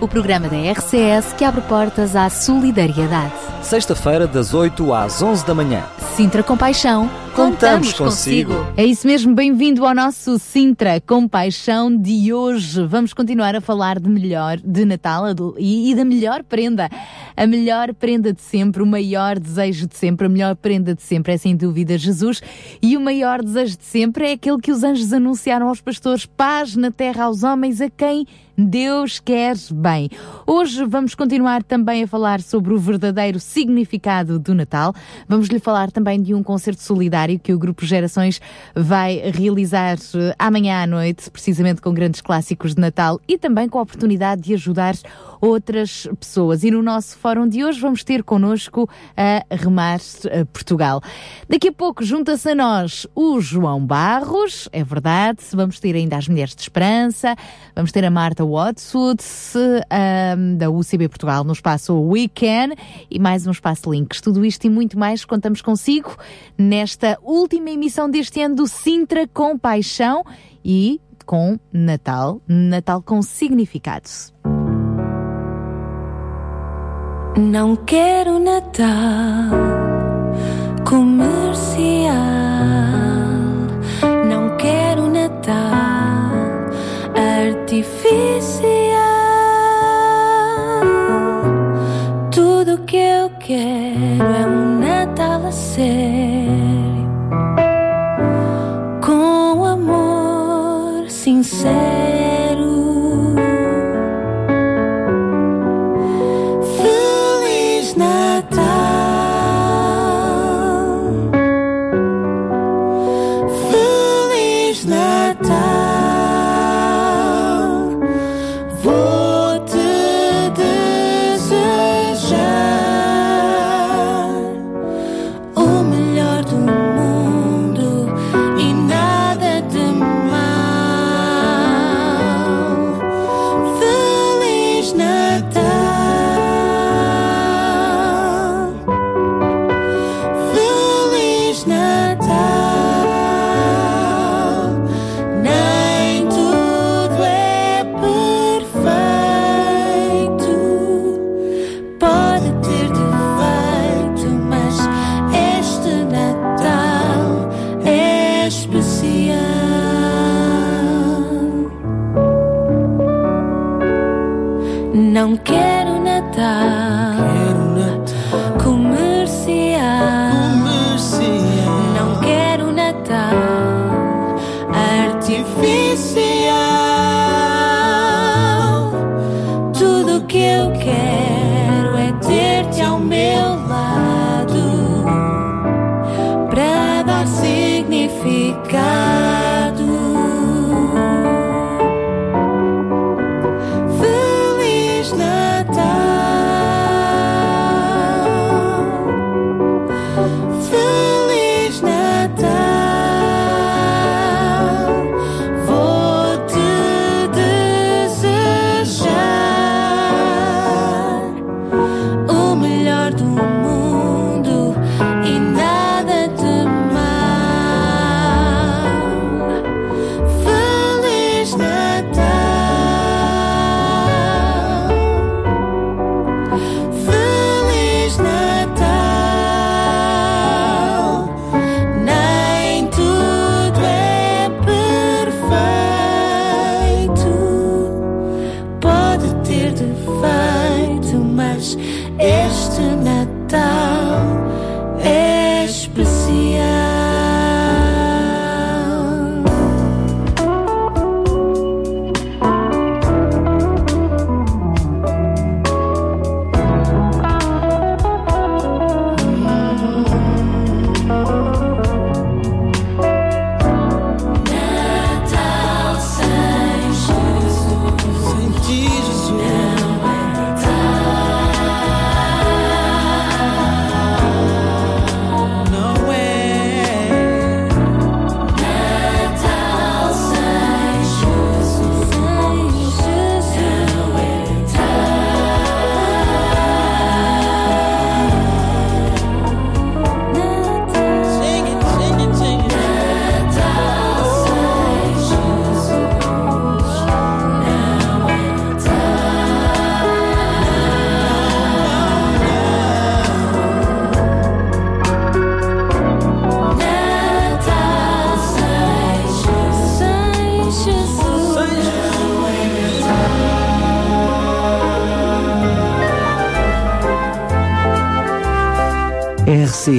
o programa da RCS que abre portas à solidariedade. Sexta-feira, das 8 às 11 da manhã. Sintra Compaixão, Contamos consigo. É isso mesmo, bem-vindo ao nosso Sintra Compaixão de hoje. Vamos continuar a falar de melhor, de Natal e, e da melhor prenda. A melhor prenda de sempre, o maior desejo de sempre, a melhor prenda de sempre é sem dúvida Jesus. E o maior desejo de sempre é aquele que os anjos anunciaram aos pastores: paz na terra aos homens a quem Deus quer bem. Hoje vamos continuar também a falar sobre o verdadeiro significado do Natal. Vamos lhe falar também de um concerto solidário que o Grupo Gerações vai realizar eh, amanhã à noite, precisamente com grandes clássicos de Natal e também com a oportunidade de ajudar outras pessoas. E no nosso fórum de hoje vamos ter connosco a Remar eh, Portugal. Daqui a pouco junta-se a nós o João Barros, é verdade, vamos ter ainda as Mulheres de Esperança, vamos ter a Marta Watswood um, da UCB Portugal no espaço Weekend e mais um espaço Links. Tudo isto e muito mais contamos consigo nesta última emissão deste ano do Sintra com Paixão e com Natal, Natal com significado. Não quero Natal comercial. Não quero Natal artificial. Tudo que eu quero é um Natal a sério, com amor sincero.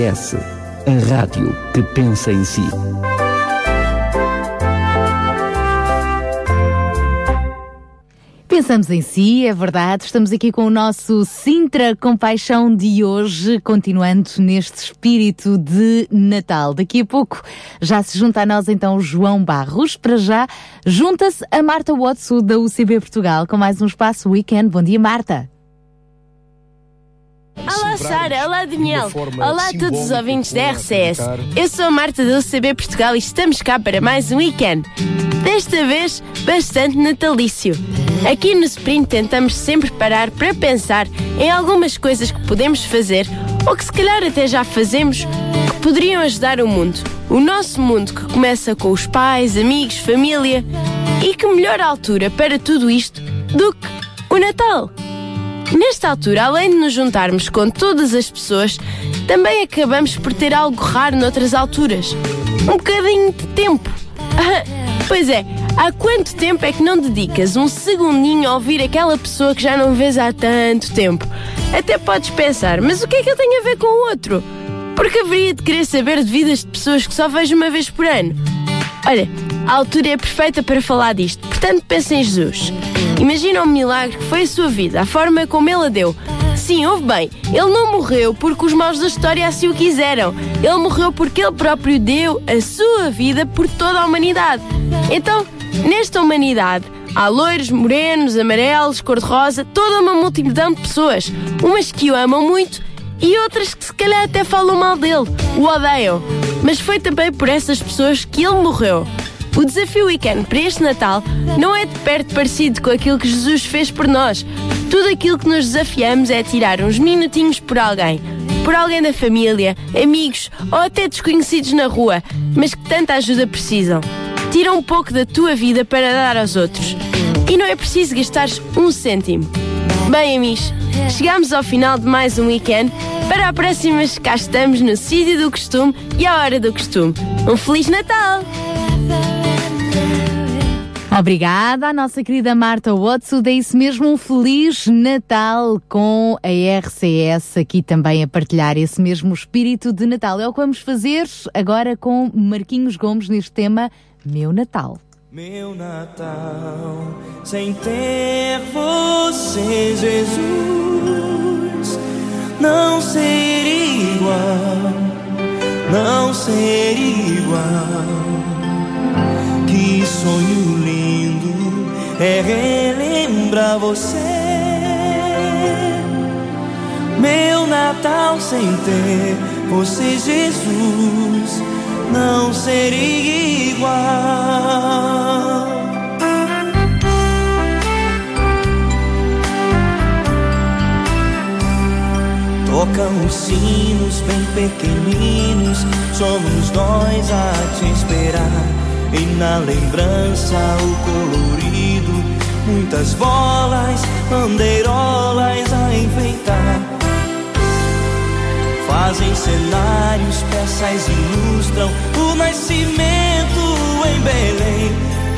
RCS, a rádio que pensa em si. Pensamos em si, é verdade. Estamos aqui com o nosso Sintra Compaixão de hoje, continuando neste espírito de Natal. Daqui a pouco já se junta a nós então o João Barros. Para já, junta-se a Marta Watson da UCB Portugal com mais um espaço Weekend. Bom dia, Marta. Olá Sara, olá Daniel, olá a todos os ouvintes da RCS. Eu sou a Marta do UCB Portugal e estamos cá para mais um weekend. Desta vez, bastante natalício. Aqui no Sprint tentamos sempre parar para pensar em algumas coisas que podemos fazer ou que se calhar até já fazemos que poderiam ajudar o mundo. O nosso mundo que começa com os pais, amigos, família. E que melhor altura para tudo isto do que o Natal. Nesta altura, além de nos juntarmos com todas as pessoas, também acabamos por ter algo raro noutras alturas. Um bocadinho de tempo. pois é, há quanto tempo é que não dedicas um segundinho a ouvir aquela pessoa que já não vês há tanto tempo? Até podes pensar, mas o que é que eu tenho a ver com o outro? Porque haveria de querer saber de vidas de pessoas que só vejo uma vez por ano. Olha, a altura é perfeita para falar disto, portanto pensa em Jesus. Imagina o milagre que foi a sua vida, a forma como ele a deu. Sim, ouve bem, ele não morreu porque os maus da história assim o quiseram. Ele morreu porque ele próprio deu a sua vida por toda a humanidade. Então, nesta humanidade, há loiros, morenos, amarelos, cor-de-rosa, toda uma multidão de pessoas. Umas que o amam muito e outras que se calhar até falam mal dele, o odeiam. Mas foi também por essas pessoas que ele morreu. O desafio Weekend para este Natal não é de perto parecido com aquilo que Jesus fez por nós. Tudo aquilo que nos desafiamos é tirar uns minutinhos por alguém. Por alguém da família, amigos ou até desconhecidos na rua, mas que tanta ajuda precisam. Tira um pouco da tua vida para dar aos outros. E não é preciso gastares um cêntimo. Bem, amigos, chegamos ao final de mais um weekend. Para a próxima, cá estamos no sítio do costume e à hora do costume. Um Feliz Natal! Obrigada à nossa querida Marta Watson. É isso mesmo, um Feliz Natal com a RCS aqui também a partilhar esse mesmo espírito de Natal. É o que vamos fazer agora com Marquinhos Gomes neste tema Meu Natal. Meu Natal, sem ter você, Jesus, não seria igual, não seria igual. Que sonho lindo é relembrar você. Meu Natal sem ter você, Jesus, não seria igual. Tocam os sinos bem pequeninos, somos nós a te esperar. E na lembrança o colorido, muitas bolas, bandeirolas a enfeitar. Fazem cenários, peças ilustram o nascimento em Belém.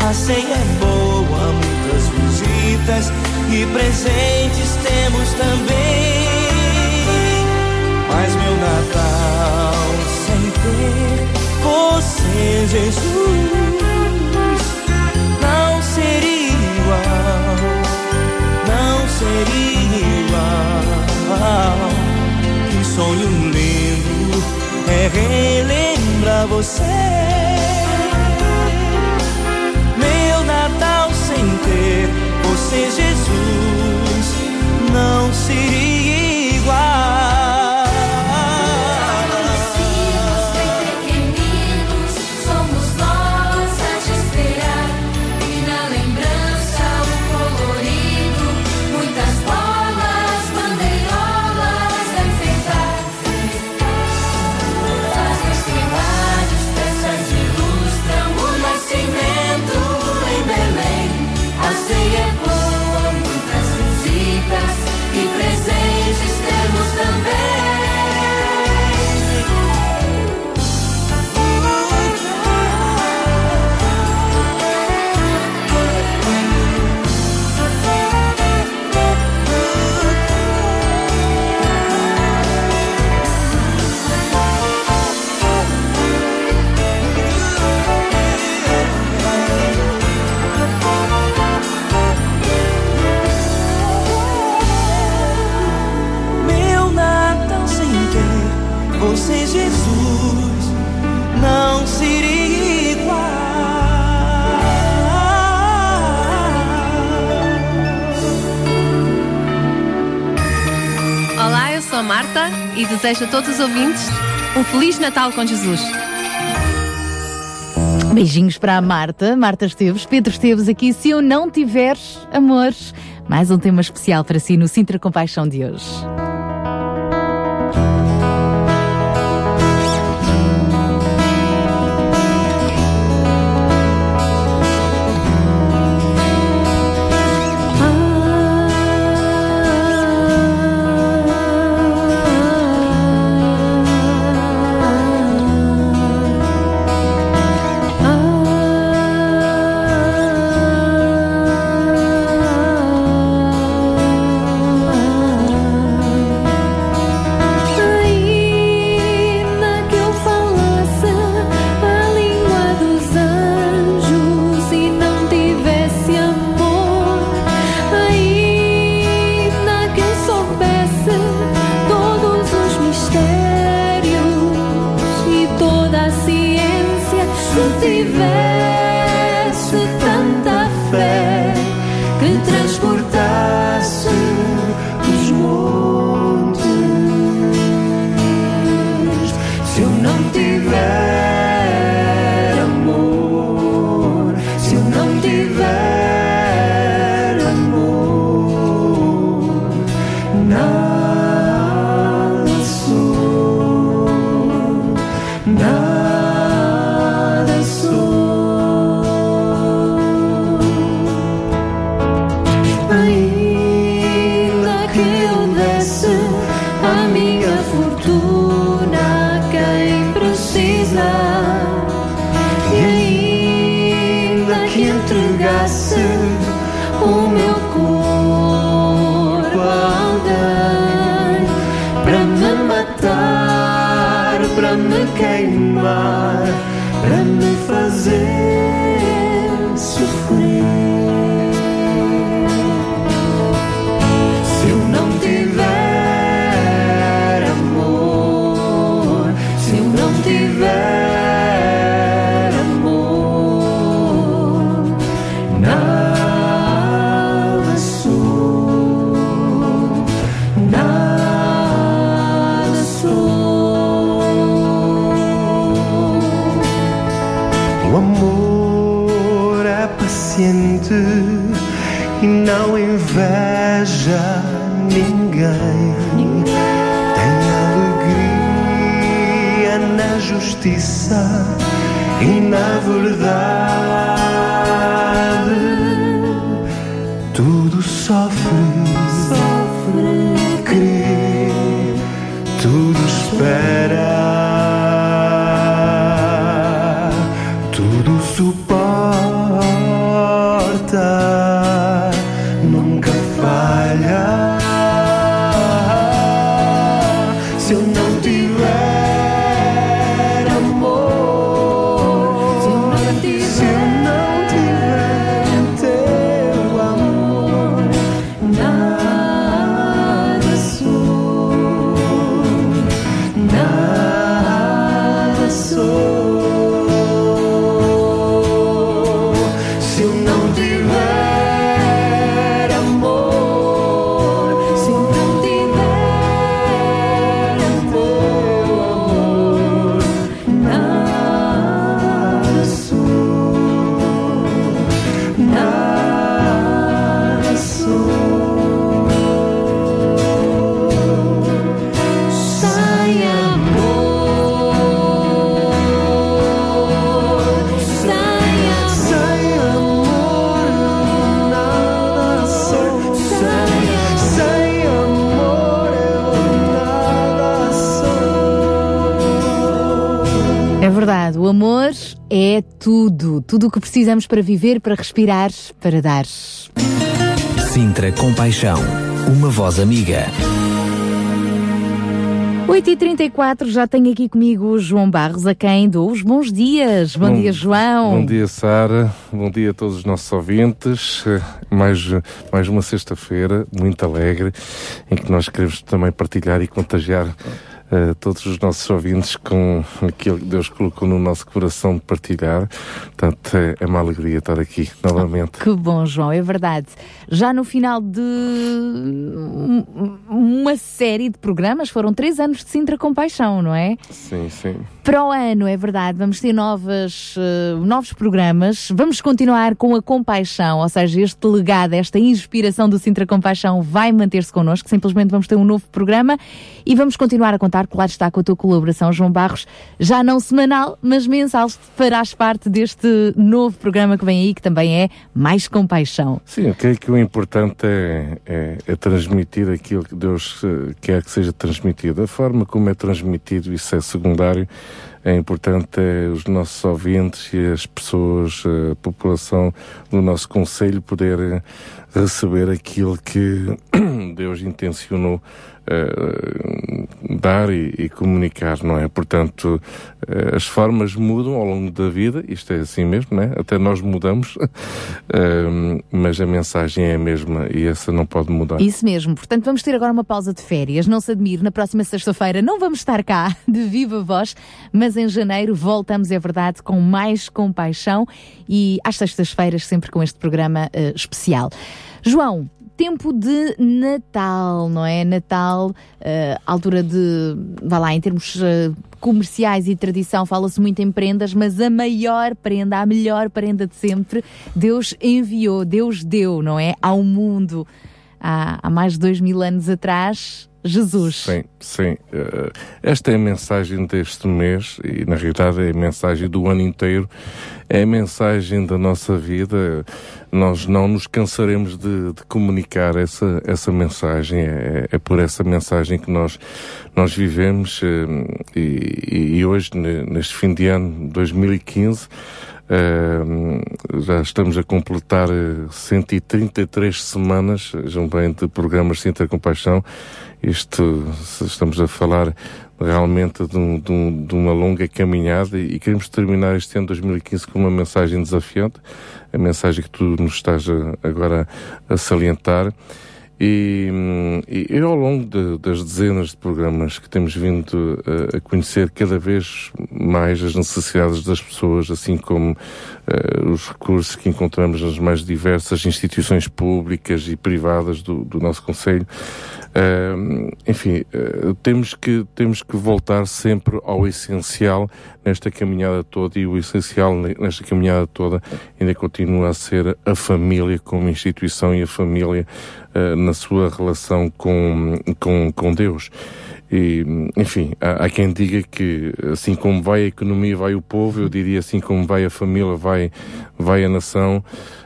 A ceia é boa, muitas visitas e presentes temos também. Mas meu Natal sem ter você, Jesus, não seria igual, não seria igual. Que sonho lindo é relembrar você. Meu Natal sem ter você, Jesus, não seria desejo a todos os ouvintes um Feliz Natal com Jesus. Beijinhos para a Marta, Marta Esteves, Pedro Esteves aqui. Se eu não tiver amor, mais um tema especial para si no Sintra Compaixão de hoje. Tudo o que precisamos para viver, para respirar, para dar. Sintra Compaixão, uma voz amiga. 8h34, já tenho aqui comigo o João Barros, a quem dou os bons dias. Bom, bom dia, João. Bom dia, Sara. Bom dia a todos os nossos ouvintes. Mais, mais uma sexta-feira muito alegre, em que nós queremos também partilhar e contagiar uh, todos os nossos ouvintes com aquilo que Deus colocou no nosso coração de partilhar. Portanto, é, é uma alegria estar aqui novamente. Que bom, João, é verdade. Já no final de uma série de programas, foram três anos de Sintra Compaixão, não é? Sim, sim. Para o ano, é verdade, vamos ter novas, uh, novos programas, vamos continuar com a compaixão, ou seja, este legado, esta inspiração do Sintra Compaixão vai manter-se connosco, simplesmente vamos ter um novo programa e vamos continuar a contar, claro está, com a tua colaboração, João Barros, já não semanal, mas mensal, farás parte deste novo programa que vem aí, que também é Mais Compaixão. Sim, eu creio que o importante é, é, é transmitir aquilo que Deus uh, quer que seja transmitido. A forma como é transmitido, isso é secundário é importante é, os nossos ouvintes e as pessoas, a população do nosso Conselho poder eh, receber aquilo que Deus intencionou uh, dar e, e, comunicar, não é? Portanto, uh, as formas mudam ao longo da vida, isto é assim mesmo, não é? Até nós mudamos, uh, mas a mensagem é a mesma e essa não pode mudar. Isso mesmo. Portanto, vamos ter agora uma pausa de férias. Não se admire, na próxima sexta-feira não vamos estar cá de viva voz, mas em janeiro voltamos, é verdade, com mais compaixão e às sextas-feiras sempre com este programa especial. João, tempo de Natal, não é? Natal, uh, altura de, vá lá, em termos uh, comerciais e tradição, fala-se muito em prendas, mas a maior prenda, a melhor prenda de sempre, Deus enviou, Deus deu, não é? Ao mundo. Há, há mais de dois mil anos atrás, Jesus. Sim, sim. Uh, esta é a mensagem deste mês e, na realidade, é a mensagem do ano inteiro. É a mensagem da nossa vida. Nós não nos cansaremos de, de comunicar essa, essa mensagem. É, é, por essa mensagem que nós, nós vivemos uh, e, e hoje, neste fim de ano 2015, Uh, já estamos a completar 133 semanas, bem, de programas de Compaixão isto, estamos a falar realmente de, um, de, um, de, uma longa caminhada e queremos terminar este ano 2015 com uma mensagem desafiante, a mensagem que tu nos estás a, agora a salientar. E, e, ao longo de, das dezenas de programas que temos vindo a, a, conhecer cada vez mais as necessidades das pessoas, assim como os recursos que encontramos nas mais diversas instituições públicas e privadas do, do nosso Conselho, Uh, enfim, uh, temos, que, temos que voltar sempre ao essencial nesta caminhada toda e o essencial nesta caminhada toda ainda continua a ser a família como instituição e a família na sua relação com, com, com Deus. E, enfim, há, há, quem diga que assim como vai a economia, vai o povo, eu diria assim como vai a família, vai, vai a nação.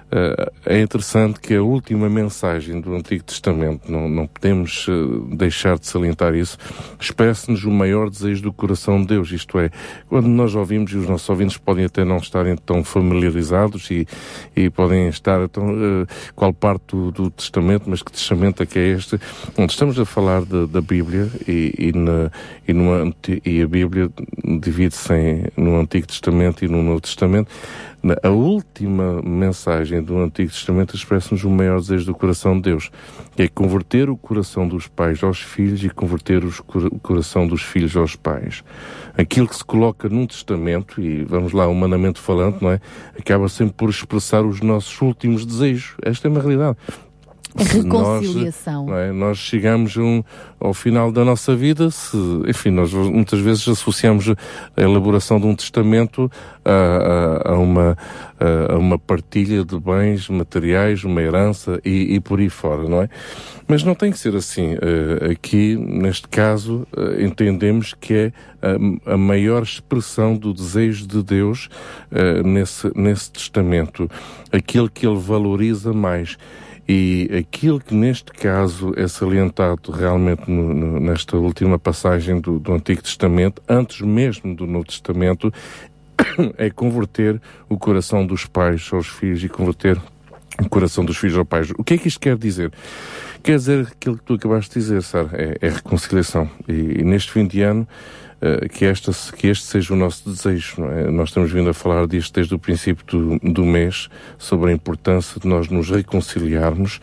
Uh, é interessante que a última mensagem do Antigo Testamento, não, não podemos uh, deixar de salientar isso, expressa-nos o maior desejo do coração de Deus. Isto é, quando nós ouvimos, e os nossos ouvintes podem até não estarem tão familiarizados e, e podem estar tão, uh, qual parte do, do, Testamento, mas que Testamento é que é este? Estamos a falar de, da Bíblia e, e, na, e, numa, e a Bíblia divide-se no Antigo Testamento e no Novo Testamento a última mensagem do Antigo Testamento expressa-nos o maior desejo do coração de Deus, que é converter o coração dos pais aos filhos e converter o coração dos filhos aos pais. Aquilo que se coloca num testamento, e vamos lá, humanamente falando, não é? Acaba sempre por expressar os nossos últimos desejos. Esta é uma realidade. Reconciliação. Nós, é? nós chegamos um, ao final da nossa vida, se, enfim, nós muitas vezes associamos a elaboração de um testamento a, a, a uma, a, uma partilha de bens materiais, uma herança e, e, por aí fora, não é? Mas não tem que ser assim. Uh, aqui, neste caso, uh, entendemos que é a, maior expressão do desejo de Deus uh, nesse, nesse testamento, aquilo que ele valoriza mais. E aquilo que neste caso é salientado realmente no, no, nesta última passagem do, do Antigo Testamento, antes mesmo do Novo Testamento, é converter o coração dos pais aos filhos e converter o coração dos filhos aos pais. O que é que isto quer dizer? quer dizer aquilo que tu acabaste de dizer, Sara, é, é reconciliação. E, e, neste fim de ano, que, esta, que este seja o nosso desejo. É? Nós estamos vindo a falar disto desde o princípio do, do mês, sobre a importância de nós nos reconciliarmos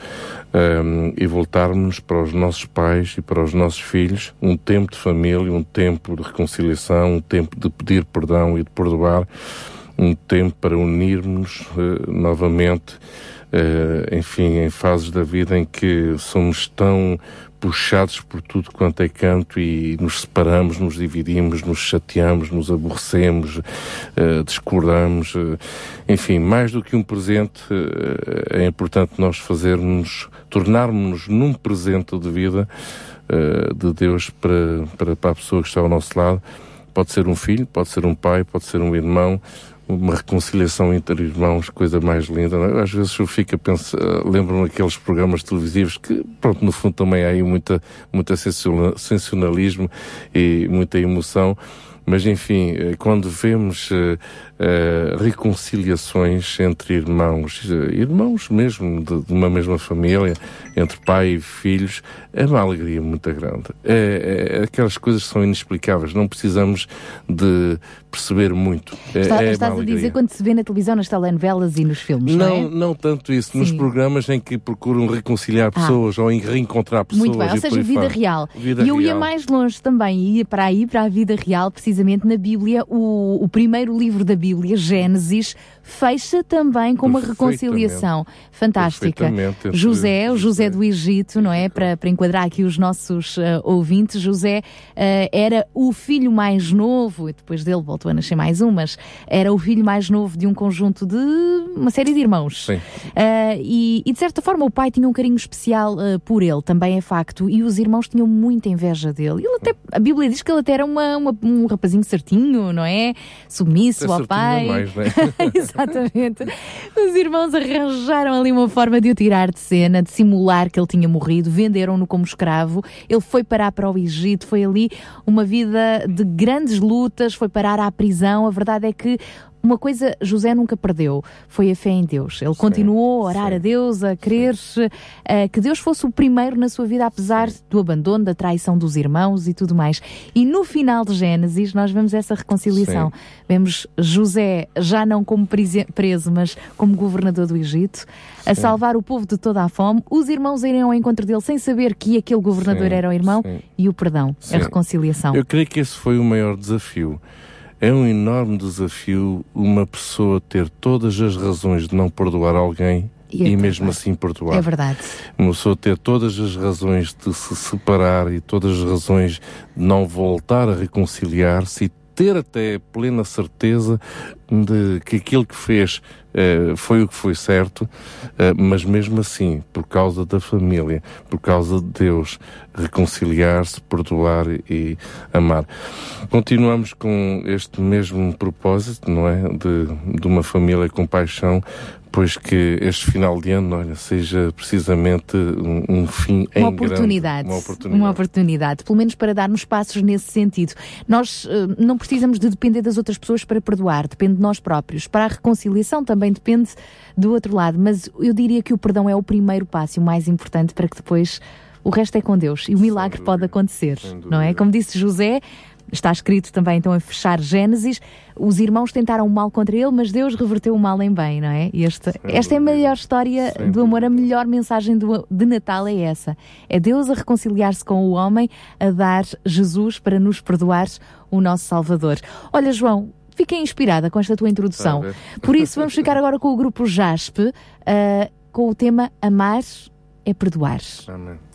um, ehm, e voltarmos para os nossos pais e para os nossos filhos um tempo de família, um tempo de reconciliação, um tempo de pedir perdão e de perdoar, um tempo para unirmos uh, novamente uh, enfim, em fases da vida em que somos tão puxados por tudo quanto é canto e nos separamos, nos dividimos, nos chateamos, nos aborrecemos, uh, discordamos. Uh, enfim, mais do que um presente, uh, é importante nós fazermos, tornarmos-nos num presente de vida de Deus para, para, para a pessoa que está ao nosso lado. Pode ser um filho, pode ser um pai, pode ser um irmão, uma reconciliação entre irmãos, coisa mais linda. É? Às vezes eu fico a pensar, lembro-me aqueles programas televisivos que, pronto, no fundo também há aí muita, muita sensacionalismo e muita emoção. Mas enfim, eh, quando vemos uh, uh, reconciliações entre irmãos, uh, irmãos mesmo de, de, uma mesma família, entre pai e filhos, é uma alegria muito grande. É, é, aquelas coisas são inexplicáveis, não precisamos de perceber muito. É, Está, é estás a dizer quando se vê na televisão, nas telenovelas e nos filmes, não, não é? Não tanto isso, Sim. nos programas em que procuram reconciliar ah. pessoas ah. ou em reencontrar pessoas. Muito bem, ou seja, vida real. Vida e eu real. ia mais longe também, ia para aí, para a vida real, precisamente na Bíblia, o, o primeiro livro da Bíblia, Gênesis, fecha também com uma reconciliação fantástica. José, o José do Egito, não é? Para, para enquadrar aqui os nossos uh, ouvintes, José uh, era o filho mais novo, e depois dele voltou a nascer mais um, mas era o filho mais novo de um conjunto de uma série de irmãos. Uh, e, e, de certa forma o pai tinha um carinho especial por ele, também é facto, e os irmãos tinham muita inveja dele. Ele até, a Bíblia diz que ele até era uma, uma um rapazinho certinho, não é? Submisso ao pai. Mais, né? Exatamente. Os irmãos arranjaram ali uma forma de o tirar de cena, de simular que ele tinha morrido, venderam-no como escravo. Ele foi parar para o Egito, foi ali uma vida de grandes lutas, foi parar à prisão. A verdade é que uma coisa José nunca perdeu, foi a fé em Deus. Ele sim, continuou a orar sim, a Deus, a crer uh, que Deus fosse o primeiro na sua vida, apesar sim. do abandono, da traição dos irmãos e tudo mais. E no final de Gênesis, nós vemos essa reconciliação. Vemos José já não como preso, mas como governador do Egito, a salvar o povo de toda a fome, os irmãos irem ao encontro dele sem saber que aquele governador era o irmão, e o perdão, a reconciliação. Eu creio que esse foi o maior desafio. É um enorme desafio uma pessoa ter todas as razões de não perdoar alguém e, e mesmo assim perdoar. É verdade. Uma pessoa ter todas as razões de se separar e todas as razões de não voltar a reconciliar-se e ter até plena certeza de que aquilo que fez uh, foi o que foi certo, uh, mas mesmo assim, por causa da família, por causa de Deus, reconciliar-se, perdoar e amar. Continuamos com este mesmo propósito, não é? De, de uma família com paixão, pois que este final de ano olha, seja precisamente um, um fim uma em oportunidade, grande, uma oportunidade. Uma oportunidade, pelo menos para darmos passos nesse sentido. Nós uh, não precisamos de depender das outras pessoas para perdoar, depende de nós próprios. Para a reconciliação também depende do outro lado, mas eu diria que o perdão é o primeiro passo, o mais importante para que depois o resto é com Deus e o milagre pode acontecer, não é? Como disse José, Está escrito também então a fechar Gênesis. Os irmãos tentaram o mal contra ele, mas Deus reverteu o mal em bem, não é? Esta, esta é a melhor história do amor, a melhor mensagem do, de Natal é essa. É Deus a reconciliar-se com o homem, a dar Jesus para nos perdoar o nosso Salvador. Olha, João, fiquei inspirada com esta tua introdução. Por isso, vamos ficar agora com o grupo JASP, uh, com o tema Amar é Perdoar. Amém.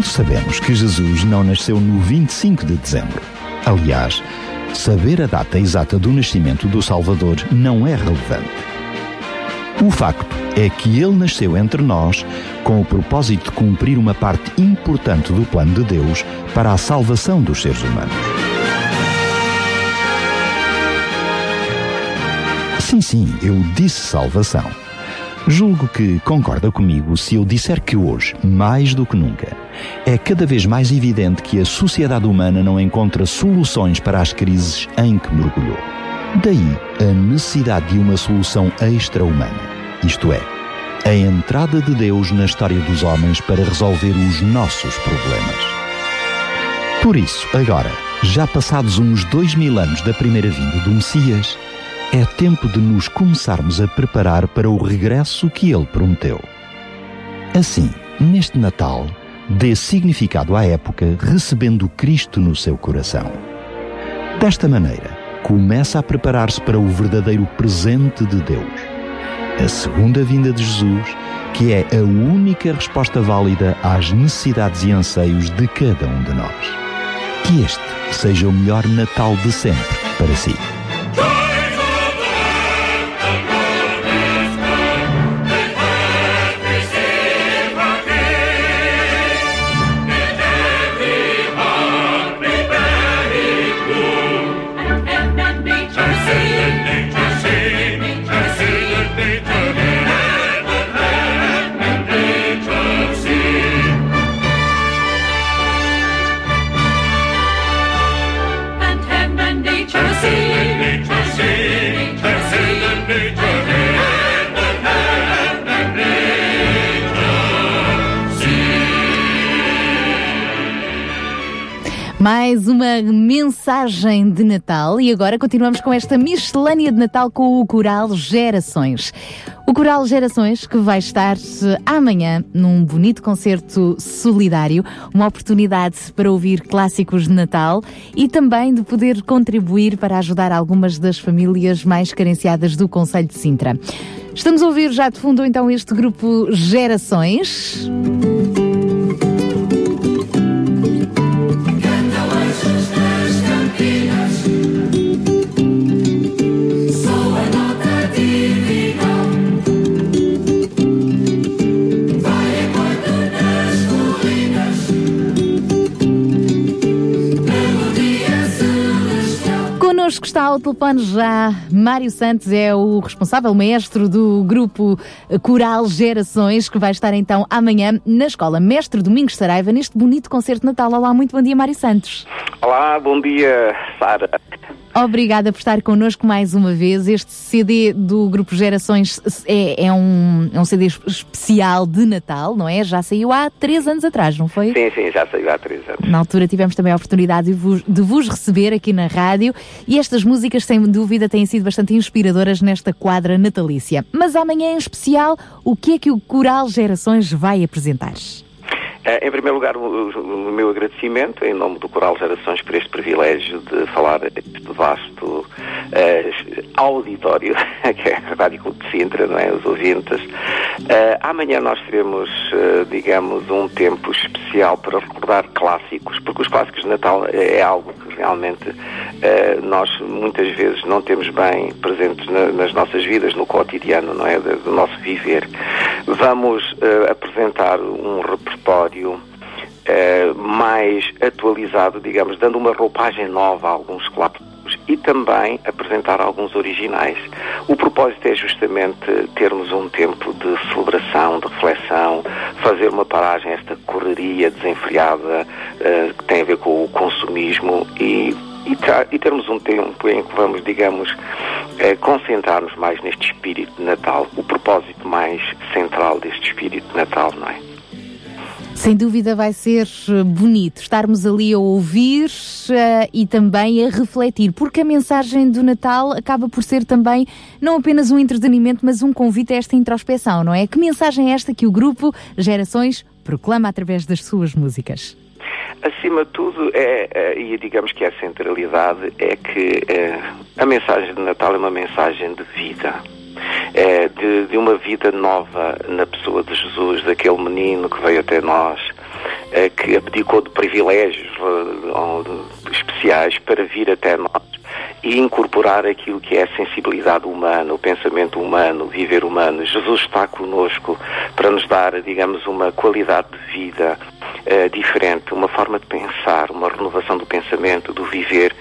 Todos sabemos que Jesus não nasceu no 25 de dezembro. Aliás, saber a data exata do nascimento do Salvador não é relevante. O facto é que ele nasceu entre nós com o propósito de cumprir uma parte importante do plano de Deus para a salvação dos seres humanos. Sim, sim, eu disse salvação. Julgo que concorda comigo se eu disser que hoje, mais do que nunca, é cada vez mais evidente que a sociedade humana não encontra soluções para as crises em que mergulhou. Daí a necessidade de uma solução extra-humana, isto é, a entrada de Deus na história dos homens para resolver os nossos problemas. Por isso, agora, já passados uns dois mil anos da primeira vinda do Messias, é tempo de nos começarmos a preparar para o regresso que ele prometeu. Assim, neste Natal, dê significado à época recebendo Cristo no seu coração. Desta maneira, começa a preparar-se para o verdadeiro presente de Deus, a segunda vinda de Jesus, que é a única resposta válida às necessidades e anseios de cada um de nós. Que este seja o melhor Natal de sempre para si. De Natal e agora continuamos com esta miscelânea de Natal com o Coral Gerações. O Coral Gerações que vai estar amanhã num bonito concerto solidário, uma oportunidade para ouvir clássicos de Natal e também de poder contribuir para ajudar algumas das famílias mais carenciadas do Conselho de Sintra. Estamos a ouvir já de fundo então este grupo Gerações. Connosco está ao telefone já Mário Santos, é o responsável, o maestro do grupo Coral Gerações, que vai estar então amanhã na escola Mestre Domingos Saraiva, neste bonito concerto de Natal. Olá, muito bom dia, Mário Santos. Olá, bom dia, Sara. Obrigada por estar connosco mais uma vez. Este CD do Grupo Gerações é, é, um, é um CD especial de Natal, não é? Já saiu há três anos atrás, não foi? Sim, sim, já saiu há três anos. Na altura tivemos também a oportunidade de vos, de vos receber aqui na rádio e estas músicas, sem dúvida, têm sido bastante inspiradoras nesta quadra natalícia. Mas amanhã em especial, o que é que o Coral Gerações vai apresentar? Eh, em primeiro lugar, o, o, meu agradecimento em nome do Coral Gerações por este privilégio de falar este vasto uh, auditório, que é a Rádio Clube de Sintra, não é? Os ouvintes. Uh, amanhã nós teremos, uh, digamos, um tempo especial para recordar clássicos, porque os clássicos de Natal é, algo que realmente nós muitas vezes não temos bem presentes na, nas nossas vidas, no cotidiano, não é? Do nosso viver. Vamos apresentar um repertório Uh, mais atualizado, digamos, dando uma roupagem nova a alguns clássicos e também apresentar alguns originais. O propósito é justamente termos um tempo de celebração, de reflexão, fazer uma paragem a esta correria desenfreada uh, que tem a ver com o consumismo e e, e, termos um tempo em que vamos, digamos, eh, concentrar-nos mais neste espírito de Natal, o propósito mais central deste espírito de Natal, não é? Sem dúvida vai ser eh, bonito estarmos ali a ouvir uh, e também a refletir, porque a mensagem do Natal acaba por ser também não apenas um entretenimento, mas um convite a esta introspeção, não é? Que mensagem é esta que o grupo Gerações proclama através das suas músicas? Acima de tudo, é, é, e digamos que a centralidade é que é, a mensagem de Natal é uma mensagem de vida é, de, de, uma vida nova na pessoa de Jesus, daquele menino que veio até nós, uh, que abdicou de privilégios especiais para vir até nós e incorporar aquilo que é a sensibilidade humana, o pensamento humano, o viver humano. Jesus está conosco para nos dar, digamos, uma qualidade de vida uh, diferente, uma forma de pensar, uma renovação do pensamento, do viver,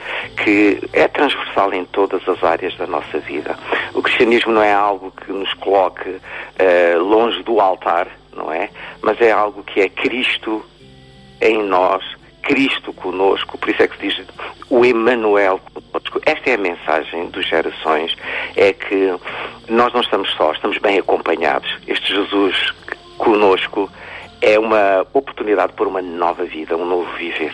que é transversal em todas as áreas da nossa vida. O cristianismo não é algo que nos coloque uh, longe do altar, não é? Mas é algo que é Cristo em nós Cristo conosco, por isso é que se diz o Emmanuel conosco. Esta é a mensagem dos gerações, é que nós não estamos só, estamos bem acompanhados. Este Jesus conosco é uma oportunidade por uma nova vida, um novo viver.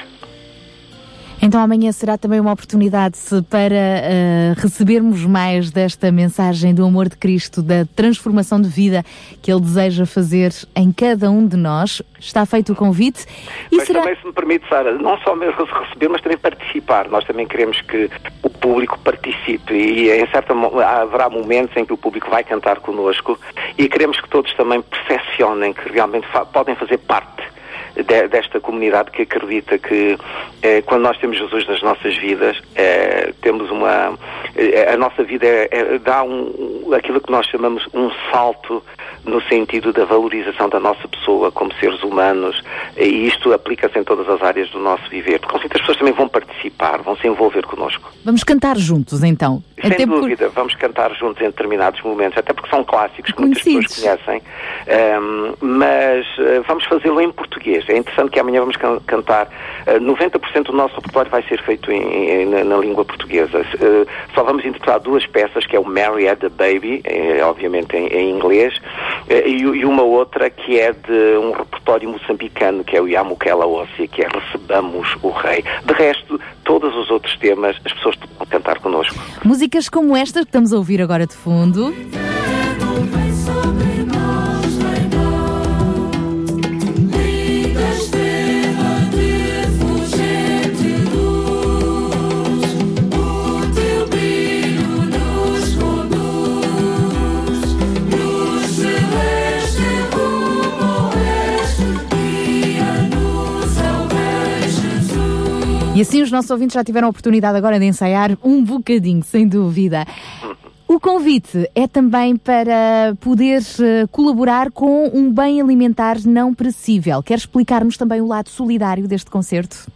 Então amanhã será também uma oportunidade para uh, recebermos mais desta mensagem do amor de Cristo, da transformação de vida que Ele deseja fazer em cada um de nós. Está feito o convite. E mas será... também, se me permite, Sara, não só receber, mas também participar. Nós também queremos que o público participe e em certa haverá momentos em que o público vai cantar connosco e queremos que todos também percepcionem que realmente fa podem fazer parte de, desta comunidade que acredita que eh, quando nós temos Jesus nas nossas vidas, eh, temos uma. Eh, a nossa vida é, dá um, aquilo que nós chamamos um salto no sentido da valorização da nossa pessoa como seres humanos e isto aplica-se em todas as áreas do nosso viver. Com certeza as pessoas também vão participar, vão se envolver connosco. Vamos cantar juntos então. Sem até dúvida, por... vamos cantar juntos em determinados momentos, até porque são clássicos que muitas pessoas conhecem, um, mas vamos fazê-lo em português. É interessante que amanhã vamos can cantar. Uh, 90% do nosso repertório vai ser feito em, em, na, na, língua portuguesa. Uh, só vamos interpretar duas peças, que é o Mary Had the Baby, é, obviamente em, em inglês, eh, e, e, uma outra que é de um repertório moçambicano, que é o Yamukela Ossia, que é Recebamos o Rei. De resto, todos os outros temas, as pessoas vão cantar connosco. Músicas como esta que estamos a ouvir agora de fundo. E assim os nossos ouvintes já tiveram a oportunidade agora de ensaiar um bocadinho, sem dúvida. O convite é também para poder eh, colaborar com um bem alimentar não perecível. Quer explicar-nos também o lado solidário deste concerto?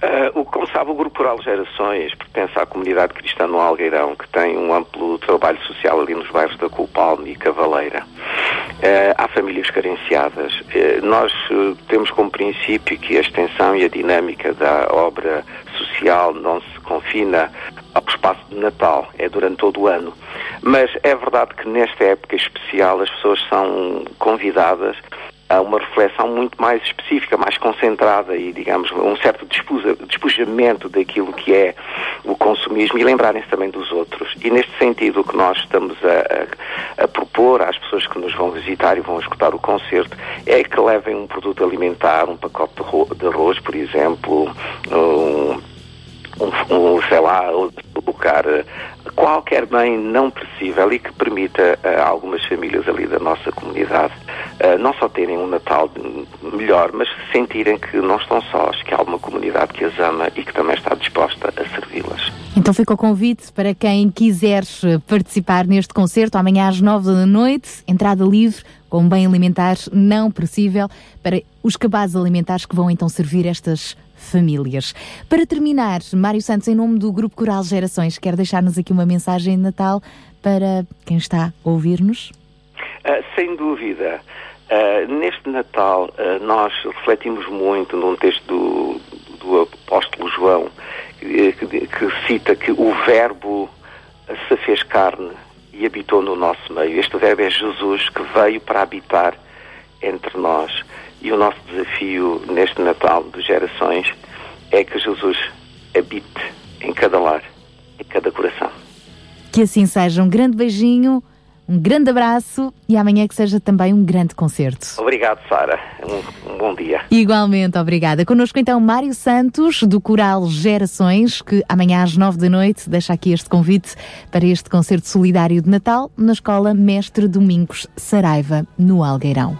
Uh, o, como sabe, o Grupo Rural Gerações pertence à comunidade cristã no Algueirão, que tem um amplo trabalho social ali nos bairros da Culpalme e Cavaleira. Uh, há famílias carenciadas. Uh, nós temos como princípio que a extensão e a dinâmica da obra social não se confina ao espaço de Natal, é durante todo o ano. Mas é verdade que nesta época especial as pessoas são convidadas a uma reflexão muito mais específica, mais concentrada e, digamos, um certo despojamento daquilo que é o consumismo e lembrarem-se também dos outros. E neste sentido, o que nós estamos a, a, a, propor às pessoas que nos vão visitar e vão escutar o concerto é que levem um produto alimentar, um pacote de arroz, por exemplo, um um, sei lá, colocar qualquer bem não perecível e que permita a algumas famílias ali da nossa comunidade uh, não só terem um Natal melhor, mas sentirem que não estão sós, que há uma comunidade que as ama e que também está disposta a servi-las. Então fica o convite para quem quiser participar neste concerto amanhã às nove da noite, entrada livre com bem alimentar não perecível para os cabazes alimentares que vão então servir estas famílias. Para terminar, Mário Santos, em nome do Grupo Coral Gerações, quer deixar-nos aqui uma mensagem de Natal para quem está a ouvir-nos? Uh, sem dúvida. Uh, neste Natal, uh, nós refletimos muito num texto do, do apóstolo João, que, que cita que o Verbo se fez carne e habitou no nosso meio. Este verbo é Jesus que veio para habitar entre nós. E o nosso desafio neste Natal de gerações é que Jesus habite em cada lar, em cada coração. Que assim seja. Um grande beijinho, um grande abraço e amanhã que seja também um grande concerto. Obrigado, Sara. Um, um, bom dia. Igualmente, obrigada. Connosco então Mário Santos, do Coral Gerações, que amanhã às nove da noite deixa aqui este convite para este concerto solidário de Natal na Escola Mestre Domingos Saraiva, no Algueirão.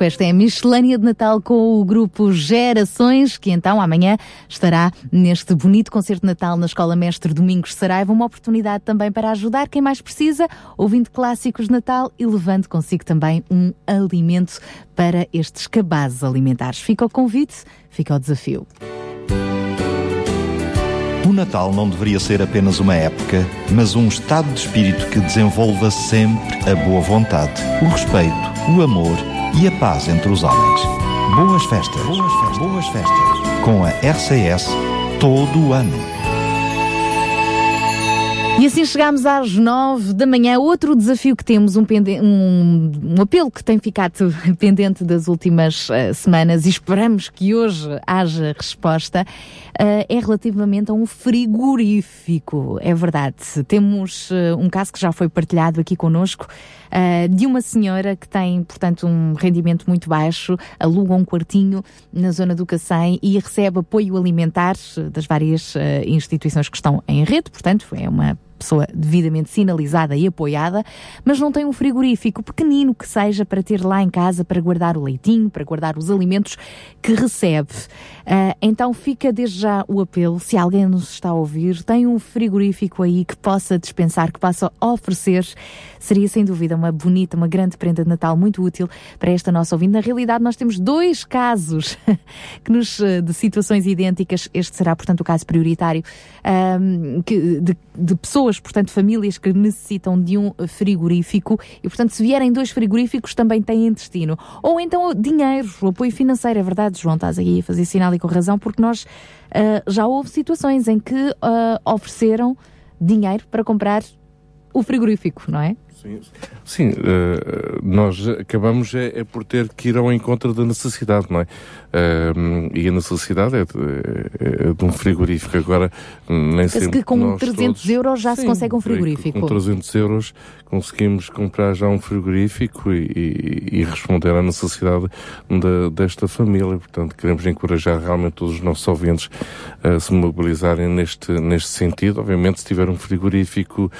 Conosco. Esta é a miscelânea de Natal com o grupo Gerações, que então amanhã estará neste bonito concerto de Natal na Escola Mestre Domingos Saraiva. Uma oportunidade também para ajudar quem mais precisa, ouvindo clássicos de Natal e levando consigo também um alimento para estes cabazes alimentares. Fica o convite, fica o desafio. O Natal não deveria ser apenas uma época, mas um estado de espírito que desenvolva sempre a boa vontade, o respeito, o amor e a paz entre os homens. Boas festas, boas festas, boas festas. Com a RCS todo o ano. E assim chegamos às nove da manhã. Outro desafio que temos, um, um, um apelo que tem ficado pendente das últimas uh, semanas e esperamos que hoje haja resposta, é relativamente a um frigorífico. É verdade. Temos uh, um caso que já foi partilhado aqui connosco. de uma senhora que tem, portanto, um rendimento muito baixo, aluga um quartinho na zona do Cacém e recebe apoio alimentar das várias instituições que estão em rede, portanto, é uma pessoa devidamente sinalizada e apoiada, mas não tem um frigorífico pequenino que seja para ter lá em casa para guardar o leitinho, para guardar os alimentos que recebe. Uh, então fica desde já o apelo, se alguém nos está a ouvir, tem um frigorífico aí que possa dispensar, que possa oferecer, seria sem dúvida uma bonita, uma grande prenda de Natal muito útil para esta nossa ouvinte. Na realidade, nós temos dois casos que nos, ah, de situações idênticas. Este será, portanto, o caso prioritário um, que, de, de pessoas portanto, famílias que necessitam de um frigorífico e, portanto, se vierem dois frigoríficos também têm destino. Ou então dinheiro, apoio financeiro, é verdade, João, estás aí a fazer sinal com razão, porque nós uh, já houve situações em que uh, ofereceram dinheiro para comprar o frigorífico, não é? Sim, sim uh, nós acabamos é, é, por ter que ir ao encontro da necessidade, não é? Uh, e a necessidade é de, é de, um frigorífico. Agora, nem sempre. que com 300 todos... euros já sim, se consegue um frigorífico. Com 300 euros conseguimos comprar já um frigorífico e, e, e responder à necessidade de, desta família. Portanto, queremos encorajar realmente todos os nossos ouvintes a se mobilizarem neste, neste sentido. Obviamente, se tiver um frigorífico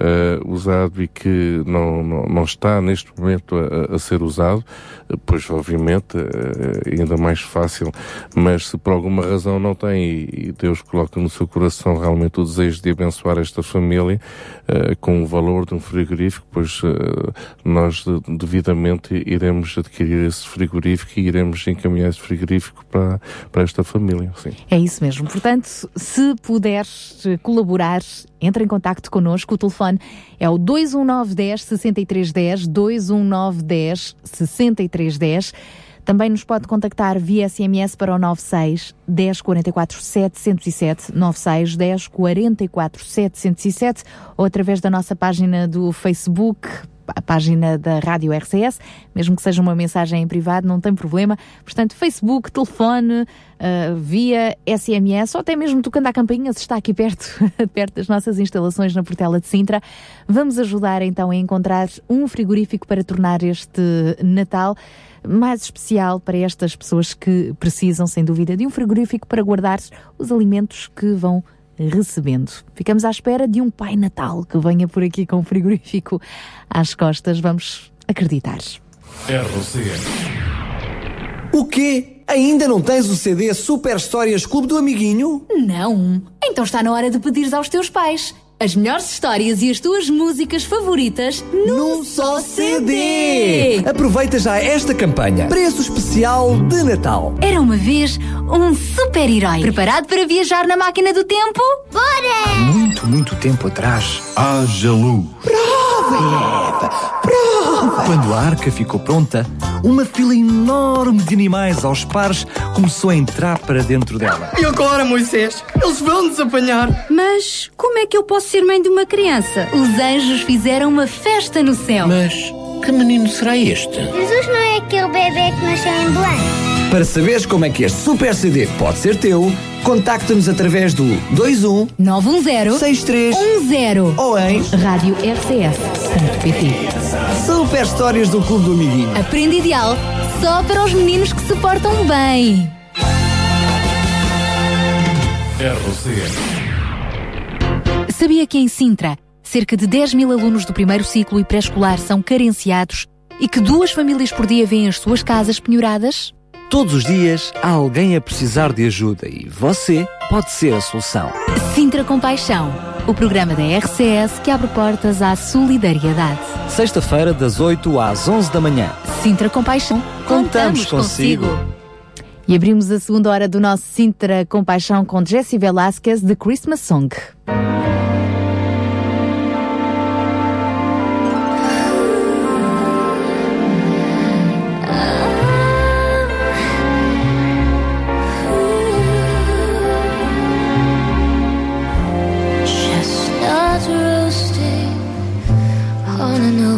uh, usado e que não, não, não, está neste momento a, a ser usado, pois obviamente uh, ainda mais fácil, mas se por alguma razão não tem e, Deus coloca no seu coração realmente o desejo de abençoar esta família uh, com o valor de um frigorífico, pois nós devidamente iremos adquirir esse frigorífico e iremos encaminhar esse frigorífico para, para esta família. Sim. É isso mesmo. Portanto, se puderes colaborar entre em contato connosco. O telefone é o 21910 6310, 21910 6310. Também nos pode contactar via SMS para o 96 1044 707, 96 1044 707 ou através da nossa página do Facebook a página da Rádio RCS, mesmo que seja uma mensagem em privado, não tem problema. Portanto, Facebook, telefone, uh, via SMS, ou até mesmo tocando à campainha, se está aqui perto, perto das nossas instalações na Portela de Sintra. Vamos ajudar então a encontrar um frigorífico para tornar este Natal mais especial para estas pessoas que precisam, sem dúvida, de um frigorífico para guardar os alimentos que vão recebendo. Ficamos à espera de um Pai Natal que venha por aqui com o frigorífico às costas. Vamos acreditar. RCS. O quê? Ainda não tens o CD Super Histórias Clube do Amiguinho? Não. Então está na hora de pedires aos teus pais. As melhores histórias e as tuas músicas favoritas num, num só CD. Aproveita já esta campanha. Preço especial de Natal. Era uma vez um super-herói. Preparado para viajar na máquina do tempo? Bora! Há muito, muito tempo atrás, haja luz. Prova, prova! Quando a arca ficou pronta, uma fila enorme de animais aos pares começou a entrar para dentro dela. E agora, Moisés? Eles vão nos apanhar. Mas como é que eu posso ser mãe de uma criança. Os anjos fizeram uma festa no céu. Mas que menino será este? Jesus não é aquele bebê que nasceu em Belém. Para saberes como é que este super CD pode ser teu, contacta-nos através do 21 910 6310 ou em rádio rcs.pt. Super histórias do Clube do Amiguinho. Aprende ideal só para os meninos que se portam bem. RCS Sabia que em Sintra, cerca de 10 mil alunos do primeiro ciclo e pré-escolar são carenciados e que duas famílias por dia vêm as suas casas penhoradas? Todos os dias há alguém a precisar de ajuda e você pode ser a solução. Sintra Compaixão, o programa da RCS que abre portas à solidariedade. Sexta-feira, das 8 às 11 da manhã. Sintra Compaixão, contamos, consigo. E abrimos a segunda hora do nosso Sintra Compaixão com Jessie Velasquez, The Christmas Song.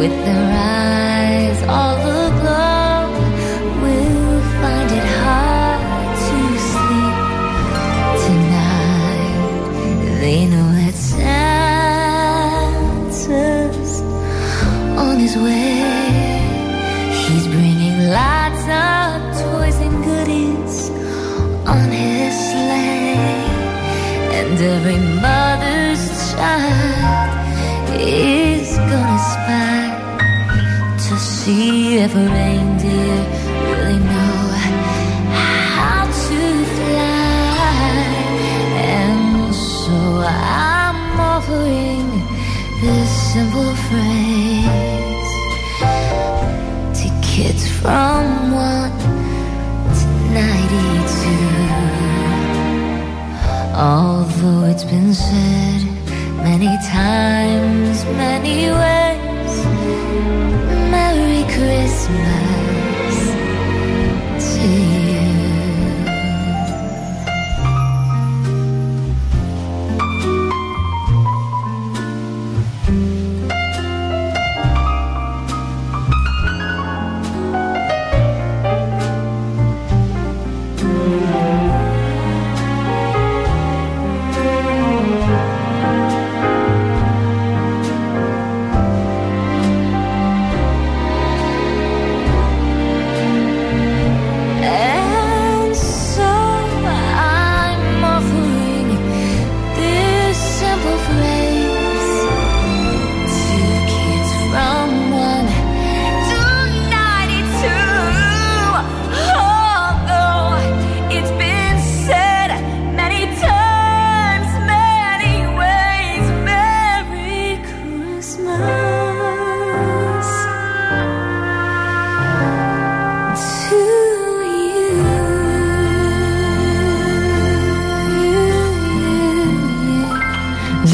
with their eyes all every mother's child is gonna spy to see if a reindeer really know how to fly. And so I'm offering this simple phrase to kids from one Although it's been said many times, many ways, Merry Christmas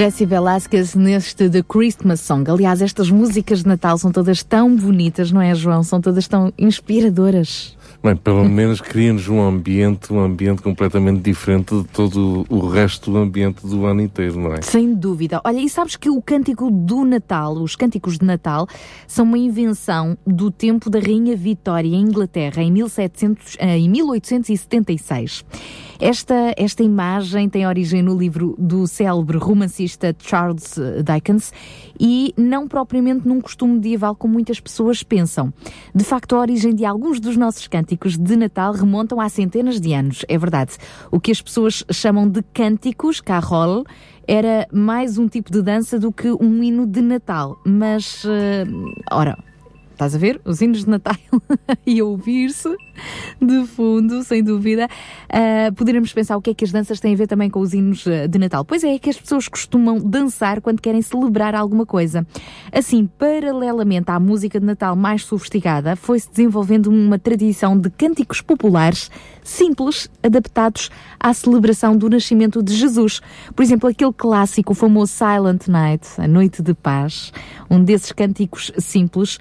Jessie Velasquez neste The Christmas Song. Aliás, estas músicas de Natal são todas tão bonitas, não é, João? São todas tão inspiradoras. Bem, pelo menos cria-nos um ambiente, um ambiente completamente diferente de todo o resto do ambiente do ano inteiro, não é? Sem dúvida. Olha, e sabes que o cântico do Natal, os cânticos de Natal, são uma invenção do tempo da Rainha Vitória em Inglaterra, em, 1700, eh, em 1876. Esta, esta imagem tem origem no livro do célebre romancista Charles Dickens e não propriamente num costume medieval como muitas pessoas pensam. De facto, a origem de alguns dos nossos cânticos de Natal remontam a centenas de anos, é verdade. O que as pessoas chamam de cânticos, carol, era mais um tipo de dança do que um hino de Natal. Mas, eh, ora, estás a ver? Os hinos de Natal e ouvir-se de fundo, sem dúvida. Uh, poderemos pensar o que é que as danças têm a ver também com os hinos uh, de Natal. Pois é, é que as pessoas costumam dançar quando querem celebrar alguma coisa. Assim, paralelamente à música de Natal mais sofisticada, foi-se desenvolvendo uma tradição de cânticos populares simples, adaptados à celebração do nascimento de Jesus. Por exemplo, aquele clássico, o famoso Silent Night, a Noite de Paz, um desses cânticos simples,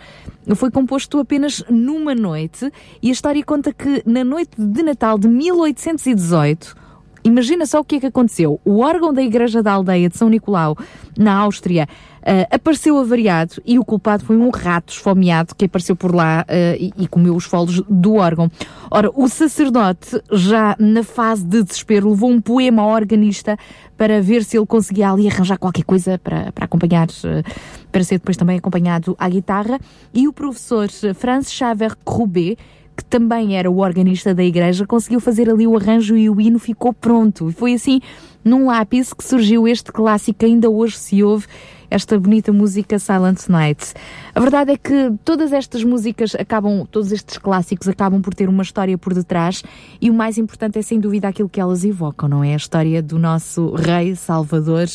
foi composto apenas numa noite e a história conta que na noite de Natal de 1818 Imagina só o que é que aconteceu. O órgão da Igreja da Aldeia de São Nicolau, na Áustria, uh, apareceu avariado e o culpado foi um rato esfomeado que apareceu por lá uh, e, e, comeu os folos do órgão. Ora, o sacerdote, já na fase de desespero, levou um poema ao organista para ver se ele conseguia ali arranjar qualquer coisa para, para acompanhar, uh, para ser depois também acompanhado à guitarra. E o professor Franz Xaver Roubaix, que também era o organista da igreja, conseguiu fazer ali o arranjo e o hino ficou pronto. Foi assim, num lápis, que surgiu este clássico que ainda hoje se ouve, esta bonita música Silent Night. A verdade é que todas estas músicas acabam, todos estes clássicos acabam por ter uma história por detrás e o mais importante é sem dúvida aquilo que elas evocam, não é? A história do nosso Rei Salvador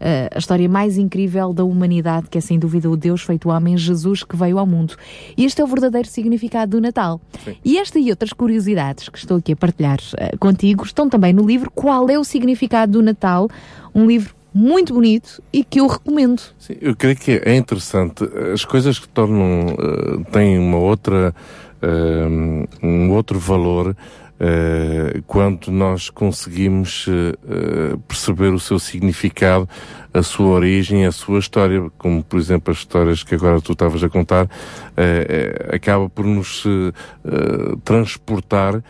uh, a história mais incrível da humanidade, que é sem dúvida o Deus feito homem, Jesus, que veio ao mundo. E este é o verdadeiro significado do Natal. Sim. E esta e outras curiosidades que estou aqui a partilhar uh, contigo estão também no livro Qual é o Significado do Natal? Um livro muito bonito e que eu recomendo. Sim, eu creio que é interessante. As coisas que tornam, uh, têm uma outra, uh, um outro valor uh, quando nós conseguimos perceber o seu significado, a sua origem, a sua história, como por exemplo as histórias que agora tu estavas a contar, acaba por nos transportar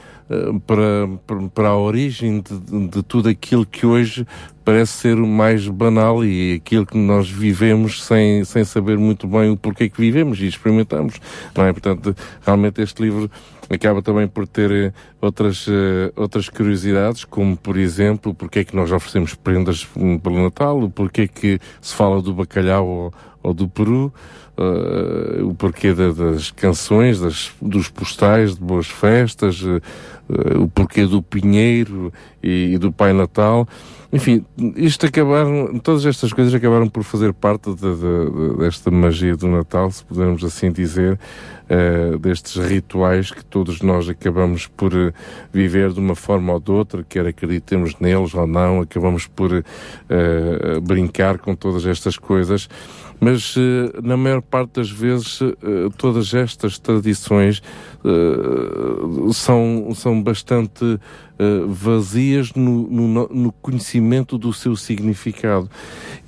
para, para a origem de, de, tudo aquilo que hoje parece ser o mais banal e aquilo que nós vivemos sem, sem saber muito bem o porquê que vivemos e experimentamos, não é? Portanto, realmente este livro acaba também por ter eh, outras, uh, outras curiosidades, como por exemplo, porque é que nós oferecemos prendas pelo Natal, o porquê que se fala do bacalhau ou, ou do peru, uh, o porquê de, das canções, das, dos postais de boas festas, uh, o porquê do pinheiro e, e do Pai Natal. Enfim, isto acabaram, todas estas coisas acabaram por fazer parte de, de, desta magia do Natal, se pudermos assim dizer, uh, destes rituais que todos nós acabamos por viver de uma forma ou de outra, quer acreditemos neles ou não, acabamos por brincar com todas estas coisas mas na maior parte das vezes todas estas tradições são, são bastante vazias no, no, no, conhecimento do seu significado.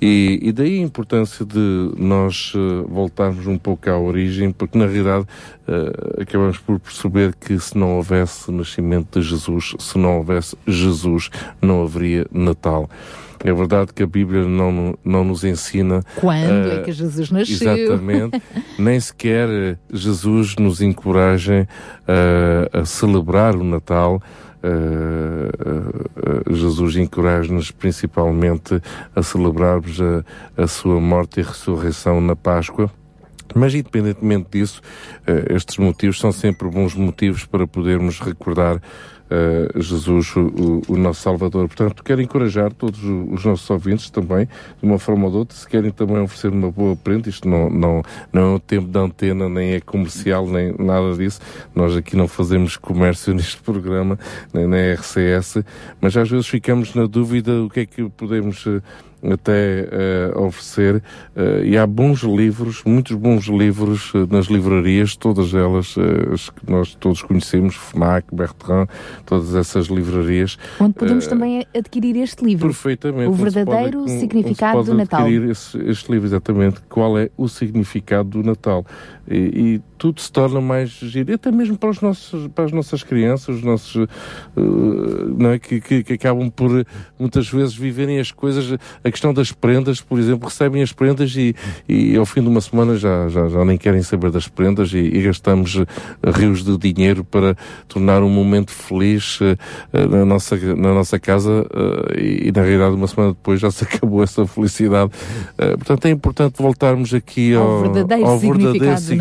E, e daí a importância de nós voltarmos um pouco à origem, porque na realidade acabamos por perceber que se não houvesse nascimento de Jesus, se não houvesse Jesus, não haveria Natal. É verdade que a Bíblia não, não nos ensina. Quando uh, é que Jesus nasceu? Exatamente. nem sequer Jesus nos encoraja uh, a celebrar o Natal. Uh, Jesus encoraja-nos principalmente a celebrarmos a, a sua morte e ressurreição na Páscoa. Mas, independentemente disso, estes motivos são sempre bons motivos para podermos recordar uh, Jesus, o, o, nosso Salvador. Portanto, quero encorajar todos os nossos ouvintes também, de uma forma ou de outra, se querem também oferecer uma boa prenda, isto não, não, não é um tempo de antena, nem é comercial, nem nada disso. Nós aqui não fazemos comércio neste programa, nem na RCS, mas às vezes ficamos na dúvida o que é que podemos uh, até uh, oferecer. Uh, e há bons livros, muitos bons livros uh, nas livrarias, todas elas as que nós todos conhecemos, FNAC, Bertrand, todas essas livrarias. Onde podemos também adquirir este livro. Perfeitamente. O verdadeiro pode, significado do Natal. adquirir esse, este livro, exatamente. Qual é o significado do Natal. E, e, tudo se torna mais giro, até mesmo para, os nossos, para as nossas crianças, os nossos, uh, não é? Que, que, que, acabam por muitas vezes viverem as coisas, a questão das prendas, por exemplo, recebem as prendas e, e ao fim de uma semana já, já, já nem querem saber das prendas e, e gastamos uh, rios de dinheiro para tornar um momento feliz uh, na, nossa, na nossa casa e, e, na realidade uma semana depois já se acabou essa felicidade. portanto é importante voltarmos aqui ao, ao verdadeiro ao verdadeiro significado.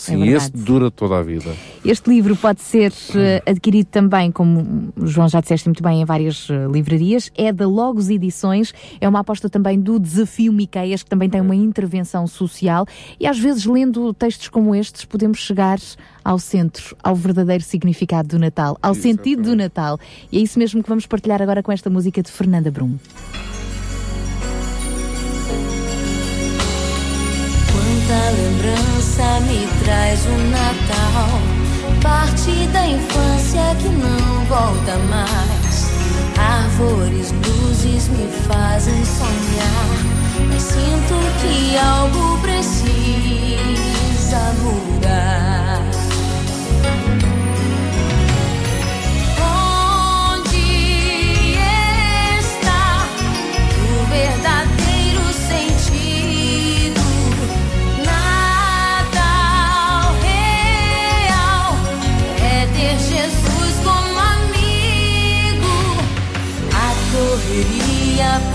Sim, é este dura toda a vida. Este livro pode ser uh, adquirido também, como João já disseste muito bem, em várias uh, livrarias. É da Logos Edições. É uma aposta também do Desafio Miqueias, que também tem uma intervenção social. E às vezes, lendo textos como estes, podemos chegar ao centro, ao verdadeiro significado do Natal, ao Exatamente. sentido do Natal. E é isso mesmo que vamos partilhar agora com esta música de Fernanda Brum. Quanta lembrança me traz o Natal, parte da infância que não volta mais. Árvores, luzes me fazem sonhar, mas sinto que algo precisa mudar. Correria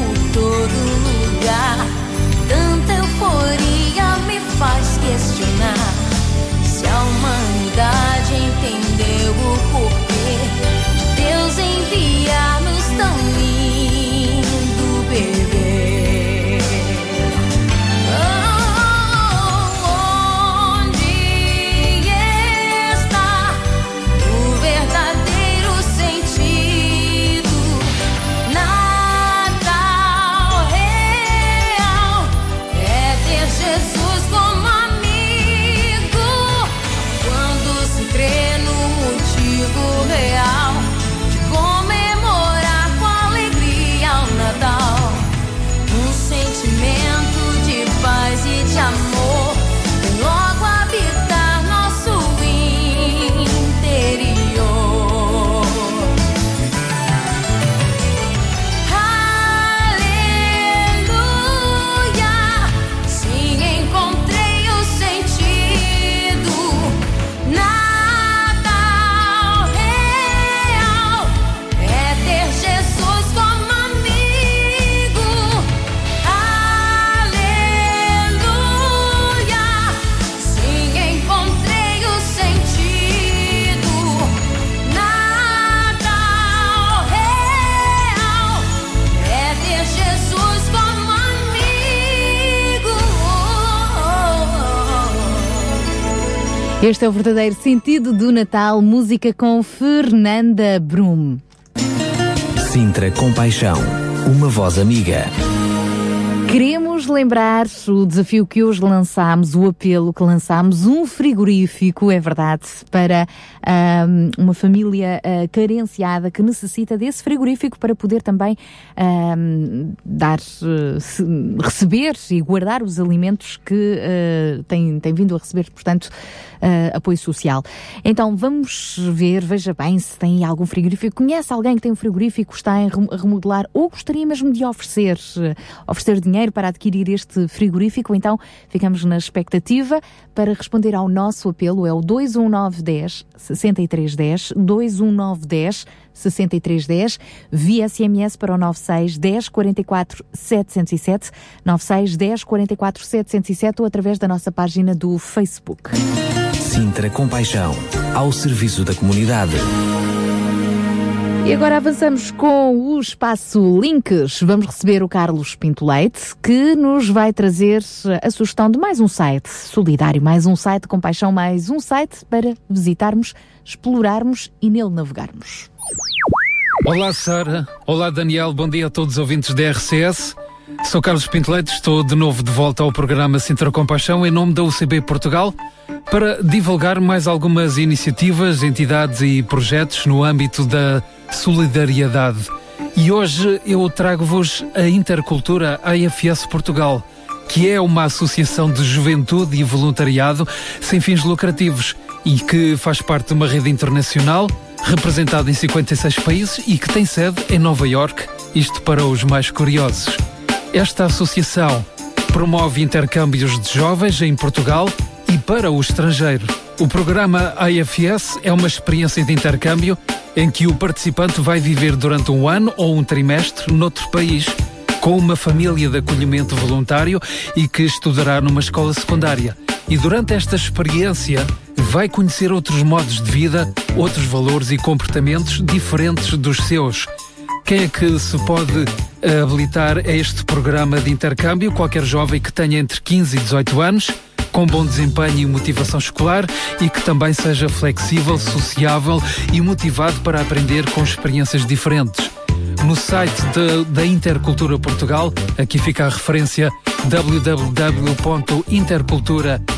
Este é o verdadeiro sentido do Natal, música com Fernanda Brum. Sintra Compaixão, uma voz amiga. Queremos lembrar o desafio que hoje lançámos, o apelo que lançámos, um frigorífico, é verdade, para ahm, uma família ah, carenciada que necessita desse frigorífico para poder também ahm, dar, se- receber e guardar os alimentos que eh, tem, tem vindo a receber, portanto, eh, apoio social. Então vamos ver, veja bem se tem algum frigorífico, conhece alguém que tem um frigorífico, está a rem- a remodelar ou gostaria mesmo de oferecer, oferecer dinheiro para adquirir este frigorífico, então ficamos na expectativa para responder ao nosso apelo, é o 21910 6310, 21910 6310, via SMS para o 96 10 44 707, 96 10 44 707 ou através da nossa página do Facebook. Sintra Compaixão, ao serviço da comunidade. E agora avançamos com o espaço Links. Vamos receber o Carlos Pinto Leite, que nos vai trazer a sugestão de mais um site solidário, mais um site de compaixão, mais um site para visitarmos, explorarmos e nele navegarmos. Olá, Sara. Olá, Daniel. Bom dia a todos os ouvintes da RCS. Sou Carlos Pinto Leite, estou de novo de volta ao programa Sintra Compaixão em nome da UCB Portugal para divulgar mais algumas iniciativas, entidades e projetos no âmbito da solidariedade. E hoje eu trago-vos a Intercultura AFS Portugal, que é uma associação de juventude e voluntariado sem fins lucrativos e que faz parte de uma rede internacional representada em 56 países e que tem sede em Nova York, isto para os mais curiosos. Esta associação promove intercâmbios de jovens em Portugal e para o estrangeiro. O programa AFS é uma experiência de intercâmbio em que o participante vai viver durante um ano ou um trimestre noutro país, com uma família de acolhimento voluntário e que estudará numa escola secundária. E durante esta experiência vai conhecer outros modos de vida, outros valores e comportamentos diferentes dos seus. Quem é que se pode eh, habilitar a este programa de intercâmbio? Qualquer jovem que tenha entre 15 e 18 anos, com bom desempenho e motivação escolar e que também seja flexível, sociável e motivado para aprender com experiências diferentes. No site de- da Intercultura Portugal, aqui fica a referência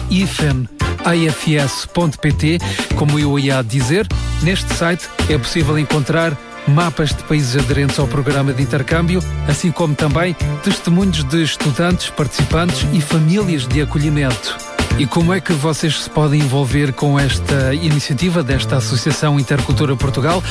ifn.afs.pt, como eu ia dizer, neste site é possível encontrar mapas de países aderentes ao programa de intercâmbio, assim como também testemunhos de estudantes, participantes e famílias de acolhimento. E como é que vocês se podem envolver com esta iniciativa desta Associação Intercultura Portugal?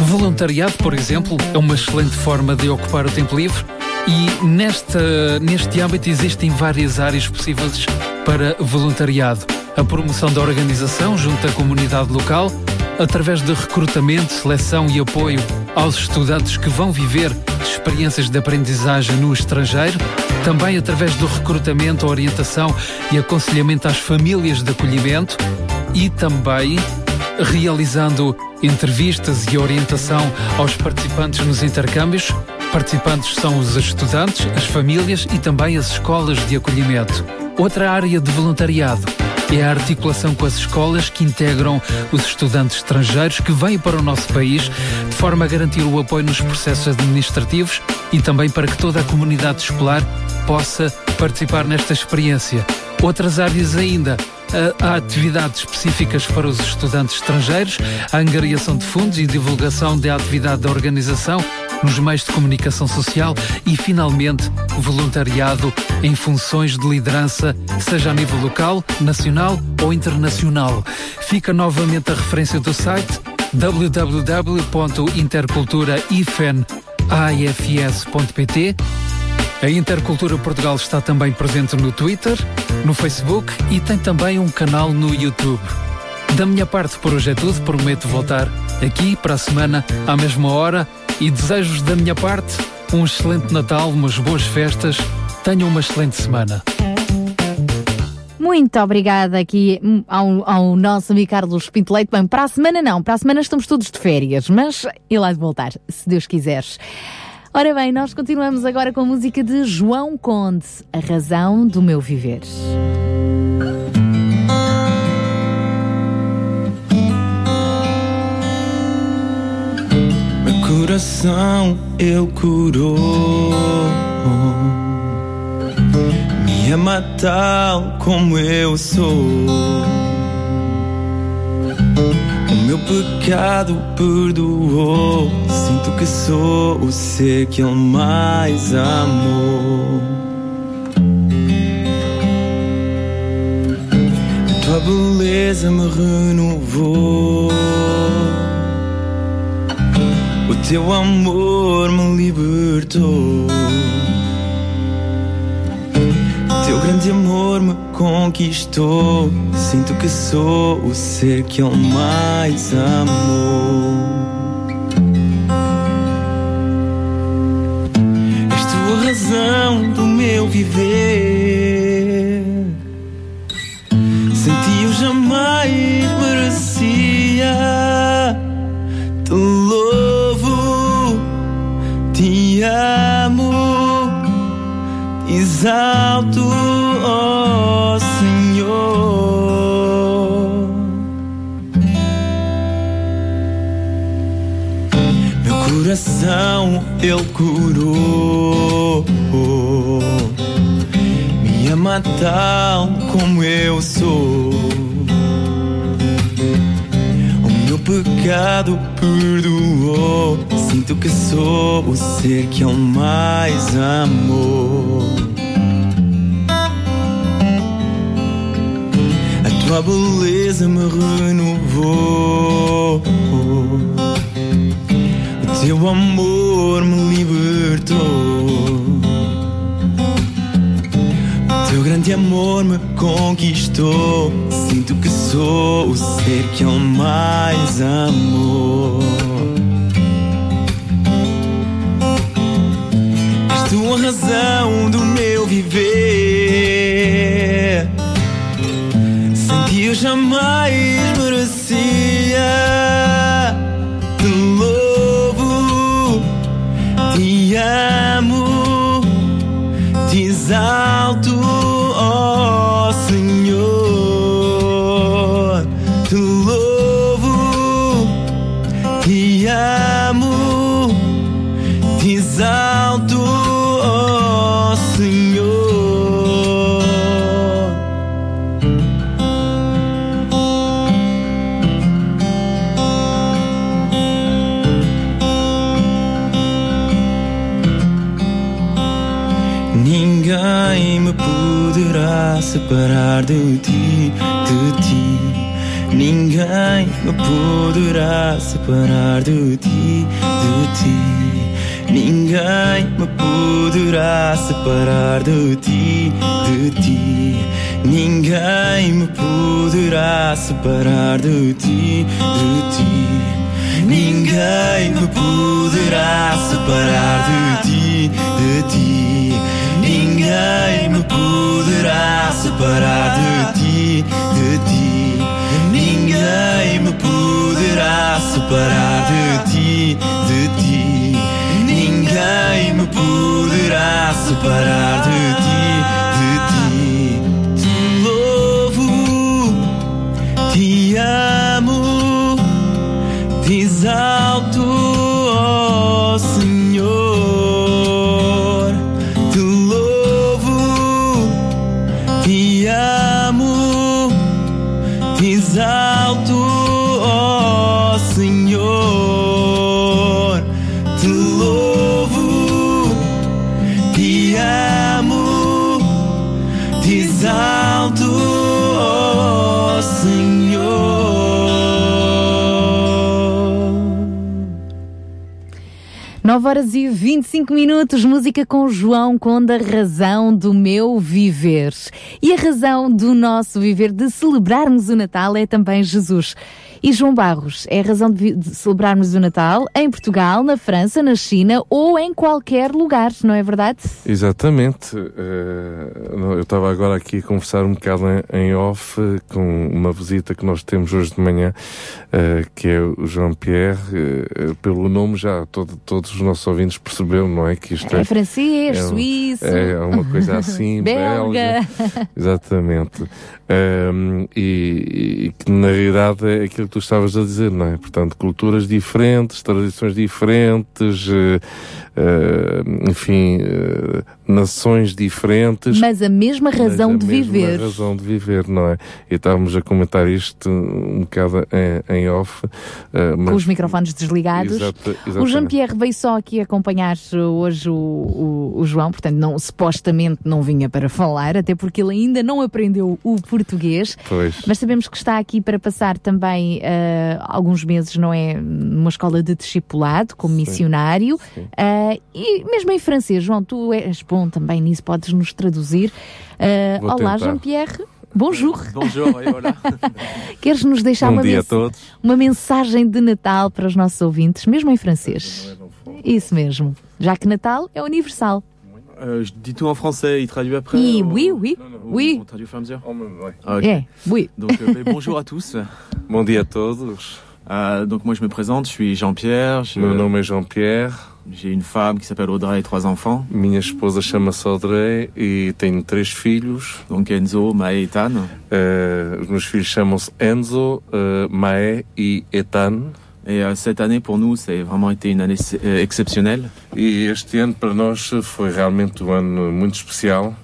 O voluntariado, por exemplo, é uma excelente forma de ocupar o tempo livre e nesta, neste âmbito existem várias áreas possíveis para voluntariado. A promoção da organização junto à comunidade local, através de recrutamento, seleção e apoio aos estudantes que vão viver experiências de aprendizagem no estrangeiro, também através do recrutamento, orientação e aconselhamento às famílias de acolhimento e também realizando entrevistas e orientação aos participantes nos intercâmbios. Participantes são os estudantes, as famílias e também as escolas de acolhimento. Outra área de voluntariado é a articulação com as escolas que integram os estudantes estrangeiros que vêm para o nosso país, de forma a garantir o apoio nos processos administrativos e também para que toda a comunidade escolar possa participar nesta experiência. Outras áreas ainda Há atividades específicas para os estudantes estrangeiros, a angariação de fundos e divulgação da atividade da organização nos meios de comunicação social e, finalmente, voluntariado em funções de liderança, seja a nível local, nacional ou internacional. Fica novamente a referência do site www.interculturaifn.afs.pt a Intercultura Portugal está também presente no Twitter, no Facebook e tem também um canal no YouTube. Da minha parte por hoje é tudo, prometo voltar aqui para a semana à mesma hora e desejo da minha parte um excelente Natal, umas boas festas, tenham uma excelente semana. Muito obrigada aqui ao, ao nosso amigo Carlos Pinto Leite. Bem, para a semana não, para a semana estamos todos de férias, mas ele há de voltar, se Deus quiseres. Ora bem, nós continuamos agora com a música de João Conde, A Razão do Meu Viver. Coração ele curou, me ama tal como eu sou meu pecado perdoou. Sinto que sou o ser que Ele mais amou. A tua beleza me renovou. Teu amor me libertou. Teu grande amor me conquistou. Sinto que sou o ser que ele mais amou. És tu a razão do meu viver. Sem ti eu jamais merecia. Te amo, exalto. coração ele curou. Me ama tal como eu sou. Pecado perdoou. Sinto que sou o ser que ele mais amou. A tua beleza me renovou teu amor me libertou. Teu grande amor me conquistou. Sinto que sou o ser que ele mais amou. És tu a razão do meu viver. Sem ti eu jamais merecia. amo, te exalto, separar de ti, de ti. Ninguém me poderá separar de ti, de ti. Ninguém me poderá separar de ti, de ti. Ninguém me poderá separar de ti, de ti. Ninguém me poderá separar de ti, de ti. Ninguém me poderá separar de ti, de ti. Ninguém me poderá separar de ti, de ti. Ninguém me poderá separar de ti, de ti. Te louvo, te amo, te exalto, 9 horas e 25 minutos, música com João Conda, razão do meu viver. E a razão do nosso viver, de celebrarmos o Natal, é também Jesus. E João Barros, é a razão de, de celebrarmos o Natal em Portugal, na França, na China ou em qualquer lugar, não é verdade? Exatamente. Eh, eu estava agora aqui a conversar um bocado em, off eh, com uma visita que nós temos hoje de manhã, eh, que é o Jean-Pierre. Eh, pelo nome já todo- todos os nossos ouvintes perceberam, não é? Que isto É francês, é um- suíço. É uma coisa assim, belga. Exatamente. Ahm, e, e que na realidade é aquilo que tu estavas a dizer, não é? Portanto, culturas diferentes, tradições diferentes, eh, eh, enfim, eh, nações diferentes. Mas a mesma razão a de mesma viver. razão de viver, não é? E estávamos a comentar isto um bocado em, em off. eh, Com mas- os microfones desligados. Exata- o. Jean-Pierre veio só aqui acompanhar hoje o, o- o João, portanto, não, supostamente não vinha para falar, até porque ele ainda não aprendeu o português. Pois. Mas sabemos que está aqui para passar também ah, alguns meses, não é? Numa escola de discipulado, como missionário. Ah, e mesmo em francês, João, tu és bom também nisso, podes nos traduzir. Vou olá. Jean-Pierre. Bonjour. Bonjour. Queres nos deixar Bom uma, dia a mens- todos. uma mensagem de Natal para os nossos ouvintes, mesmo em francês? Isso mesmo. Já que Natal é universal. Euh, je dis tout en français, il traduit après Oui, ou- oui, oui, ou oui. On traduit au fur et à mesure ouais. Ah, ok. É, oui. Donc, euh, bonjour à tous. Bom dia a todos. Euh, donc, moi, je me présente, je suis Jean-Pierre. je- Meu nome é Jean-Pierre. J'ai une femme qui s'appelle Audrey et trois enfants. Minha esposa chama-se Audrey e tenho três filhos. Donc, Enzo, Maë et Ethan. Eh, os meus filhos chamam-se Enzo, eh, Maé e Ethan. Et euh, cette année, pour nous, c'est vraiment été une année euh, exceptionnelle. E este ano para nós foi realmente um ano muito especial.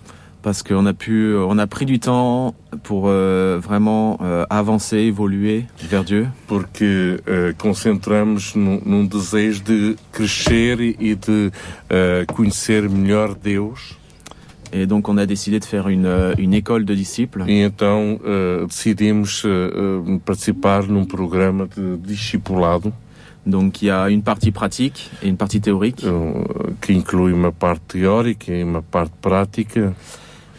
Parce qu'on a pu, on a pris du temps pour euh, vraiment euh, avancer, évoluer vers Dieu. Porque eh, concentramos num, num desejo de crescer e e de eh, conhecer melhor Deus. Et donc, on a décidé de faire une, euh, une école de disciples. E então eh, decidimos eh, participar num programa de discipulado. Donc, il y a une partie pratique et une partie théorique. eh, que inclui uma parte teórica e uma parte prática.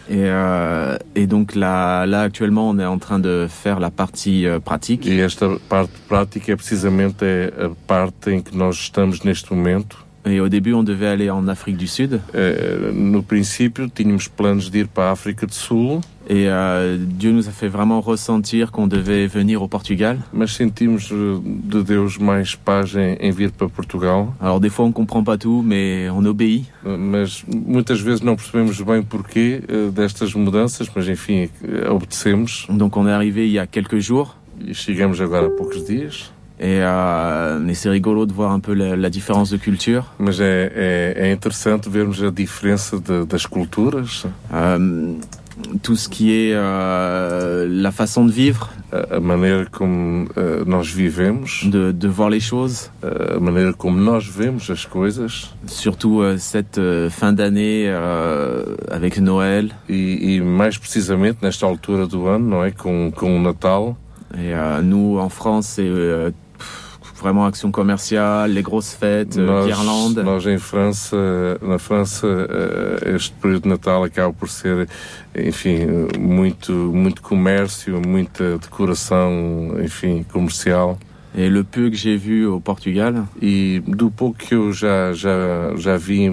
Et, euh, et donc là, là, actuellement, on est en train de faire la partie euh, pratique. E esta parte prática é precisamente a parte em que nós estamos neste momento. Et au début, on devait aller en Afrique du Sud. Eh, no princípio, tínhamos planos de ir para a África do Sul, Et euh, Dieu nous a fait vraiment ressentir qu'on devait venir au Portugal. mas sentimos de Deus mais paz em, em vir para Portugal. Alors des fois, on comprend pas tout, mais on obéit. Mas muitas vezes não percebemos bem porquê eh, destas mudanças, mas enfim, eh, obedecemos. Donc on est arrivé il y a quelques jours. E chegamos agora há poucos dias. Et, euh, mais c'est rigolo de voir un peu la, la différence de culture. Mas é, é, é interessante vermos a diferença de- das culturas. Euh, tout ce qui est euh, la façon de vivre. a, a maneira como uh, nós vivemos, de, de voir les choses, uh, a maneira como nós vemos as coisas, surtout uh, cette fin d'année avec Noël e, e, mais precisamente nesta altura do ano, não é, com com o Natal. Et nous en France c'est vraiment action commerciale, les grosses fêtes, nós, guirlandes. Nós em França, na França, este período de Natal acaba por ser, enfim, muito, muito comércio, muita decoração, enfim, comercial. Et le peu que j'ai vu au Portugal? E do pouco que eu já, já, já vi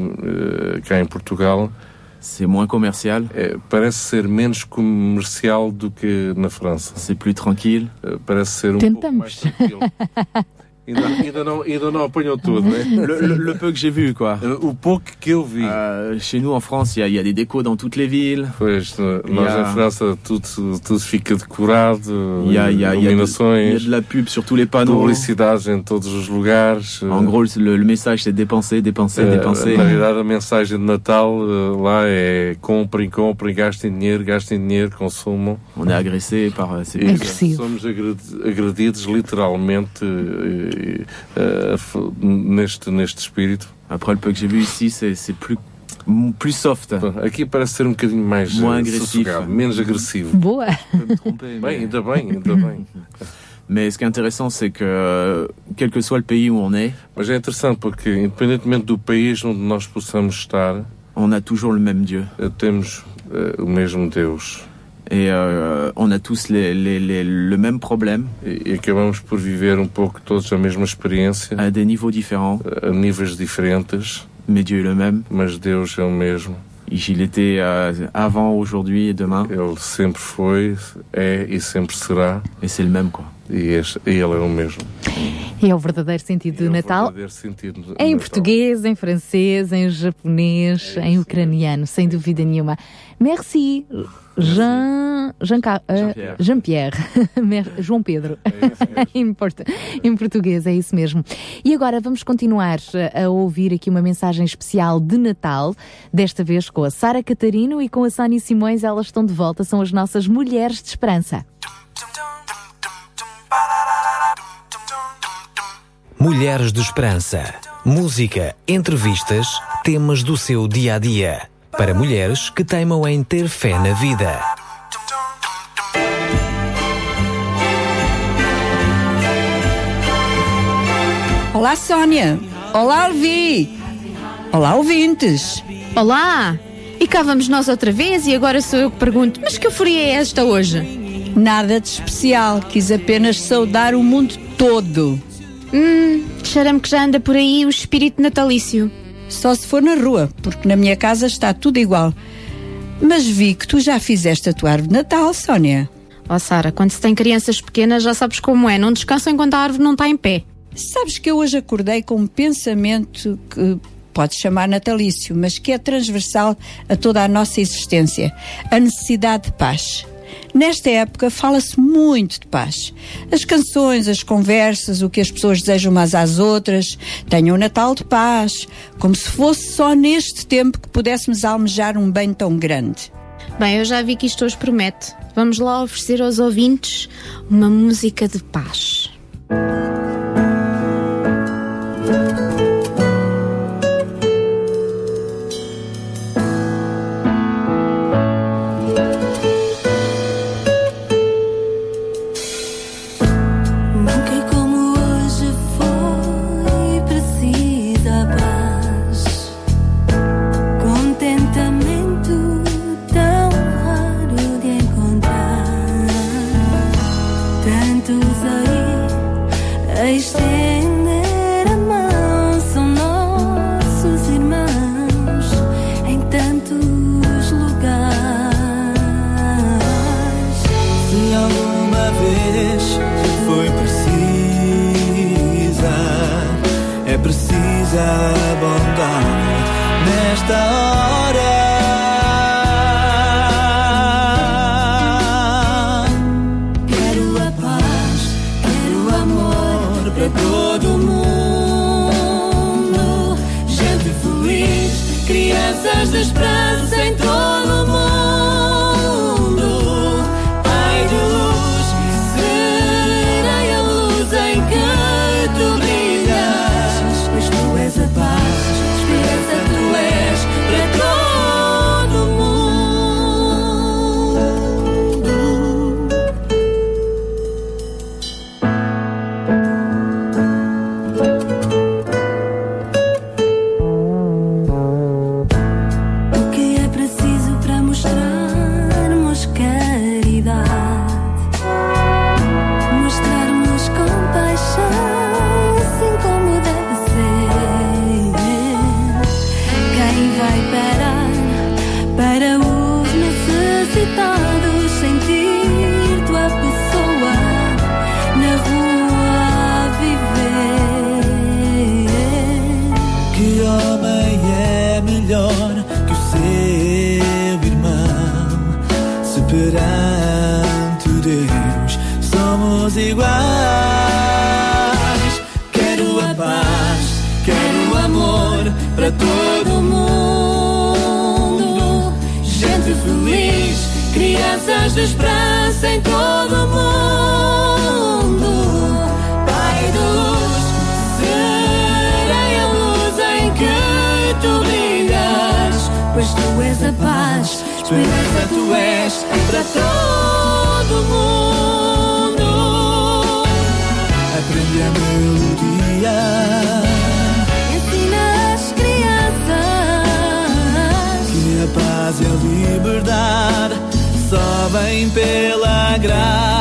cá em Portugal. C'est moins commercial? É, parece ser menos comercial do que na França. C'est plus tranquille? Parece ser um Tentamos. pouco mais tranquilo. Ainda, ainda, não, ainda não apanhou tudo, né? le, le, le, peu que j'ai vu, quoi. O pouco que eu vi. Uh, chez nous, en France, il y, y, a des décos dans toutes les villes. Pois, nós a... em França tudo, tudo fica decorado, il y a, y a, y, a de la pub sur tous les panneaux. Publicidades em todos os lugares. En gros, le, le message c'est dépenser, dépenser, uh, dépenser. Na realidade, a mensagem de Natal uh, lá é comprem, comprem, gastem dinheiro, gastem dinheiro, consumam. On est agressé par ces Agressivo. Somos agredidos literalmente neste, neste espírito. Après, le peu que j'ai vu ici, c'est plus plus soft. Aqui parece ser um bocadinho mais Moins agressif. menos agressivo. Boa. bem, ainda bem, ainda bem. Mais ce qui est intéressant, c'est que quel que soit le pays où on est, mas é interessante porque independentemente do país onde nós possamos estar, on a toujours le même Dieu. Temos uh, o mesmo Deus. Et euh, on a tous les, les, les, le même problème. E acabamos por viver um pouco todos a mesma experiência. À des niveaux différents. A níveis diferentes. Mais Dieu est le même. Mas Deus é o mesmo. Il était euh, avant, aujourd'hui et demain. Ele sempre foi, é e sempre será. Et c'est le même, quoi. E, este, e ele é o mesmo. E é o verdadeiro sentido do é Natal. Verdadeiro sentido do em Natal. português, em francês, em japonês, é em ucraniano, sem dúvida nenhuma. Merci, Jean, Jean, uh, Jean Pierre, João Pedro, é em, em português, é isso mesmo. E agora vamos continuar a ouvir aqui uma mensagem especial de Natal, desta vez com a Sara Catarino e com a Sónia Simões, elas estão de volta, são as nossas mulheres de esperança. Mulheres de Esperança. Música, entrevistas, temas do seu dia a dia. Para mulheres que teimam em ter fé na vida. Olá, Sónia. Olá, Alvi. Olá, ouvintes. Olá. E cá vamos nós outra vez e agora sou eu que pergunto, mas que euforia é esta hoje? Nada de especial, quis apenas saudar o mundo todo. Hum, cheira-me que já anda por aí o espírito natalício. Só se for na rua, porque na minha casa está tudo igual. Mas vi que tu já fizeste a tua árvore de Natal, Sónia. Ó oh, Sara, quando se tem crianças pequenas já sabes como é, não descansam enquanto a árvore não está em pé. Sabes que eu hoje acordei com um pensamento que pode chamar natalício, mas que é transversal a toda a nossa existência: a necessidade de paz. Nesta época fala-se muito de paz. As canções, as conversas, o que as pessoas desejam umas às outras, tenham um Natal de paz, como se fosse só neste tempo que pudéssemos almejar um bem tão grande. Bem, eu já vi que isto hoje promete. Vamos lá oferecer aos ouvintes uma música de paz. I stand. Graça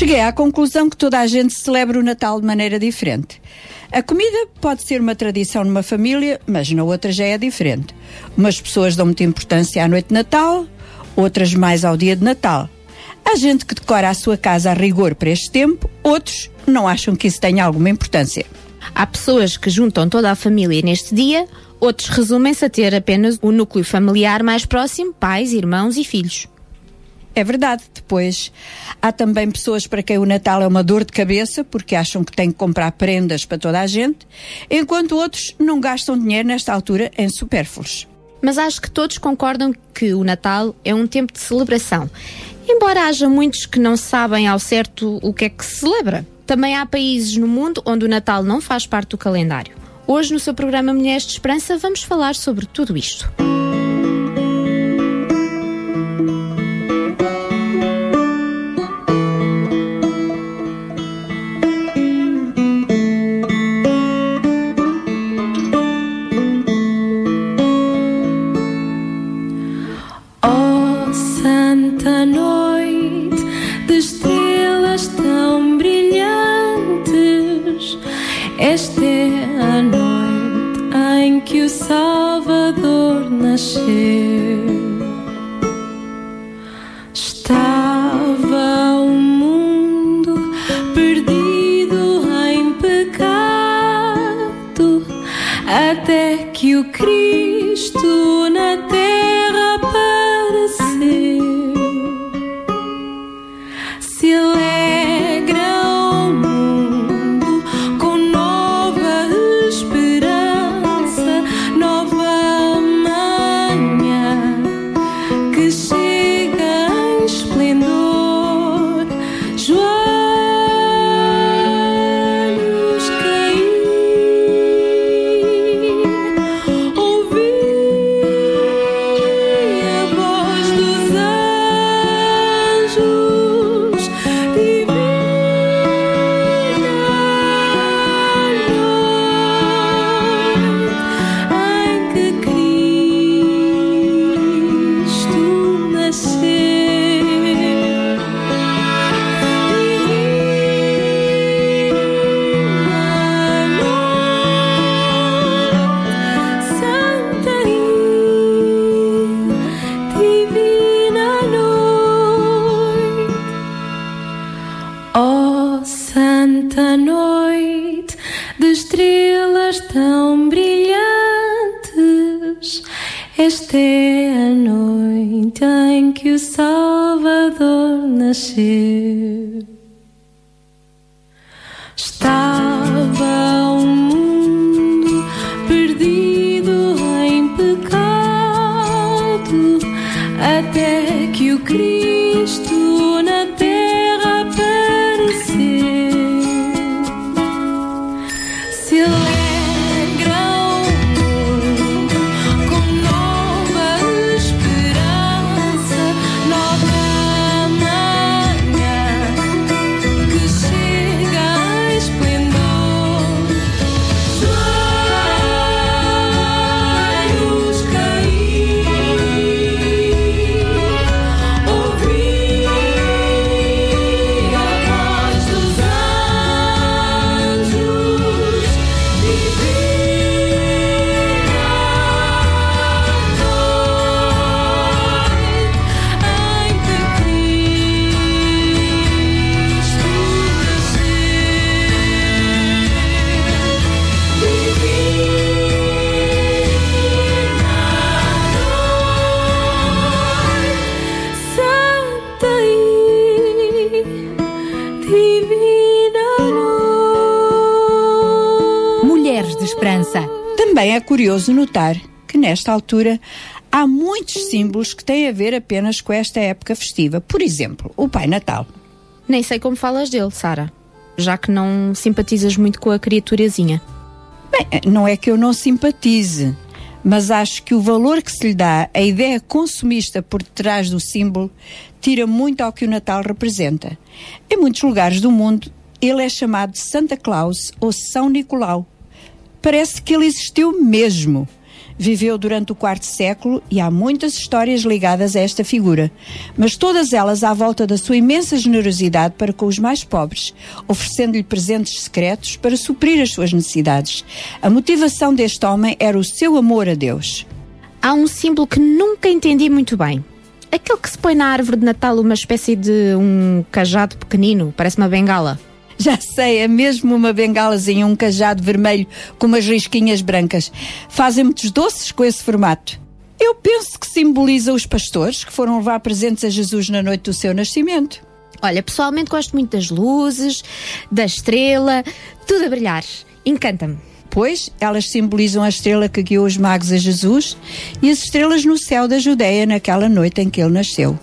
Cheguei à conclusão que toda a gente celebra o Natal de maneira diferente. A comida pode ser uma tradição numa família, mas na outra já é diferente. Umas pessoas dão muita importância à noite de Natal, outras mais ao dia de Natal. Há gente que decora a sua casa a rigor para este tempo, outros não acham que isso tenha alguma importância. Há pessoas que juntam toda a família neste dia, outros resumem-se a ter apenas o núcleo familiar mais próximo, pais, irmãos e filhos. É verdade. Depois, há também pessoas para quem o Natal é uma dor de cabeça, porque acham que têm que comprar prendas para toda a gente, enquanto outros não gastam dinheiro nesta altura em supérfluos. Mas acho que todos concordam que o Natal é um tempo de celebração. Embora haja muitos que não sabem ao certo o que é que se celebra. Também há países no mundo onde o Natal não faz parte do calendário. Hoje, no seu programa Mulheres de Esperança, vamos falar sobre tudo isto. Santa noite de estrelas tão brilhantes, esta é a noite em que o Salvador nasceu. Notar que nesta altura há muitos símbolos que têm a ver apenas com esta época festiva. Por exemplo, o Pai Natal. Nem sei como falas dele, Sara, já que não simpatizas muito com a criaturazinha. Bem, não é que eu não simpatize, mas acho que o valor que se lhe dá, a ideia consumista por detrás do símbolo, tira muito ao que o Natal representa. Em muitos lugares do mundo, ele é chamado Santa Claus ou São Nicolau. Parece que ele existiu mesmo. Viveu durante o quarto século e há muitas histórias ligadas a esta figura, mas todas elas à volta da sua imensa generosidade para com os mais pobres, oferecendo-lhe presentes secretos para suprir as suas necessidades. A motivação deste homem era o seu amor a Deus. Há um símbolo que nunca entendi muito bem. Aquele que se põe na árvore de Natal uma espécie de um cajado pequenino, parece uma bengala. Já sei, é mesmo uma bengalazinha, um cajado vermelho com umas risquinhas brancas. Fazem muitos doces com esse formato. Eu penso que simboliza os pastores que foram levar presentes a Jesus na noite do seu nascimento. Olha, pessoalmente gosto muito das luzes, da estrela, tudo a brilhar. Encanta-me. Pois, elas simbolizam a estrela que guiou os magos a Jesus e as estrelas no céu da Judéia naquela noite em que ele nasceu.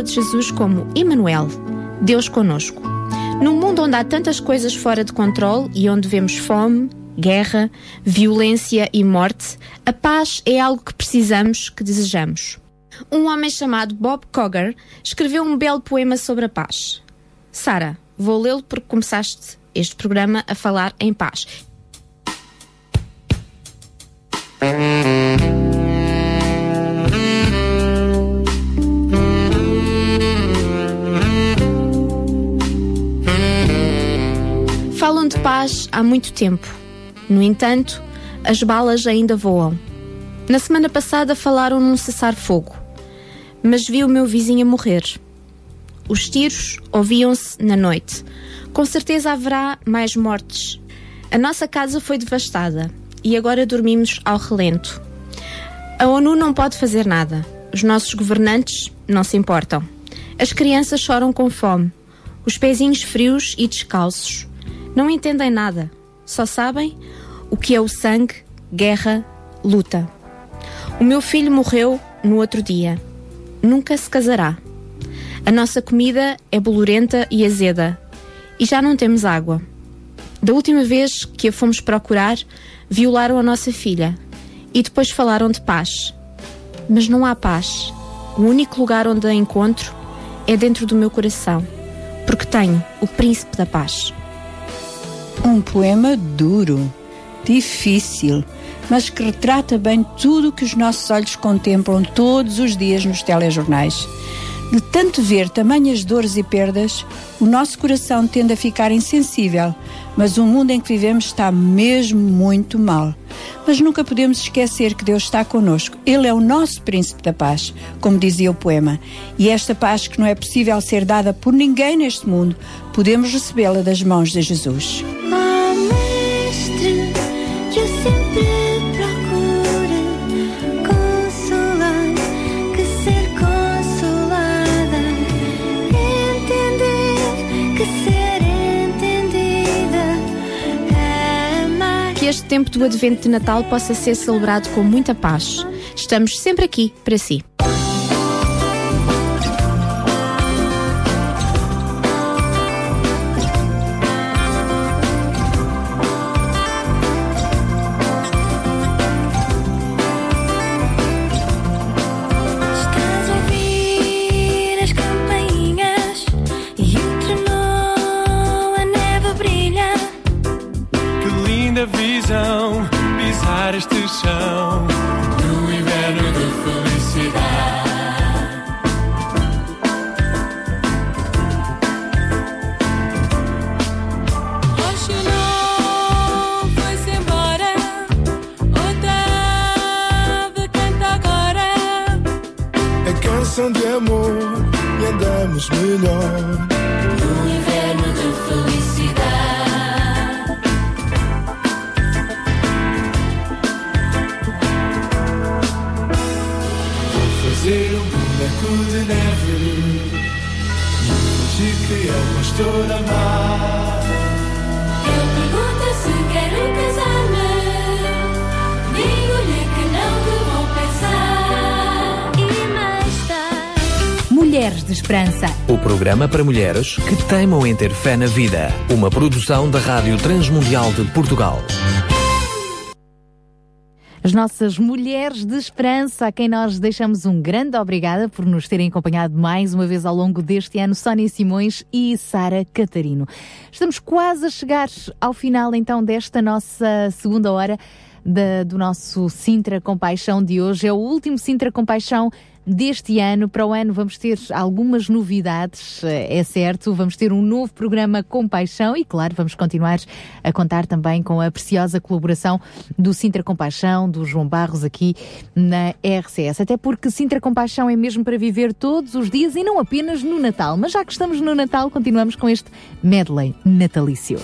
Fala de Jesus como Emmanuel, Deus conosco. Num mundo onde há tantas coisas fora de controle e onde vemos fome, guerra, violência e morte, a paz é algo que precisamos, que desejamos. Um homem chamado Bob Cogger escreveu um belo poema sobre a paz. Sara, vou lê-lo porque começaste este programa a falar em paz. De paz há muito tempo. No entanto, as balas ainda voam. Na semana passada falaram num cessar-fogo, mas vi o meu vizinho morrer. Os tiros ouviam-se na noite. Com certeza haverá mais mortes. A nossa casa foi devastada e agora dormimos ao relento. A ONU não pode fazer nada. Os nossos governantes não se importam. As crianças choram com fome, os pezinhos frios e descalços. Não entendem nada, só sabem o que é o sangue, guerra, luta. O meu filho morreu no outro dia. Nunca se casará. A nossa comida é bolorenta e azeda e já não temos água. Da última vez que a fomos procurar, violaram a nossa filha e depois falaram de paz. Mas não há paz. O único lugar onde a encontro é dentro do meu coração, porque tenho o príncipe da paz. Um poema duro, difícil, mas que retrata bem tudo o que os nossos olhos contemplam todos os dias nos telejornais. De tanto ver tamanhas dores e perdas, o nosso coração tende a ficar insensível, mas o mundo em que vivemos está mesmo muito mal. Mas nunca podemos esquecer que Deus está conosco. Ele é o nosso príncipe da paz, como dizia o poema. E esta paz que não é possível ser dada por ninguém neste mundo, podemos recebê-la das mãos de Jesus. Tempo do Advento de Natal possa ser celebrado com muita paz. Estamos sempre aqui para si. Programa para mulheres que teimam em ter fé na vida. Uma produção da Rádio Transmundial de Portugal. As nossas mulheres de esperança, a quem nós deixamos um grande obrigada por nos terem acompanhado mais uma vez ao longo deste ano, Sónia Simões e Sara Catarino. Estamos quase a chegar ao final então desta nossa segunda hora do nosso Sintra Compaixão de hoje. É o último Sintra Compaixão deste ano. Para o ano vamos ter algumas novidades, eh, é certo. Vamos ter um novo programa com paixão e, claro, vamos continuar a contar também com a preciosa colaboração do Sintra Compaixão, do João Barros aqui na RCS. Até porque Sintra Compaixão é mesmo para viver todos os dias e não apenas no Natal. Mas já que estamos no Natal, continuamos com este medley natalício.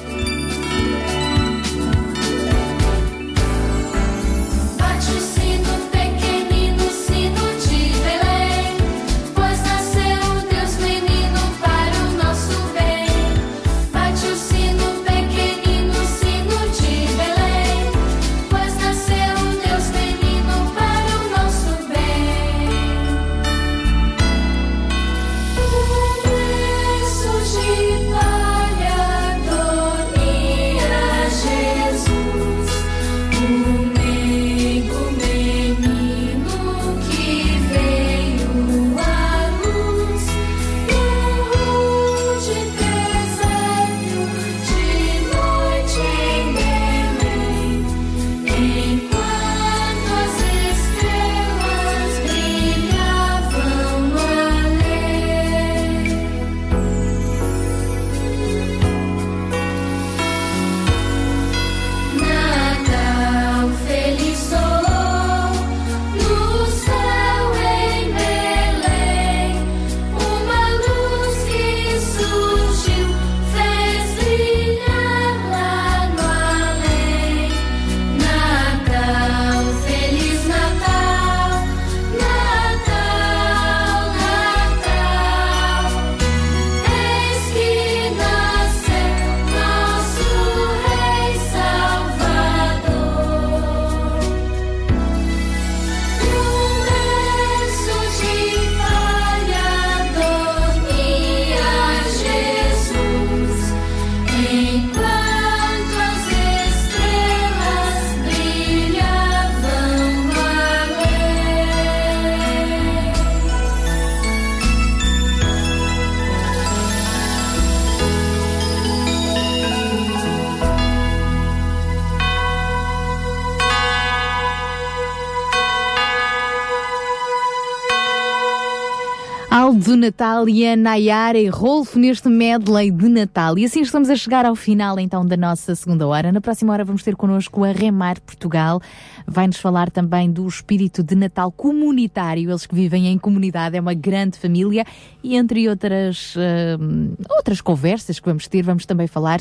Natal e a Nayara e Rolfo neste medley de Natal. E assim estamos a chegar ao final então da nossa segunda hora. Na próxima hora vamos ter connosco a Remar Portugal. Vai-nos falar também do espírito de Natal comunitário. Eles que vivem em comunidade, é uma grande família. E entre outras, uh, outras conversas que vamos ter, vamos também falar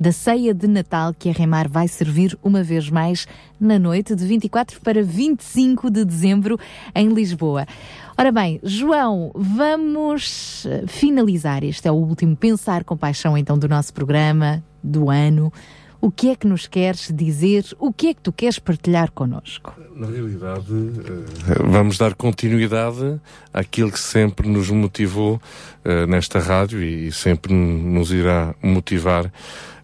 da ceia de Natal que a Remar vai servir uma vez mais na noite de 24 para 25 de dezembro em Lisboa. Ora bem, João, vamos eh, finalizar. Este é o último Pensar com Paixão, então, do nosso programa do ano. O que é que nos queres dizer? O que é que tu queres partilhar connosco? Na realidade, eh, vamos dar continuidade àquilo que sempre nos motivou uh, nesta rádio e sempre nos irá motivar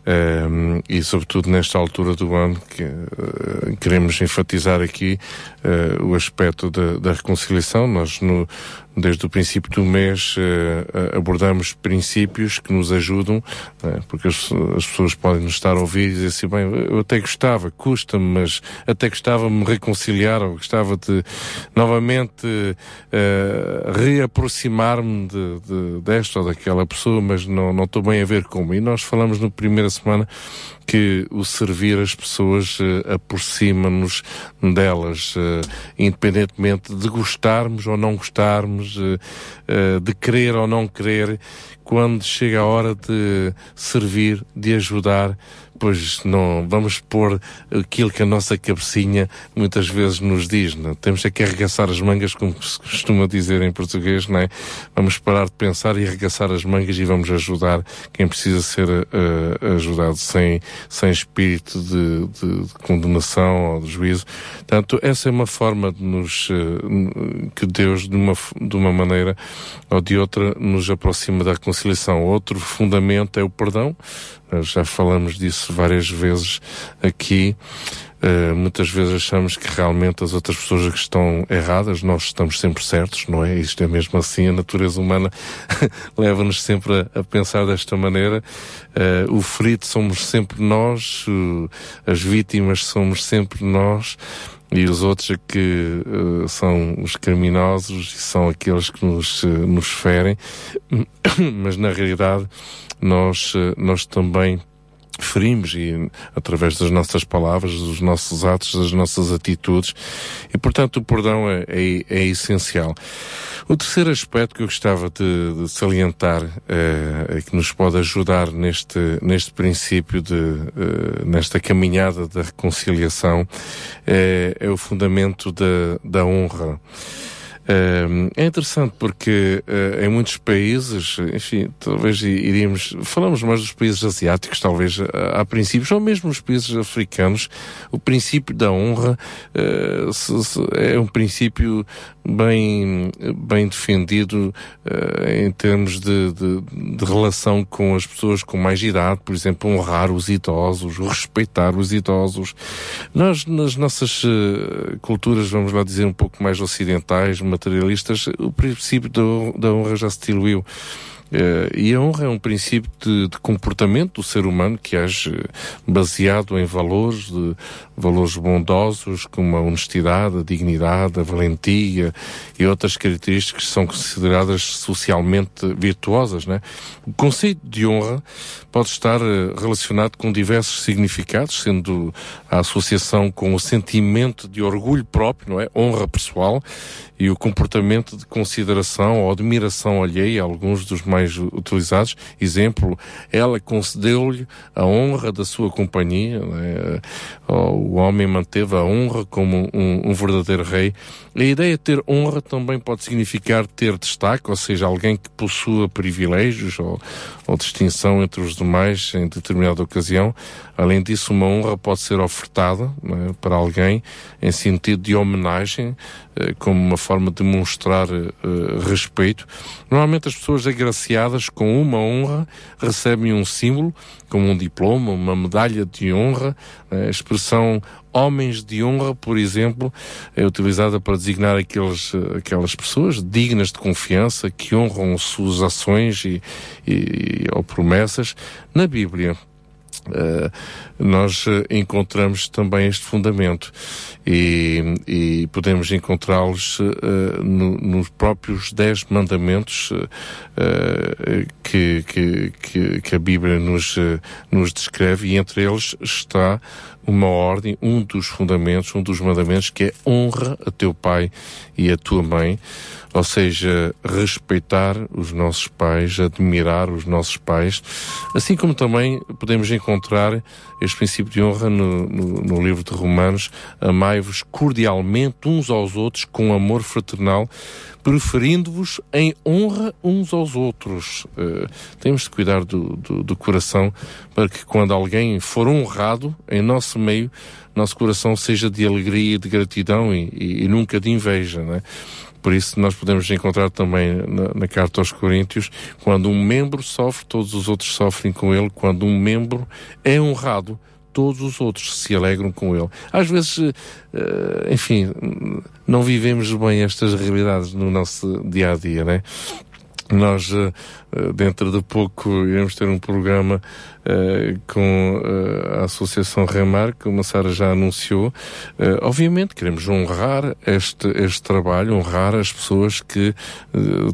um, e sobretudo nesta altura do ano que uh, queremos enfatizar aqui uh, o aspecto da, da reconciliação. Nós no, desde o princípio do mês uh, abordamos princípios que nos ajudam, uh, porque as, as, pessoas podem nos estar a ouvir e dizer assim, bem, eu até gostava, custa-me, mas até gostava de me reconciliar, ou gostava de novamente uh, reaproximar-me de, de, desta ou daquela pessoa, mas não, não estou bem a ver como. E nós falamos na primeira semana que o servir as pessoas uh, aproxima-nos delas, uh, independentemente de gostarmos ou não gostarmos, uh, de querer ou não querer, quando chega a hora de servir, de ajudar, pois não vamos pôr aquilo que a nossa cabecinha muitas vezes nos diz, não? É? temos é que arregaçar as mangas, como se costuma dizer em português, não é? Vamos parar de pensar e arregaçar as mangas e vamos ajudar quem precisa ser uh, ajudado sem, sem espírito de, de, de, condenação ou de juízo. Portanto, essa é uma forma de nos, uh, que Deus, de uma, de uma maneira ou de outra, nos aproxima da reconciliação. Outro fundamento é o perdão, já falamos disso várias vezes aqui. Uh, muitas vezes achamos que realmente as outras pessoas que estão erradas, nós estamos sempre certos, não é? Isto é mesmo assim, a natureza humana leva-nos sempre a, a, pensar desta maneira. Uh, o ferido somos sempre nós, uh, as vítimas somos sempre nós, e os outros é que são os criminosos e são aqueles que nos, nos ferem, mas na realidade nós, uh, nós também ferimos e através das nossas palavras, dos nossos atos, das nossas atitudes e portanto o perdão é, é, é essencial. O terceiro aspecto que eu gostava de, de salientar é, que nos pode ajudar neste, neste princípio de, eh, nesta caminhada da reconciliação é, é o fundamento da, da honra. É interessante porque eh, em muitos países, enfim, talvez iríamos, falamos mais dos países asiáticos, talvez há princípios, ou mesmo os países africanos, o princípio da honra eh, é um princípio bem, bem defendido em termos de, de, de, relação com as pessoas com mais idade, por exemplo, honrar os idosos, respeitar os idosos. Nós, nas nossas culturas, vamos lá dizer, um pouco mais ocidentais, materialistas, o princípio da, honra já se diluiu. Uh, e a honra é um princípio de, de, comportamento do ser humano que age baseado em valores, de, valores bondosos como a honestidade, a dignidade, a valentia e outras características que são consideradas socialmente virtuosas. Né? O conceito de honra pode estar uh, relacionado com diversos significados, sendo a associação com o sentimento de orgulho próprio, não é? honra pessoal, e o comportamento de consideração ou admiração alheia, alguns dos mais utilizados. Exemplo, ela concedeu-lhe a honra da sua companhia, né? o homem manteve a honra como um, um, verdadeiro rei. A ideia de ter honra também pode significar ter destaque, ou seja, alguém que possua privilégios ou, ou distinção entre os demais em determinada ocasião. Além disso, uma honra pode ser ofertada né, para alguém em sentido de homenagem, eh, como uma forma de demonstrar eh, respeito. Normalmente as pessoas agraciadas com uma honra recebem um símbolo, como um diploma, uma medalha de honra, a expressão homens de honra, por exemplo, é utilizada para designar aqueles, aquelas pessoas dignas de confiança que honram suas ações e, e, ou promessas. Na Bíblia, nós uh, encontramos também este fundamento e, e podemos encontrá-los uh, no, nos próprios dez mandamentos que, que, que, que, a Bíblia nos, nos descreve e entre eles está uma ordem, um dos fundamentos, um dos mandamentos que é honra a teu pai e a tua mãe. Ou seja, respeitar os nossos pais, admirar os nossos pais, assim como também podemos encontrar este princípio de honra no, no, no livro de Romanos, amai-vos cordialmente uns aos outros com amor fraternal, preferindo-vos em honra uns aos outros. Uh, temos de cuidar do, do, do, coração para que quando alguém for honrado em nosso meio, nosso coração seja de alegria e de gratidão e, e, e nunca de inveja, né? Por isso, nós podemos encontrar também na, na, carta aos Coríntios, quando um membro sofre, todos os outros sofrem com ele. Quando um membro é honrado, todos os outros se alegram com ele. Às vezes, uh, enfim, não vivemos bem estas realidades no nosso dia a dia, né? Nós, uh, dentro de pouco, iremos ter um programa uh, com uh, a Associação Remar, que a Sara já anunciou. Uh, obviamente, queremos honrar este, este trabalho, honrar as pessoas que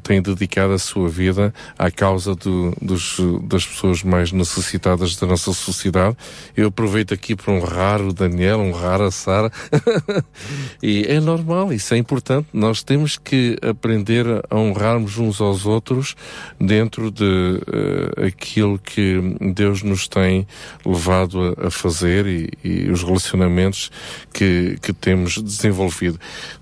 têm dedicado a sua vida à causa do, dos, das pessoas mais necessitadas da nossa sociedade. Eu aproveito aqui para honrar o Daniel, honrar a Sara. e é normal, isso é importante. Nós temos que aprender a honrarmos uns aos outros dentro de aquilo que Deus Deus nos tem levado a, a fazer e, e, os relacionamentos que, que temos desenvolvido.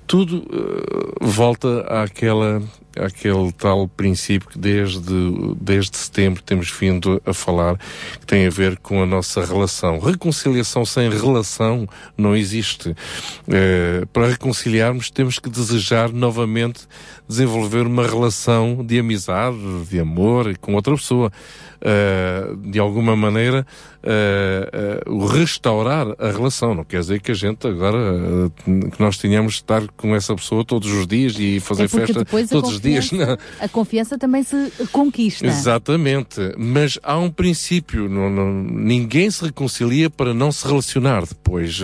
Tudo uh, volta àquela aquele tal princípio que desde, desde setembro temos vindo a falar, que tem a ver com a nossa relação. Reconciliação sem relação não existe. Uh, para reconciliarmos, temos que desejar novamente desenvolver uma relação de amizade, de amor com outra pessoa. Uh, de alguma maneira, uh, uh, restaurar a relação. Não quer dizer que a gente agora, que nós tenhamos de estar com essa pessoa todos os dias e fazer é festa todos os dias. Não. A confiança também se conquista. Exatamente. Mas há um princípio. Não, não, ninguém se reconcilia para não se relacionar depois.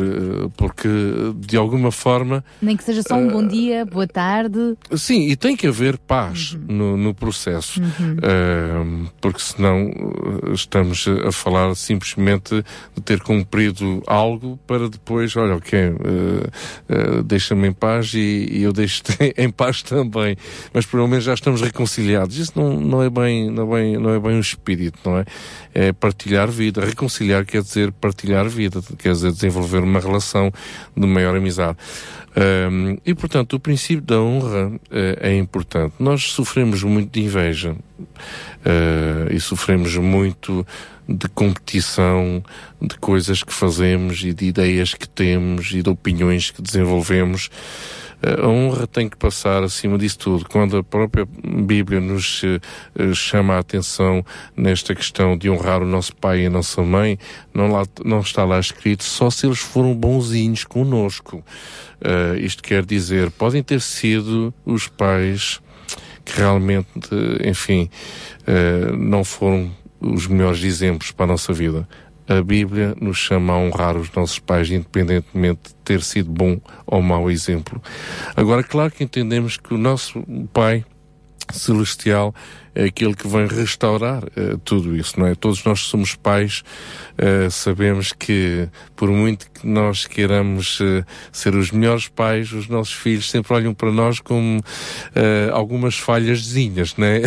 Porque, de alguma forma. Nem que seja só um bom dia, boa tarde. Sim, e tem que haver paz uhum. no, no, processo. Uhum. porque senão estamos a falar simplesmente simplesmente de ter cumprido algo para depois, olha, ok, uh, uh, deixa-me em paz e, e eu deixo-te em paz também. Mas pelo menos já estamos reconciliados. Isso não, não, é bem, não, é bem, não é bem um espírito, não é? É partilhar vida. Reconciliar quer dizer partilhar vida, quer dizer desenvolver uma relação de maior amizade. Um, e portanto, o princípio da honra uh, é importante. Nós sofremos muito de inveja uh, e sofremos muito de competição, de coisas que fazemos e de ideias que temos e de opiniões que desenvolvemos. A honra tem que passar acima disso tudo. Quando a própria Bíblia nos uh, chama a atenção nesta questão de honrar o nosso pai e a nossa mãe, não, lá, não está lá escrito só se eles foram bonzinhos conosco. Uh, isto quer dizer, podem ter sido os pais que realmente, enfim, uh, não foram os melhores exemplos para a nossa vida. A Bíblia nos chama a honrar os nossos pais, independentemente de ter sido bom ou mau exemplo. Agora, claro que entendemos que o nosso Pai celestial é aquele que vem restaurar uh, tudo isso, não é? Todos nós somos pais, uh, sabemos que por muito que nós queiramos uh, ser os melhores pais, os nossos filhos sempre olham para nós com algumas falhaszinhas, não é?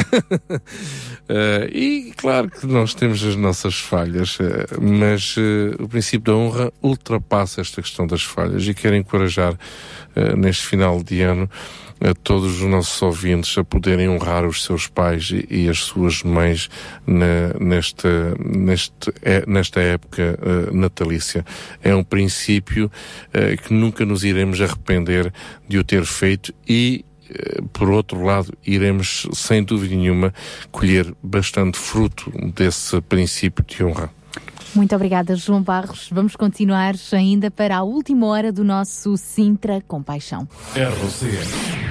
e claro que nós temos as nossas falhas, mas o princípio da honra ultrapassa esta questão das falhas e quero encorajar neste final de ano a todos os nossos ouvintes a poderem honrar os seus pais e, e as suas mães na, nesta, neste, é, nesta época uh, natalícia. É um princípio uh, que nunca nos iremos arrepender de o ter feito e eh, por outro lado, iremos, sem dúvida nenhuma, colher bastante fruto desse princípio de honra. Muito obrigada, João Barros. Vamos continuar ainda para a última hora do nosso Sintra Compaixão. RCN.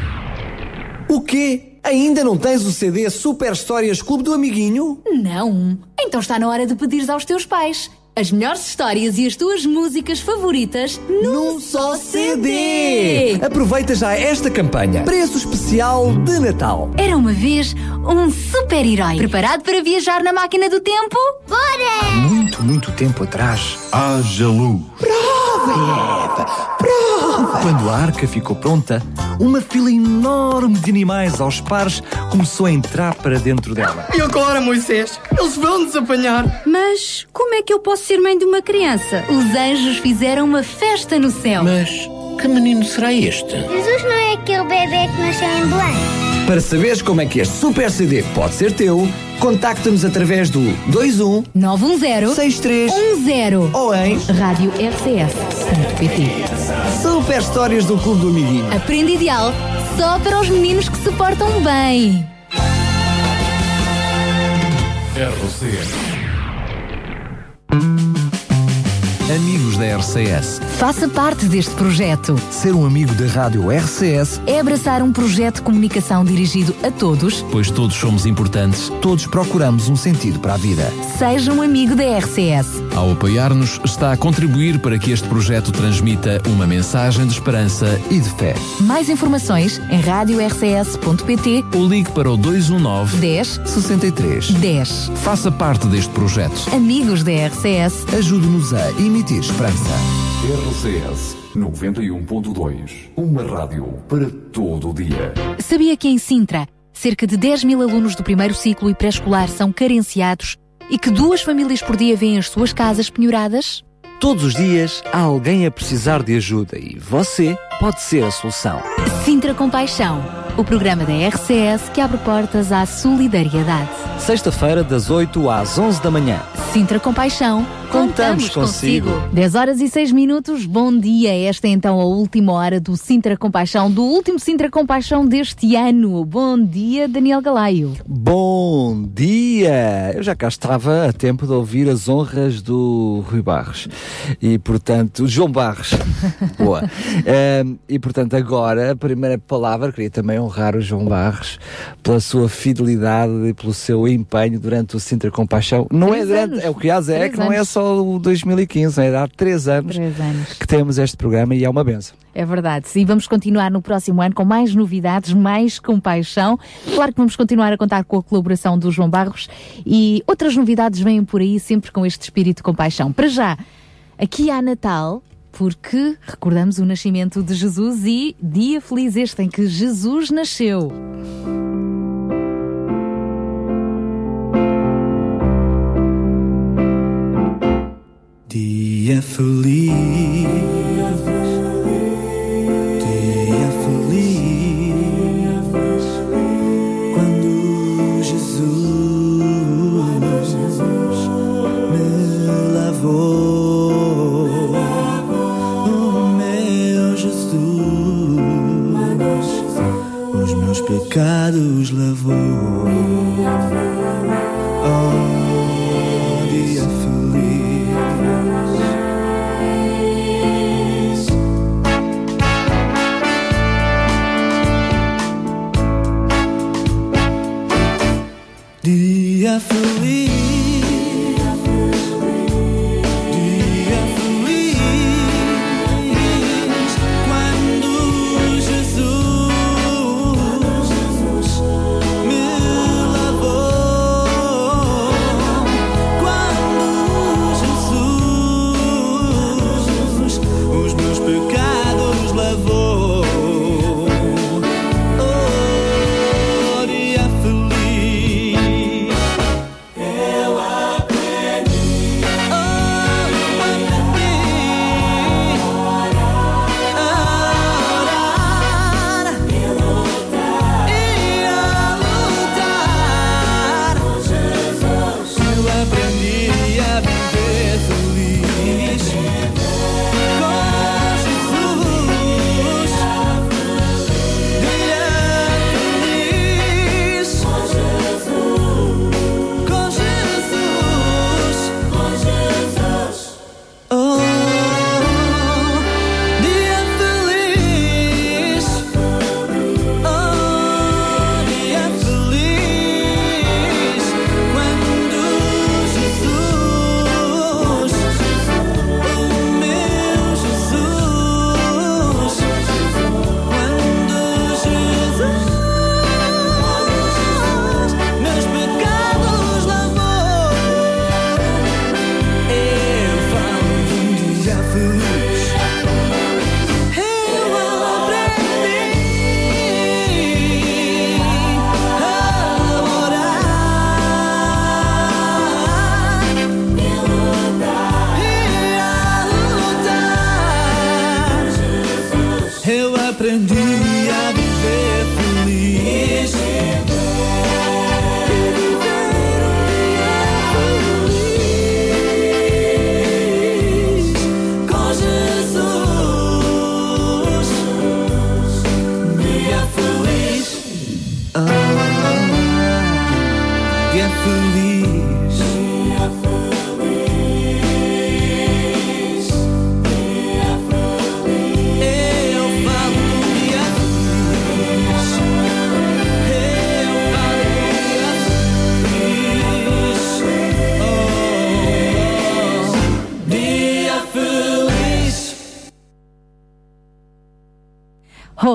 O quê? Ainda não tens o CD Super Histórias Clube do Amiguinho? Não. Então está na hora de pedires aos teus pais. As melhores histórias e as tuas músicas favoritas num só CD. Aproveita já esta campanha. Preço especial de Natal. Era uma vez um super-herói. Preparado para viajar na máquina do tempo? Bora! Muito, muito tempo atrás, haja luz. Prova, Eva, prova! Quando a arca ficou pronta, uma fila enorme de animais aos pares começou a entrar para dentro dela. E agora, Moisés? Eles vão-nos apanhar. Mas como é que eu posso ser mãe de uma criança? Os anjos fizeram uma festa no céu. Mas que menino será este? Jesus não é aquele bebê que nasceu em Belém. Para saberes como é que este super CD pode ser teu, contacta-nos através do 21 910 6310 ou em Rádio RCS.pt. Super Histórias do Clube do Amiguinho. Aprende ideal só para os meninos que se portam bem. RCS. Mm-hmm. Amigos da RCS. Faça parte deste projeto. Ser um amigo da Rádio RCS É abraçar um projeto de comunicação dirigido a todos. pois todos somos importantes, todos procuramos um sentido para a vida. Seja um amigo da RCS. Ao apoiar-nos, está a contribuir para que este projeto transmita uma mensagem de esperança e de fé. Mais informações em radiorcs.pt Ou ligue para o 219 10 63 10. Faça parte deste projeto. Amigos da RCS. Ajude-nos a emitir esperança. RCS 91.2. Uma rádio para todo o dia. Sabia que em Sintra, cerca de 10 mil alunos do primeiro ciclo e pré-escolar são carenciados e que duas famílias por dia vêm as suas casas penhoradas? Todos os dias há alguém a precisar de ajuda e você pode ser a solução. Sintra Compaixão, o programa da RCS que abre portas à solidariedade. Sexta-feira, das 8 às 11 da manhã. Sintra Compaixão, Contamos consigo. 10 horas e 6 minutos, bom dia. Esta é então a última hora do Sintra Compaixão, do último Sintra Compaixão deste ano. Bom dia, Daniel Galaio. Bom dia! Eu já cá estava a tempo de ouvir as honras do Rui Barros. E portanto, João Barros. Boa. E portanto, agora, a primeira palavra, queria também honrar o João Barros pela sua fidelidade e pelo seu empenho durante o Sintra Compaixão. Não Três é durante, anos. é o que há é que não é anos. só o 2015, é há três anos Três anos. que temos este programa e é uma benção. É verdade. E vamos continuar no próximo ano com mais novidades, mais compaixão. Claro que vamos continuar a contar com a colaboração do João Barros e outras novidades vêm por aí sempre com este espírito de compaixão. Para já, aqui há Natal, porque recordamos o nascimento de Jesus e dia feliz este em que Jesus nasceu. Dia feliz, pecados lavou. Oh, dia feliz. Dia feliz.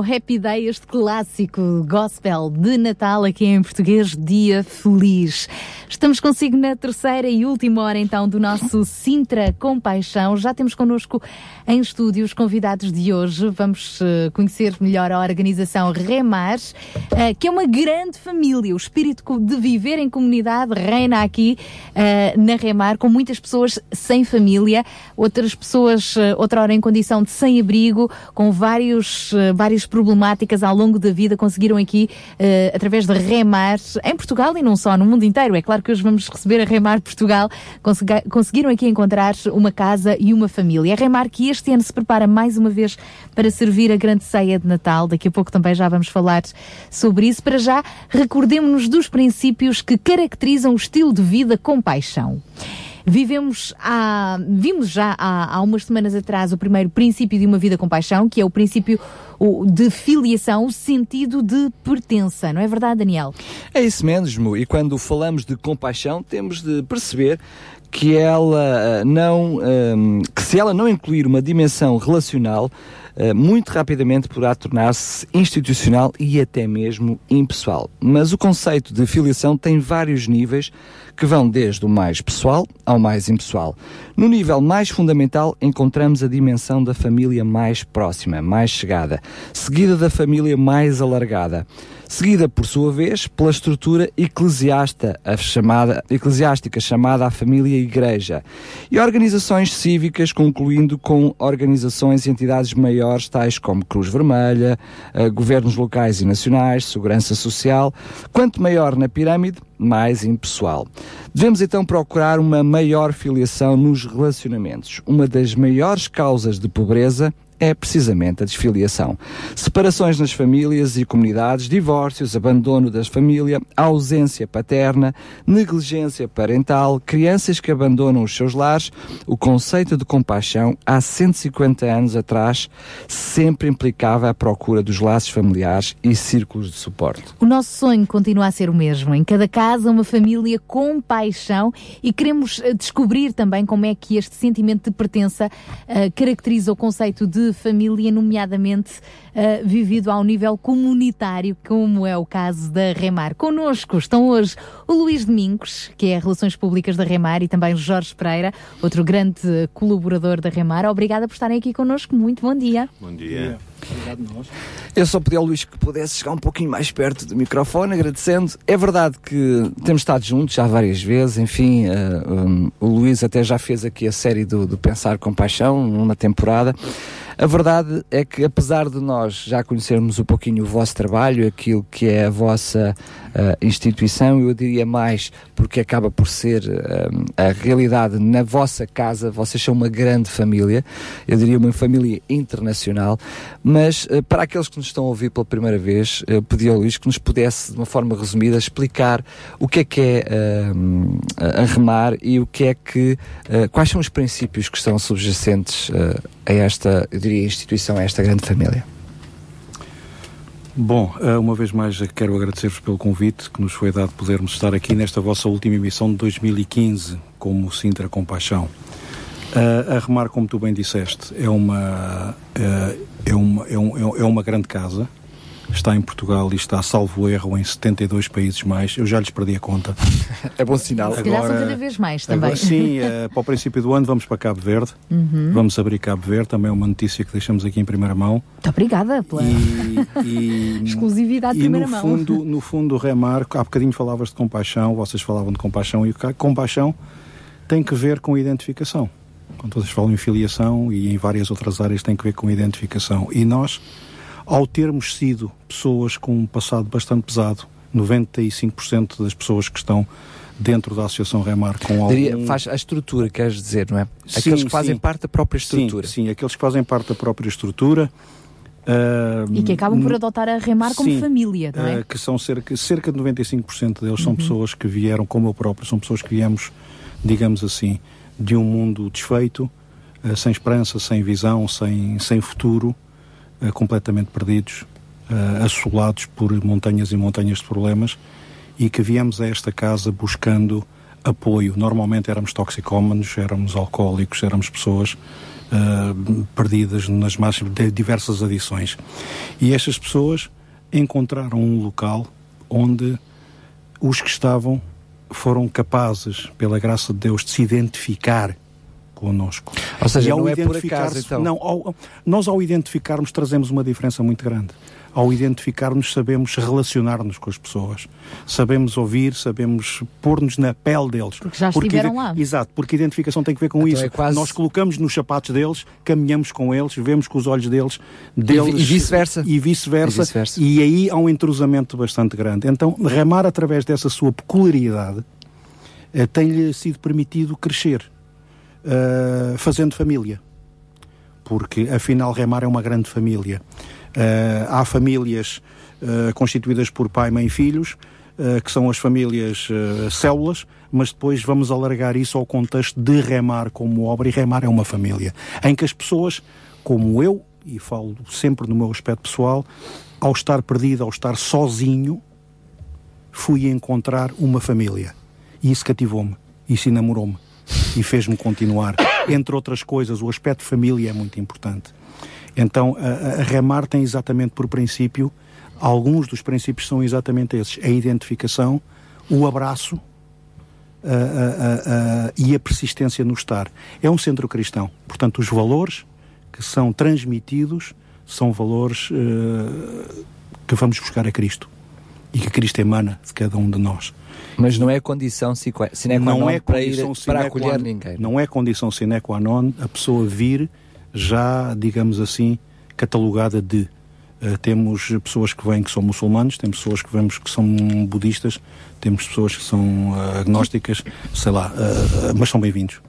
Happy Day, este clássico gospel de Natal aqui em português, Dia Feliz. Estamos consigo na terceira e última hora então do nosso Sintra Compaixão. Já temos connosco em estúdio os convidados de hoje. Vamos uh, conhecer melhor a organização Remar, uh, que é uma grande família. O espírito de viver em comunidade reina aqui uh, na Remar, com muitas pessoas sem família, outras pessoas, outra hora em condição de sem-abrigo, com vários, várias problemáticas ao longo da vida, conseguiram aqui, através de Remar, em Portugal e não só, no mundo inteiro. É claro que hoje vamos receber a Remar Portugal, conseguiram aqui encontrar uma casa e uma família. A Remar que este ano se prepara mais uma vez para servir a grande ceia de Natal. Daqui a pouco também já vamos falar sobre isso. Para já, recordemos-nos dos princípios que caracterizam o estilo de vida com paixão. Vivemos há, vimos já há, há umas semanas atrás o primeiro princípio de uma vida com paixão, que é o princípio de filiação, o sentido de pertença, não é verdade, Daniel? É isso mesmo, e quando falamos de compaixão, temos de perceber que ela não, um, que se ela não incluir uma dimensão relacional, uh, muito rapidamente poderá tornar-se institucional e até mesmo impessoal. Mas o conceito de filiação tem vários níveis que vão desde o mais pessoal ao mais impessoal. No nível mais fundamental, encontramos a dimensão da família mais próxima, mais chegada, seguida da família mais alargada, seguida, por sua vez, pela estrutura eclesiástica, a chamada, eclesiástica chamada a família igreja, e organizações cívicas, concluindo com organizações e entidades maiores, tais como Cruz Vermelha, uh, governos locais e nacionais, segurança social. Quanto maior na pirâmide, mais impessoal. Devemos então procurar uma maior filiação nos relacionamentos. Uma das maiores causas de pobreza é precisamente a desfiliação. Separações nas famílias e comunidades, divórcios, abandono da família, ausência paterna, negligência parental, crianças que abandonam os seus lares. O conceito de compaixão, há 150 anos atrás, sempre implicava a procura dos laços familiares e círculos de suporte. O nosso sonho continua a ser o mesmo. Em cada casa, uma família com paixão e queremos descobrir também como é que este sentimento de pertença uh, caracteriza o conceito de família, nomeadamente uh, vivido ao nível comunitário, como é o caso da Remar. Conosco estão hoje o Luís Domingos, que é Relações Públicas da Remar, e também Jorge Pereira, outro grande colaborador da Remar. Obrigada por estarem aqui conosco. Muito bom dia. Bom dia. Obrigado nós. Eu só pedi ao Luís que pudesse chegar um pouquinho mais perto do microfone, agradecendo. É verdade que temos estado juntos já várias vezes, enfim, uh, um, o Luís até já fez aqui a série do, do Pensar com Paixão, numa temporada. A verdade é que, apesar de nós já conhecermos um pouquinho o vosso trabalho, aquilo que é a vossa instituição, eu diria mais porque acaba por ser uh, a realidade na vossa casa, vocês são uma grande família, eu diria uma família internacional, mas uh, para aqueles que nos estão a ouvir pela primeira vez, eu pedi ao Luís que nos pudesse, de uma forma resumida, explicar o que é que é a remar e o que é que, quais são os princípios que estão subjacentes a esta, eu diria, instituição, a esta grande família. Bom, uma vez mais quero agradecer-vos pelo convite que nos foi dado podermos estar aqui nesta vossa última emissão de 2015 como Sintra Compaixão. Uh, a Remar, como tu bem disseste, é uma, uh, é, uma, é, um, é uma grande casa. Está em Portugal e está, salvo erro, em 72 países mais. Eu já lhes perdi a conta. é bom sinal. Se calhar são cada vez mais também. Agora, sim, uh, para o princípio do ano vamos para Cabo Verde. Uhum. Vamos abrir Cabo Verde. Também é uma notícia que deixamos aqui em primeira mão. Muito obrigada pela e, e, exclusividade de primeira no mão. Fundo, no fundo, Remar, há bocadinho falavas de compaixão, vocês falavam de compaixão, e compaixão tem que ver com identificação. Quando vocês falam em filiação e em várias outras áreas tem que ver com identificação. E nós, ao termos sido pessoas com um passado bastante pesado, 95% das pessoas que estão dentro da Associação Remar com algum... Diria, faz a estrutura, queres dizer, não é? Aqueles sim, que fazem sim. parte da própria estrutura. Sim, sim, aqueles que fazem parte da própria estrutura Uh, e que acabam por adotar a remar como sim, família, não é? Uh, que são cerca, cerca de 95% deles são Uhum. pessoas que vieram, como eu próprio, são pessoas que viemos, digamos assim, de um mundo desfeito, uh, sem esperança, sem visão, sem, sem futuro, uh, completamente perdidos, uh, assolados por montanhas e montanhas de problemas, e que viemos a esta casa buscando apoio. Normalmente éramos toxicómanos, éramos alcoólicos, éramos pessoas uh, perdidas nas margens de diversas adições. E estas pessoas encontraram um local onde os que estavam foram capazes, pela graça de Deus, de se identificar connosco. Ou seja, E ao não é por acaso, então. Não, ao- nós ao identificarmos trazemos uma diferença muito grande. Ao identificarmos sabemos relacionar-nos com as pessoas. Sabemos ouvir, sabemos pôr-nos na pele deles. Porque já estiveram lá. Exato, porque a identificação tem que ver com Então isso. é quase- Nós colocamos nos sapatos deles, caminhamos com eles, vemos com os olhos deles, deles e vice-versa. E vice-versa. E vice-versa. E aí há um entrosamento bastante grande. Então, remar através dessa sua peculiaridade eh, tem-lhe sido permitido crescer, eh, fazendo família. Porque, afinal, remar é uma grande família. Eh, há famílias eh, constituídas por pai, mãe e filhos, que são as famílias células, mas depois vamos alargar isso ao contexto de remar como obra, e remar é uma família, em que as pessoas, como eu, e falo sempre no meu aspecto pessoal, ao estar perdido, ao estar sozinho, fui encontrar uma família. E isso cativou-me, isso enamorou-me e fez-me continuar. Entre outras coisas, o aspecto família é muito importante. Então, a, a- remar tem exatamente por princípio, alguns dos princípios são exatamente esses: a identificação, o abraço a- a- e a persistência no estar. É um centro cristão. Portanto, os valores que são transmitidos são valores eh, que vamos buscar a Cristo e que Cristo emana de cada um de nós. Mas não é condição sine qua qua não non é para, ir, para acolher non- ninguém. Não é condição sine qua non a pessoa vir já, digamos assim, catalogada de. Eh, temos pessoas que vêm que são muçulmanos, temos pessoas que vemos que são budistas, temos pessoas que são eh, agnósticas, sei lá, eh, mas são bem-vindos.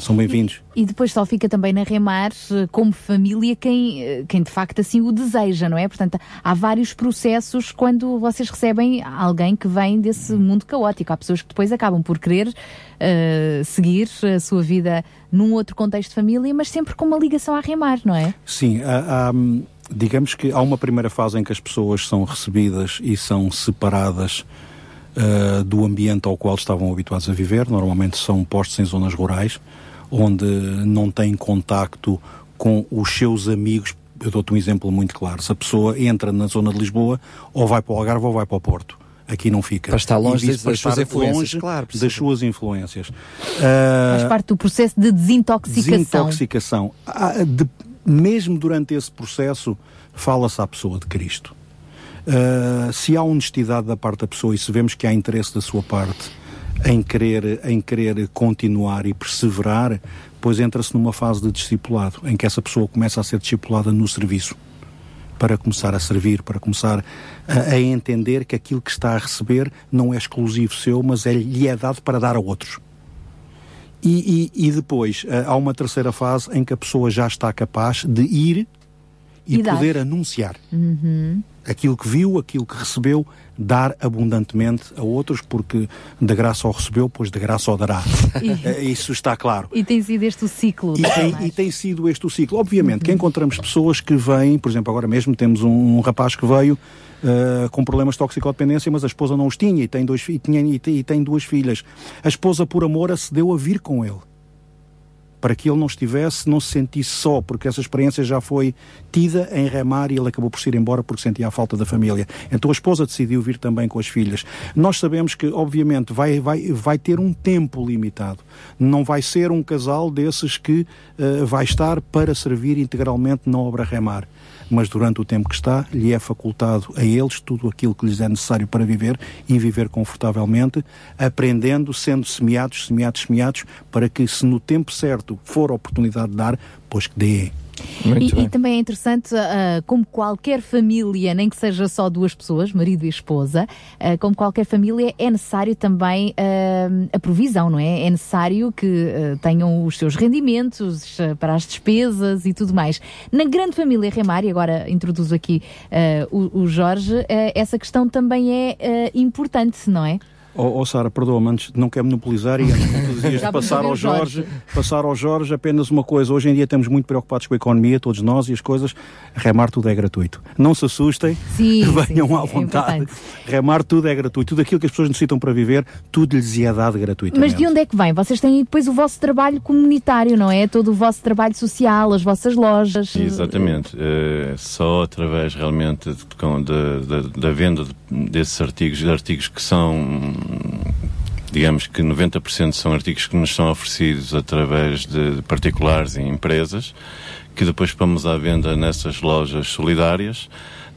São bem-vindos. E depois só fica também na Remar, eh, como família, quem, eh, quem de facto assim o deseja, não é? Portanto, há vários processos quando vocês recebem alguém que vem desse mundo caótico. Há pessoas que depois acabam por querer eh, seguir a sua vida num outro contexto de família, mas sempre com uma ligação à Remar, não é? Sim, há- há, hum, digamos que há uma primeira fase em que as pessoas são recebidas e são separadas ah, do ambiente ao qual estavam habituados a viver. Normalmente são postos em zonas rurais, onde não têm contacto com os seus amigos. Eu dou-te um exemplo muito claro. Se a pessoa entra na zona de Lisboa, ou vai para o Algarve ou vai para o Porto. Aqui não fica. Para estar longe das- para das suas influências, longe claro, das suas influências. Faz parte do processo de desintoxicação. Desintoxicação. Ah, de- mesmo durante esse processo, fala-se à pessoa de Cristo. Ah, se há honestidade da parte da pessoa e se vemos que há interesse da sua parte em querer, em querer continuar e perseverar, pois entra-se numa fase de discipulado, em que essa pessoa começa a ser discipulada no serviço para começar a servir, para começar a, a entender que aquilo que está a receber não é exclusivo seu, mas é, lhe é dado para dar a outros. E, e- e depois eh, há uma terceira fase em que a pessoa já está capaz de ir e, E poder anunciar Uhum. Aquilo que viu, aquilo que recebeu, dar abundantemente a outros, porque de graça o recebeu, pois de graça o dará. E- Eh, Isso está claro. E tem sido este o ciclo. E da tem, e tem sido este o ciclo. Obviamente que encontramos pessoas que vêm, por exemplo, agora mesmo temos um, um rapaz que veio eh, com problemas de toxicodependência, mas a esposa não os tinha e tem, dois, e tinha, e tem, e tem duas filhas. A esposa, por amor, acedeu a vir com ele. Para que ele não estivesse, não se sentisse só, porque essa experiência já foi tida em remar e ele acabou por se ir embora porque sentia a falta da família. Então a esposa decidiu vir também com as filhas. Nós sabemos que, obviamente, vai, vai, vai ter um tempo limitado. Não vai ser um casal desses que eh, vai estar para servir integralmente na obra remar. Mas durante o tempo que está, lhe é facultado a eles tudo aquilo que lhes é necessário para viver e viver confortavelmente, aprendendo, sendo semeados, semeados, semeados, para que, se no tempo certo for oportunidade de dar, pois que dê. E, e, também é interessante, uh, como qualquer família, nem que seja só duas pessoas, marido e esposa, uh, como qualquer família, é necessário também uh, a provisão, não é? É necessário que tenham os seus rendimentos para as despesas e tudo mais. Na grande família Remar, e agora introduzo aqui o, o, Jorge, essa questão também é importante, não é? Oh, oh Sara, perdoa-me, antes não quero monopolizar e antes de passar ao Jorge, passar ao Jorge apenas uma coisa. Hoje em dia estamos muito preocupados com a economia, todos nós, e as coisas. Remar tudo é gratuito. Não se assustem, sim, venham sim, à é vontade. É remar tudo é gratuito. Tudo aquilo que as pessoas necessitam para viver, tudo lhes é dado gratuitamente. Mas de onde é que vem? Vocês têm depois o vosso trabalho comunitário, não é? Todo o vosso trabalho social, as vossas lojas. Exatamente. Uh, só através realmente de, de, de, da venda desses artigos, de artigos que são digamos que 90% são artigos que nos são oferecidos através de particulares e empresas, que depois pomos à venda nessas lojas solidárias,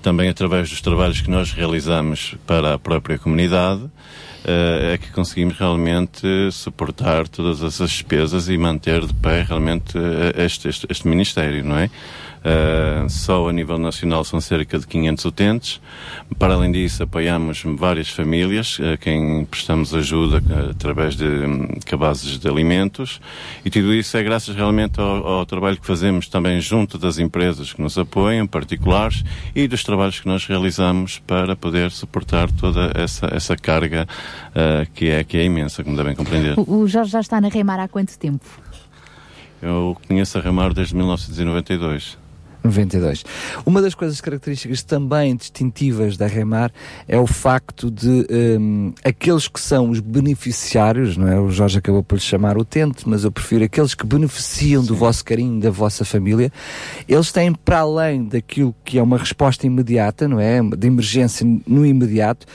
também através dos trabalhos que nós realizamos para a própria comunidade, eh, é que conseguimos realmente suportar todas essas despesas e manter de pé realmente eh, este, este, este Ministério, não é? Uh, só a nível nacional são cerca de 500 utentes. Para além disso, apoiamos várias famílias, a quem prestamos ajuda uh, através de um, cabazes de alimentos. E tudo isso é graças realmente ao, ao, trabalho que fazemos também junto das empresas que nos apoiam, particulares, e dos trabalhos que nós realizamos para poder suportar toda essa, essa carga uh, que, é, que é imensa, como devem compreender. O, o Jorge já está na Remar há quanto tempo? Eu conheço a Remar desde 1992. 92. Uma das coisas características também distintivas da Remar é o facto de um, aqueles que são os beneficiários, não é? O Jorge acabou por lhe chamar utente, mas eu prefiro aqueles que beneficiam Sim. do vosso carinho, da vossa família, eles têm para além daquilo que é uma resposta imediata, não é? De emergência no imediato,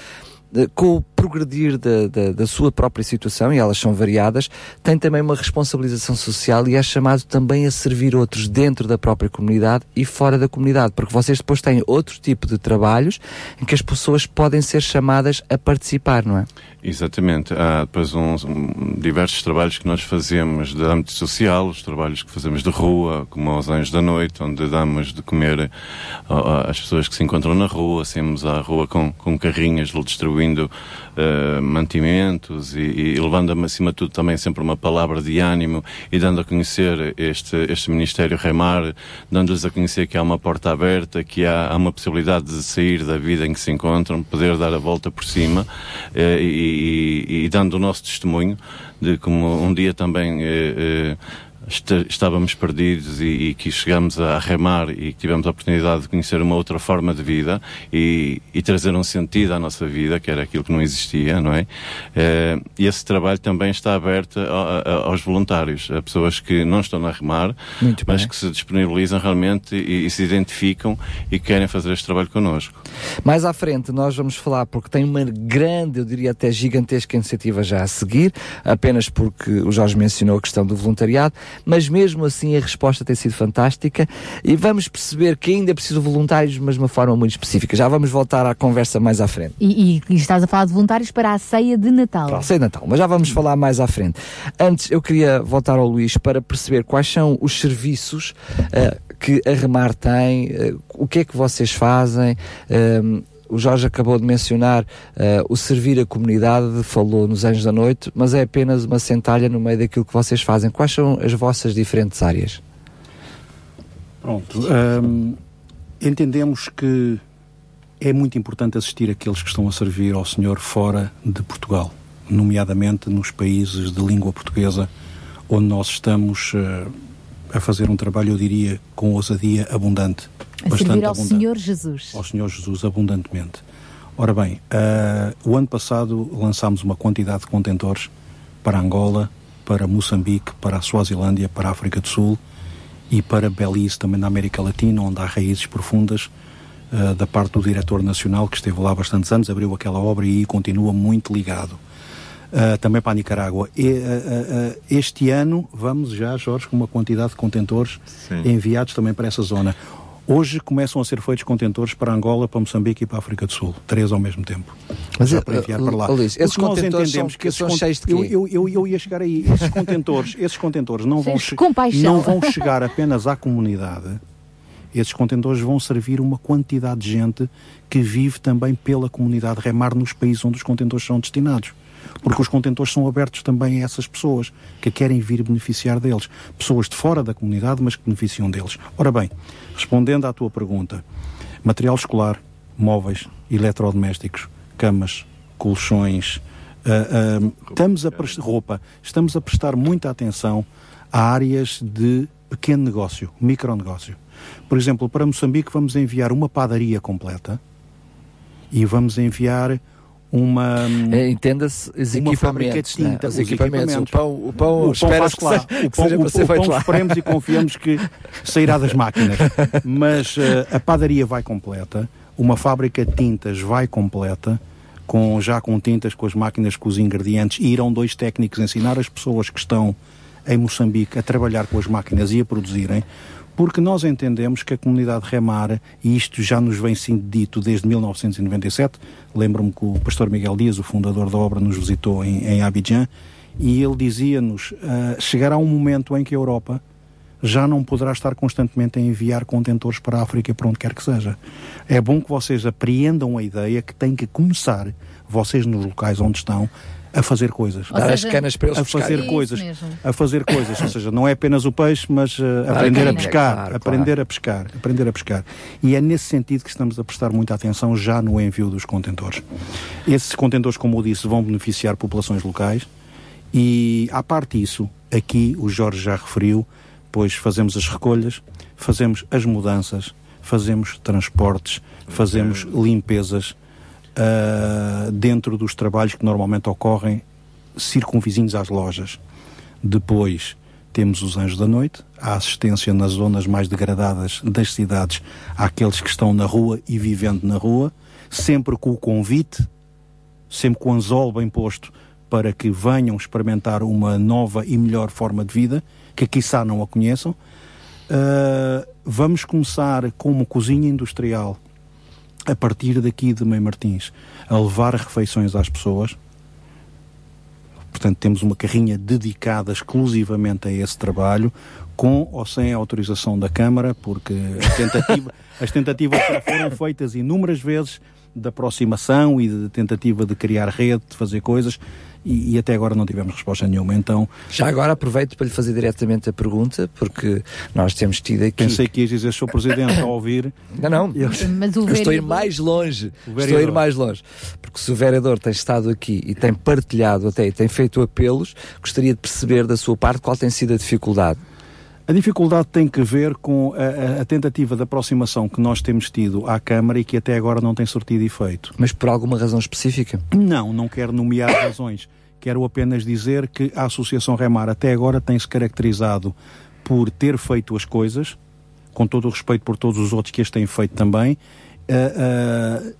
com o progredir da, da, da, sua própria situação, e elas são variadas, tem também uma responsabilização social e é chamado também a servir outros dentro da própria comunidade e fora da comunidade, porque vocês depois têm outro tipo de trabalhos em que as pessoas podem ser chamadas a participar, não é? Exatamente. Há depois uns, um, diversos trabalhos que nós fazemos de âmbito social, os trabalhos que fazemos de rua, como aos Anjos da Noite, onde damos de comer às pessoas que se encontram na rua, saímos à rua com, com carrinhas distribuindo uh, mantimentos e, e levando acima de tudo também sempre uma palavra de ânimo e dando a conhecer este, este Ministério Remar, dando-lhes a conhecer que há uma porta aberta, que há, há, uma possibilidade de sair da vida em que se encontram, poder dar a volta por cima uh, e e, e, dando o nosso testemunho de como um dia também eh, estávamos perdidos e, e, que chegamos a remar e que tivemos a oportunidade de conhecer uma outra forma de vida e, e trazer um sentido à nossa vida, que era aquilo que não existia, não é? Eh, e esse trabalho também está aberto a, a, aos voluntários, a pessoas que não estão a remar, mas que se disponibilizam realmente e, e, se identificam e querem fazer este trabalho connosco. Mais à frente nós vamos falar, porque tem uma grande, eu diria até gigantesca iniciativa já a seguir, apenas porque o Jorge mencionou a questão do voluntariado, mas mesmo assim a resposta tem sido fantástica e vamos perceber que ainda é preciso voluntários, mas de uma forma muito específica. Já vamos voltar à conversa mais à frente. E, e, estás a falar de voluntários para a ceia de Natal. Para a ceia de Natal, mas já vamos falar mais à frente. Antes, eu queria voltar ao Luís para perceber quais são os serviços uh, que a Remar tem, uh, o que é que vocês fazem. Uh, o Jorge acabou de mencionar uh, o servir a comunidade, falou nos Anjos da Noite, mas é apenas uma centelha no meio daquilo que vocês fazem. Quais são as vossas diferentes áreas? Pronto. Um, entendemos que é muito importante assistir aqueles que estão a servir ao Senhor fora de Portugal, nomeadamente nos países de língua portuguesa, onde nós estamos uh, a fazer um trabalho, eu diria, com ousadia abundante a bastante servir ao abundante, Senhor Jesus. Ao Senhor Jesus abundantemente. Ora bem, uh, o ano passado lançámos uma quantidade de contentores para Angola, para Moçambique, para a Suazilândia, para a África do Sul e para Belize, também na América Latina, onde há raízes profundas uh, da parte do diretor nacional, que esteve lá há bastantes anos, abriu aquela obra e continua muito ligado. Uh, também para a Nicarágua. E, uh, uh, este ano vamos já, Jorge, com uma quantidade de contentores Sim. enviados também para essa zona. Hoje começam a ser feitos contentores para Angola, para Moçambique e para a África do Sul, três ao mesmo tempo. Mas, eh, para enviar eh, para lá. Luís, esses contentores entendemos são- que esses são cheios de quê? eu, eu, eu, ia chegar aí. Esses contentores, esses contentores não vão, não vão chegar apenas à comunidade. Esses contentores vão servir uma quantidade de gente que vive também pela comunidade remar nos países onde os contentores são destinados. Porque os contentores são abertos também a essas pessoas que querem vir beneficiar deles. Pessoas de fora da comunidade, mas que beneficiam deles. Ora bem, respondendo à tua pergunta, material escolar, móveis, eletrodomésticos, camas, colchões, ah, ah, estamos a roupa, estamos a prestar muita atenção a áreas de pequeno negócio, micronegócio. Por exemplo, para Moçambique vamos enviar uma padaria completa e vamos enviar uma É, Entenda-se os uma fábrica de equipamentos. né? tinta, Os equipamentos. O pão, o pão, o pão que lá. seja- O que pão, seja o- pão feito lá. esperemos e confiamos que sairá das máquinas. Mas eh, a padaria vai completa, uma fábrica de tintas vai completa, com, já com tintas, com as máquinas, com os ingredientes, e irão dois técnicos ensinar as pessoas que estão em Moçambique a trabalhar com as máquinas e a produzirem, porque nós entendemos que a comunidade remar, e isto já nos vem sendo dito desde 1997, lembro-me que o pastor Miguel Dias, o fundador da obra, nos visitou em, em Abidjan, e ele dizia-nos, ah, chegará um momento em que a Europa já não poderá estar constantemente a enviar contentores para a África para onde quer que seja. É bom que vocês apreendam a ideia que tem que começar, vocês nos locais onde estão, a fazer coisas. Ou Dar as seja, canas para eles a fazer Isso coisas. mesmo. A fazer coisas. Ou seja, não é apenas o peixe, mas uh, aprender a pescar. claro, aprender claro. a pescar. Aprender a pescar. E é nesse sentido que estamos a prestar muita atenção já no envio dos contentores. Esses contentores, como eu disse, vão beneficiar populações locais. E, à parte disso, aqui o Jorge já referiu, pois fazemos as recolhas, fazemos as mudanças, fazemos transportes, fazemos limpezas ah, dentro dos trabalhos que normalmente ocorrem circunvizinhos às lojas. Depois temos os Anjos da Noite, a assistência nas zonas mais degradadas das cidades àqueles que estão na rua e vivendo na rua, sempre com o convite, sempre com o anzol bem posto para que venham experimentar uma nova e melhor forma de vida, que quiçá não a conheçam. Uh, vamos começar com uma cozinha industrial a partir daqui de Mãe Martins a levar refeições às pessoas. Portanto, temos uma carrinha dedicada exclusivamente a esse trabalho, com ou sem a autorização da Câmara, porque a tentativa- as tentativas já foram feitas inúmeras vezes de aproximação e de tentativa de criar rede, de fazer coisas, e, e até agora não tivemos resposta nenhuma. Então, Já agora aproveito para lhe fazer diretamente a pergunta, porque nós temos tido aqui. pensei que ias dizer, Sr. Presidente, ao ouvir. Não, não. Mas o Eu estou a ir vereador- mais longe. Estou a ir vereador. mais longe. Porque se o vereador tem estado aqui e tem partilhado até e tem feito apelos, gostaria de perceber da sua parte qual tem sido a dificuldade. A dificuldade tem que ver com a, a- tentativa de aproximação que nós temos tido à Câmara e que até agora não tem surtido efeito. Mas por alguma razão específica? Não, não quero nomear razões. Quero apenas dizer que a Associação Remar até agora tem-se caracterizado por ter feito as coisas, com todo o respeito por todos os outros que as têm feito também, ah, ah,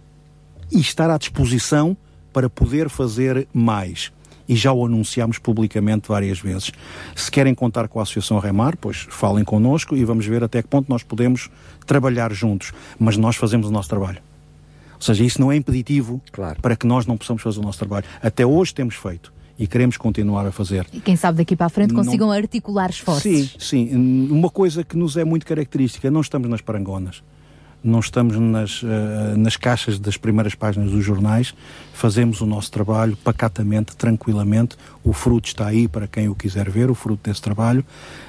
e estar à disposição para poder fazer mais. E já o anunciámos publicamente várias vezes. Se querem contar com a Associação Remar, pois falem connosco e vamos ver até que ponto nós podemos trabalhar juntos. Mas nós fazemos o nosso trabalho. Ou seja, isso não é impeditivo para que nós não possamos fazer o nosso trabalho. Até hoje temos feito e queremos continuar a fazer. E quem sabe daqui para a frente Não- consigam articular esforços. Sim, sim. Uma coisa que nos é muito característica, não estamos nas parangonas. Não estamos nas, eh, nas caixas das primeiras páginas dos jornais, fazemos o nosso trabalho pacatamente, tranquilamente. O fruto está aí para quem o quiser ver, o fruto desse trabalho.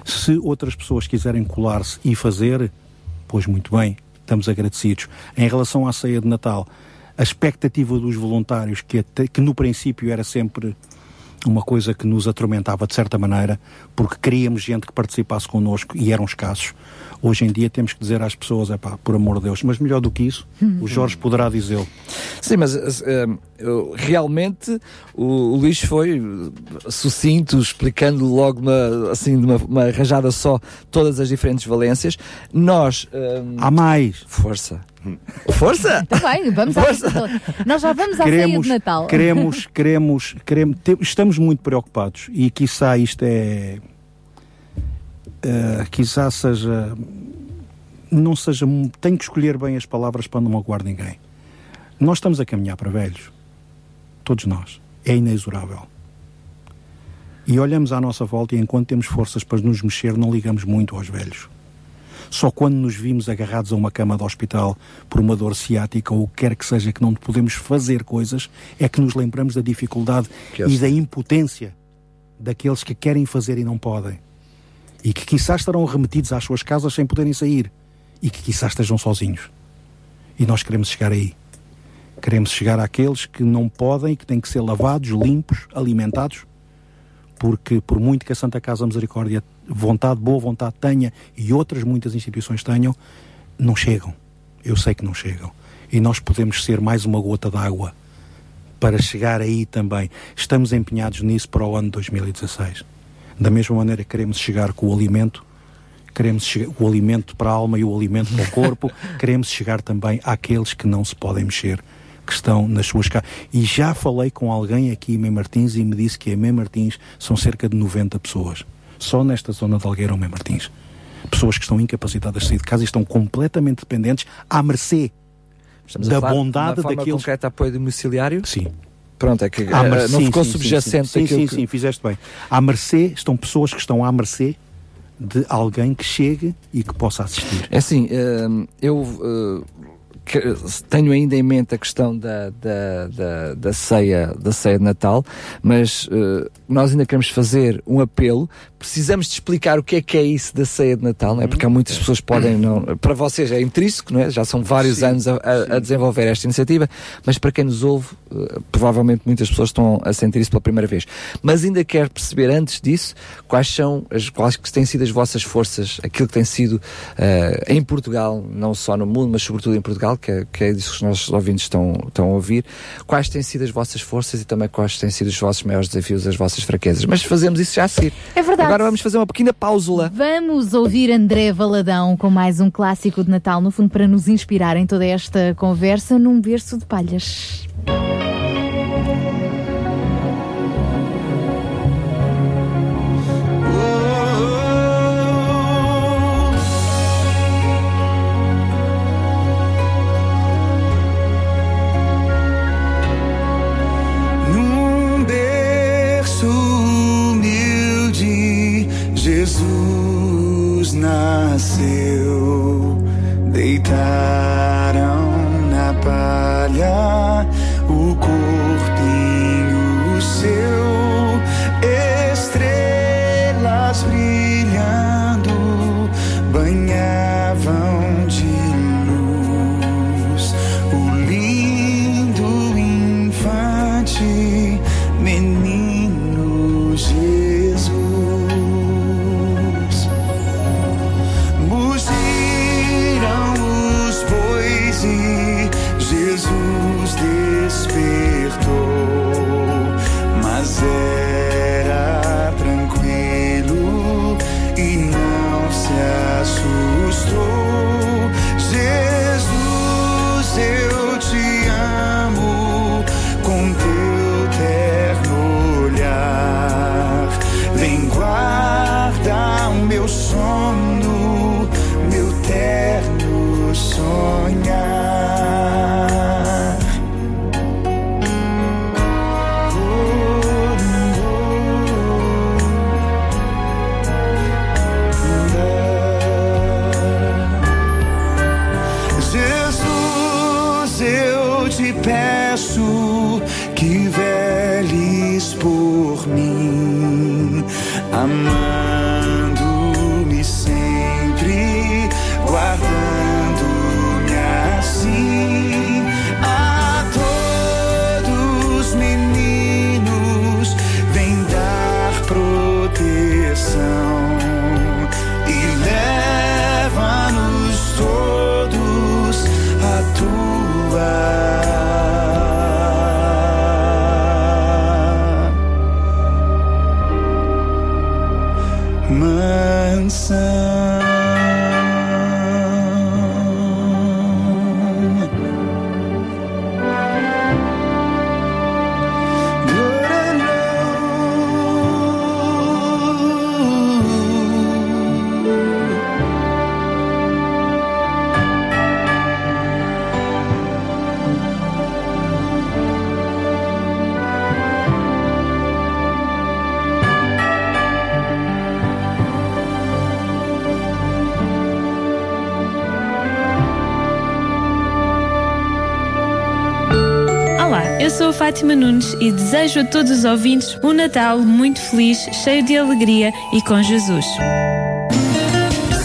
Se outras pessoas quiserem colar-se e fazer, pois muito bem, estamos agradecidos. Em relação à ceia de Natal, a expectativa dos voluntários, que, até- que no princípio era sempre uma coisa que nos atormentava de certa maneira, porque queríamos gente que participasse connosco e eram escassos. Hoje em dia temos que dizer às pessoas, é pá, por amor de Deus, mas melhor do que isso, o Jorge poderá dizê-lo. Sim, mas eh, eu- realmente o, o Luís foi eh, sucinto, explicando logo uma, assim, de uma, uma rajada só todas as diferentes valências. Nós. eh, Há mais. Força. Força! Está Tá bem, vamos à Nós já vamos à ceia queremos, de Natal. queremos, queremos, queremos, te- estamos muito preocupados e quiçá isto é, eh, quiçá seja não seja. Tenho que escolher bem as palavras para não magoar ninguém. Nós estamos a caminhar para velhos. Todos nós. É inexorável. E olhamos à nossa volta e enquanto temos forças para nos mexer, não ligamos muito aos velhos. Só quando nos vimos agarrados a uma cama de hospital por uma dor ciática ou o que quer que seja que não podemos fazer coisas, é que nos lembramos da dificuldade e da impotência daqueles que querem fazer e não podem. E que quizás estarão remetidos às suas casas sem poderem sair. E que quizás estejam sozinhos. E nós queremos chegar aí. Queremos chegar àqueles que não podem, que têm que ser lavados, limpos, alimentados, porque por muito que a Santa Casa Misericórdia vontade, boa vontade tenha e outras muitas instituições tenham, não chegam. Eu sei que não chegam. E nós podemos ser mais uma gota d'água para chegar aí também. Estamos empenhados nisso para o ano 2016. Da mesma maneira que queremos chegar com o alimento, queremos chegar, o alimento para a alma e o alimento para o corpo, queremos chegar também àqueles que não se podem mexer, que estão nas suas casas. E já falei com alguém aqui em Mem Martins e me disse que em Mem Martins são cerca de 90 pessoas. Só nesta zona de Algueira ou Mem Martins. Pessoas que estão incapacitadas de sair de casa e estão completamente dependentes à mercê Estamos da a falar bondade de uma forma daqueles. concreta apoio domiciliário? Sim. Pronto, é que À eh, mercê- não ficou sim, subjacente sim, sim, sim, que- sim, fizeste bem. À mercê, estão pessoas que estão à mercê de alguém que chegue e que possa assistir. É assim, hum, eu hum, que- tenho ainda em mente a questão da, da, da, da ceia, da ceia de Natal, mas hum, nós ainda queremos fazer um apelo. Precisamos de explicar o que é que é isso da ceia de Natal, não é? Porque há muitas pessoas que podem não. Para vocês é intrínseco, não é? Já são vários anos a, a- a desenvolver esta iniciativa, mas para quem nos ouve, eh, provavelmente muitas pessoas estão a sentir isso pela primeira vez. Mas ainda quero perceber antes disso quais são as quais que têm sido as vossas forças, aquilo que tem sido eh, em Portugal, não só no mundo, mas sobretudo em Portugal, que é, que é disso que os nossos ouvintes estão, estão a ouvir, quais têm sido as vossas forças e também quais têm sido os vossos maiores desafios, as vossas fraquezas. Mas fazemos isso já a seguir. É verdade. Agora vamos fazer uma pequena pausula. Vamos ouvir André Valadão com mais um clássico de Natal, no fundo, para nos inspirar em toda esta conversa num berço de palhas. Nasceu. Deitaram na palha E desejo a todos os ouvintes um Natal muito feliz, cheio de alegria e com Jesus.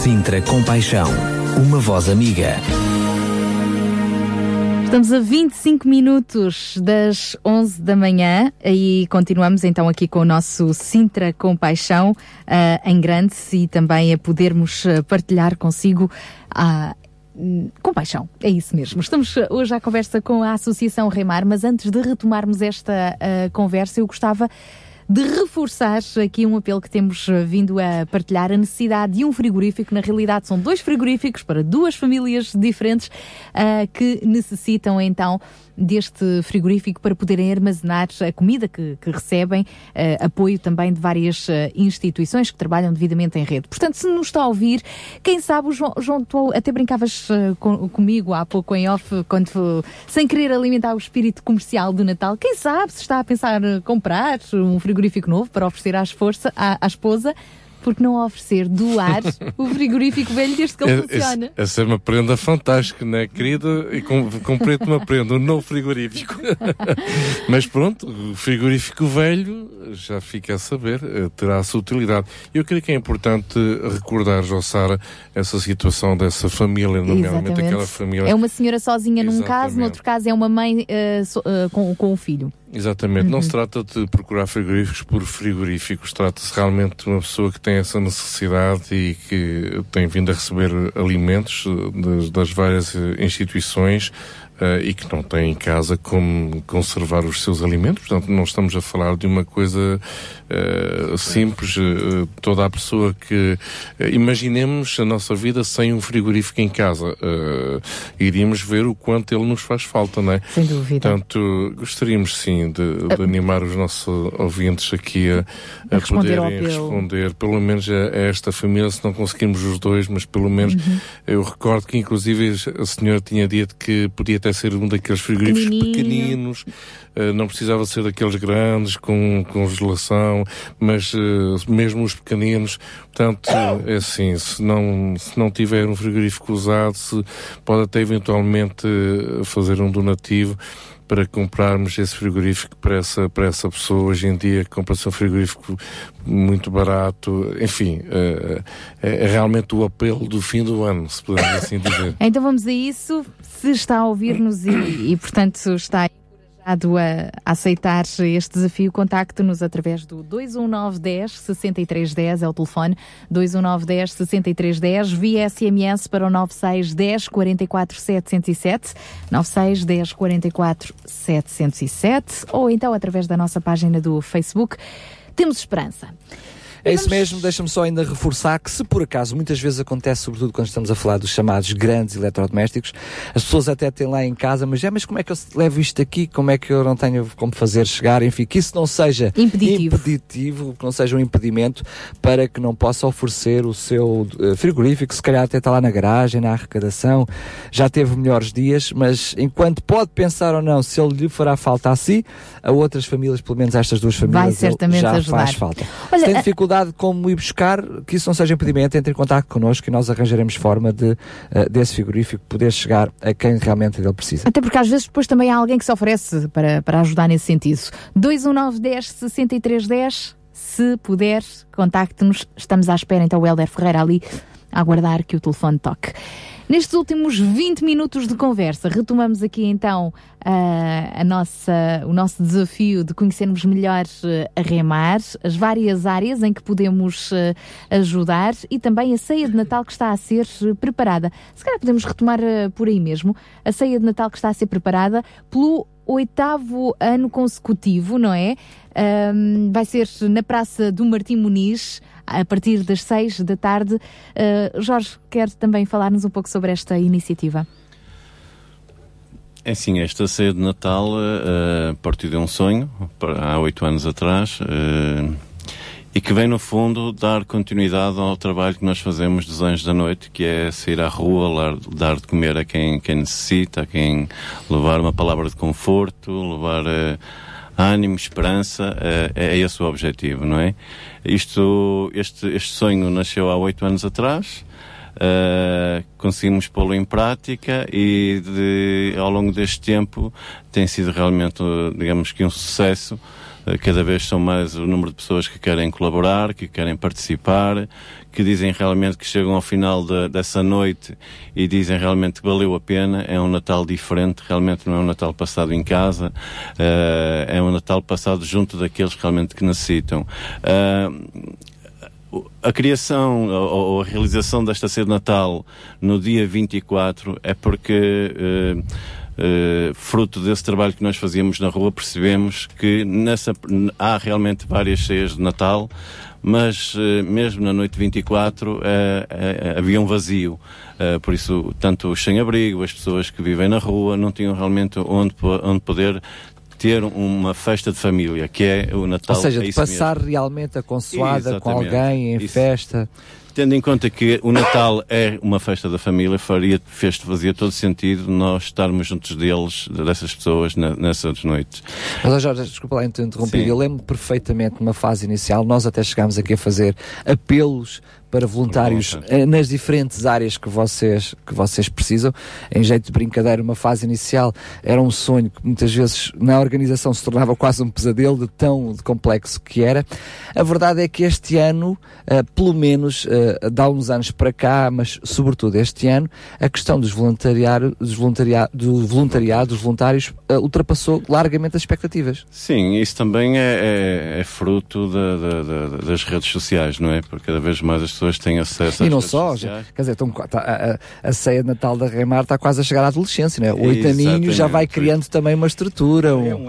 Sintra Compaixão, uma voz amiga. Estamos a 25 minutos das 11 da manhã e continuamos então aqui com o nosso Sintra Compaixão uh, em grande e também a podermos eh, partilhar consigo a. Uh, compaixão, é isso mesmo. Estamos hoje à conversa com a Associação Remar, mas antes de retomarmos esta uh, conversa, eu gostava de reforçar aqui um apelo que temos eh, vindo a partilhar, a necessidade de um frigorífico. Na realidade, são dois frigoríficos para duas famílias diferentes uh, que necessitam então deste frigorífico para poderem armazenar a comida que, que recebem, uh, apoio também de várias uh, instituições que trabalham devidamente em rede. Portanto, se nos está a ouvir, quem sabe, João, João tu até brincavas uh, com, comigo há pouco em off, quando, sem querer alimentar o espírito comercial do Natal, quem sabe se está a pensar comprar um frigorífico novo para oferecer às força, à, à esposa, porque não oferecer, doar o frigorífico velho desde que ele É- funciona? Essa, essa é uma prenda fantástica, não é, querida? E com, comprei-te uma prenda, um novo frigorífico. Mas pronto, o frigorífico velho já fica a saber, eh, terá a sua utilidade. Eu creio que é importante recordar, Jossara, essa situação dessa família, nomeadamente aquela família. É uma senhora sozinha num caso, Exatamente. no outro caso é uma mãe eh, so- eh, com, com o filho. Exatamente, não Uhum. se trata de procurar frigoríficos por frigoríficos, trata-se realmente de uma pessoa que tem essa necessidade e que tem vindo a receber alimentos eh, das, das várias eh, instituições eh, e que não tem em casa como conservar os seus alimentos. Portanto, não estamos a falar de uma coisa eh, simples. eh, toda a pessoa que. imaginemos a nossa vida sem um frigorífico em casa. iríamos ver o quanto ele nos faz falta, não é? Sem dúvida. Portanto, gostaríamos sim de, de animar os nossos ouvintes aqui a, a, A responder poderem responder, pelo menos a, a esta família, se não conseguimos os dois, mas pelo menos Uhum. eu recordo que inclusive a senhora tinha dito que podia até ser um daqueles frigoríficos pequeninos, eh, não precisava ser daqueles grandes com congelação, mas eh, mesmo os pequeninos, portanto, é assim, se não, se não tiver um frigorífico usado, se pode até eventualmente eh, fazer um donativo para comprarmos esse frigorífico para essa, para essa pessoa. Hoje em dia compra-se um frigorífico muito barato. Enfim, é, é realmente o apelo do fim do ano, se podemos assim dizer. Então vamos a isso. Se está a ouvir-nos e, e, portanto, está encorajado a, aceitar este desafio, contacte-nos através do 21910 6310, é o telefone, 21910 6310, via SMS para o 9610 44 707, 9610 44 707, ou então através da nossa página do Facebook. Temos esperança. É isso mesmo, deixa-me só ainda reforçar que se por acaso muitas vezes acontece, sobretudo quando estamos a falar dos chamados grandes eletrodomésticos, as pessoas até têm lá em casa, mas é, mas como é que eu levo isto aqui? Como é que eu não tenho como fazer chegar? Enfim, que isso não seja Impeditivo. impeditivo, que não seja um impedimento para que não possa oferecer o seu eh, frigorífico, se calhar até está lá na garagem, na arrecadação, já teve melhores dias, mas enquanto pode pensar ou não se ele lhe fará falta a si, a outras famílias, pelo menos a estas duas famílias, ele certamente já ajudar. faz falta. Olha, se tem a- dificuldade como ir buscar, que isso não seja impedimento, entre em contato connosco e nós arranjaremos forma de, eh, desse frigorífico poder chegar a quem realmente ele precisa. Até porque às vezes depois também há alguém que se oferece para, para ajudar nesse sentido. 21910 6310, se puder, contacte-nos. Estamos à espera, então, o Helder Ferreira ali a aguardar que o telefone toque. Nestes últimos 20 minutos de conversa, retomamos aqui então a, a nossa, o nosso desafio de conhecermos melhor eh, a Remar, as várias áreas em que podemos eh, ajudar e também a ceia de Natal que está a ser preparada. Se calhar podemos retomar por aí mesmo, a ceia de Natal que está a ser preparada pelo oitavo ano consecutivo, não é? Ahm, vai ser na Praça do Martim Muniz, a partir das seis da tarde. Ah, Jorge, quer também falar-nos um pouco sobre esta iniciativa? É assim, esta ceia de Natal uh, partiu de um sonho, há oito anos atrás, uh, e que vem, no fundo, dar continuidade ao trabalho que nós fazemos dos Anjos da Noite, que é sair à rua, dar de comer a quem, quem necessita, a quem levar uma palavra de conforto, levar uh, ânimo, esperança, uh, é esse o objetivo, não é? Isto, este, este sonho nasceu há oito anos atrás, uh, conseguimos pô-lo em prática e de, ao longo deste tempo tem sido realmente, digamos que um sucesso. Uh, cada vez são mais o número de pessoas que querem colaborar, que querem participar, que dizem realmente que chegam ao final de, dessa noite e dizem realmente que valeu a pena. É um Natal diferente, realmente não é um Natal passado em casa, uh, é um Natal passado junto daqueles realmente que necessitam. Uh, a criação ou, a realização desta ceia de Natal no dia 24 é porque uh, Uh, fruto desse trabalho que nós fazíamos na rua, percebemos que nessa, há realmente várias ceias de Natal, mas uh, mesmo na noite 24 uh, havia um vazio. por isso, tanto os sem-abrigo, as pessoas que vivem na rua, não tinham realmente onde, onde poder ter uma festa de família, que é o Natal. Ou seja, é de passar mesmo. realmente a consoada com alguém em Isso. festa. Tendo em conta que o Natal é uma festa da família, faria, fez, fazia todo sentido nós estarmos juntos deles, dessas pessoas, nessas noites. Mas, Jorge, desculpa lá interromper, eu lembro perfeitamente numa fase inicial, nós até chegámos aqui a fazer apelos para voluntários eh, nas diferentes áreas que vocês, que vocês precisam. Em jeito de brincadeira, uma fase inicial era um sonho que muitas vezes na organização se tornava quase um pesadelo de tão complexo que era. A verdade é que este ano, uh, pelo menos, uh, dá uns anos para cá, mas sobretudo este ano, a questão dos voluntariado, dos voluntariado, do voluntariado dos voluntários, uh, ultrapassou largamente as expectativas. Sim, isso também é, é, é fruto da, da, da, das redes sociais, não é? Porque cada vez mais as pessoas pessoas têm acesso E não só, já, quer dizer, tá, a, a, a, ceia de Natal da Remar está quase a chegar à adolescência, né? Oito aninhos já vai criando também uma estrutura. Um... É um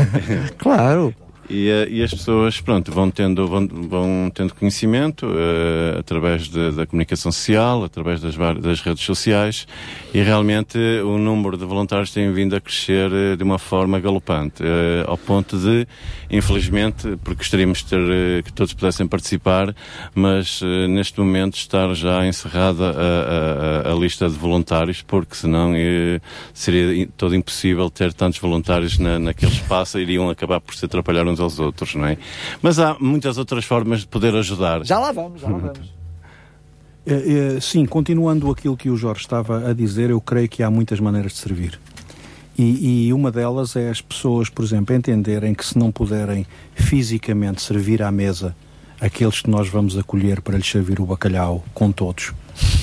claro. E, eh, e, as pessoas, pronto, vão tendo, vão, vão tendo conhecimento uh, através de, da comunicação social, através das, das, redes sociais e realmente o número de voluntários tem vindo a crescer uh, de uma forma galopante, uh, ao ponto de, infelizmente, porque gostaríamos de ter, que todos pudessem participar, mas neste momento estar já encerrada a, a, a, lista de voluntários, porque senão seria todo impossível ter tantos voluntários na, naquele espaço, iriam acabar por se atrapalhar uns uns aos outros, não é? Mas há muitas outras formas de poder ajudar. Já lá vamos, já lá vamos. É, é, sim, continuando aquilo que o Jorge estava a dizer, eu creio que há muitas maneiras de servir. E, e, uma delas é as pessoas, por exemplo, entenderem que se não puderem fisicamente servir à mesa aqueles que nós vamos acolher para lhes servir o bacalhau com todos,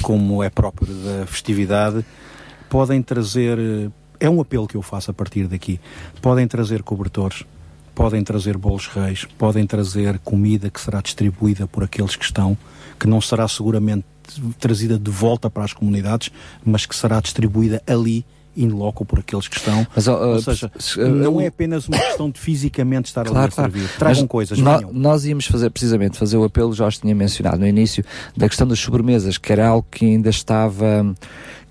como é próprio da festividade, podem trazer. É um apelo que eu faço a partir daqui. Podem trazer cobertores, podem trazer bolos reis, podem trazer comida que será distribuída por aqueles que estão, que não será seguramente trazida de volta para as comunidades, mas que será distribuída ali in loco por aqueles que estão. Mas, uh, Ou seja, uh, não é apenas uma questão de fisicamente estar claro, ali a servir. Claro. Tragam mas coisas, no, Nós íamos fazer precisamente fazer o apelo, Jorge tinha mencionado no início, da questão das sobremesas, que era algo que ainda estava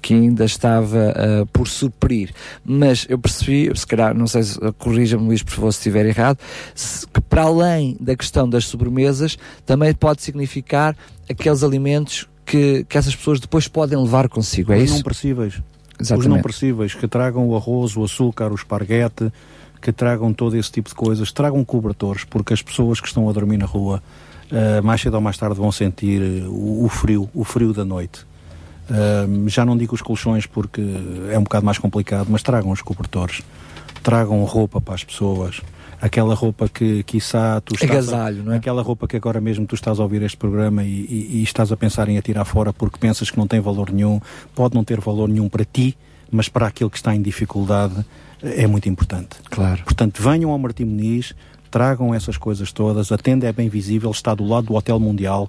que ainda estava uh, por suprir. Mas eu percebi, se calhar, não sei se corrija-me Luís, por favor, se estiver errado, se, que para além da questão das sobremesas, também pode significar aqueles alimentos que, que essas pessoas depois podem levar consigo, é Os isso? não percíveis. Exatamente. Os não percíveis, que tragam o arroz, o açúcar, o esparguete, que tragam todo esse tipo de coisas, tragam cobertores, porque as pessoas que estão a dormir na rua, uh, mais cedo ou mais tarde vão sentir o, o frio, o frio da noite já não digo os colchões porque é um bocado mais complicado, mas tragam os cobertores, tragam roupa para as pessoas, aquela roupa que, quiçá, tu estás. Agasalho, a, não é? Aquela roupa que agora mesmo tu estás a ouvir este programa e, e, e estás a pensar em atirar fora porque pensas que não tem valor nenhum, pode não ter valor nenhum para ti, mas para aquele que está em dificuldade é muito importante. Claro. Portanto, venham ao Martim Muniz, tragam essas coisas todas, a tenda é bem visível, está do lado do Hotel Mundial,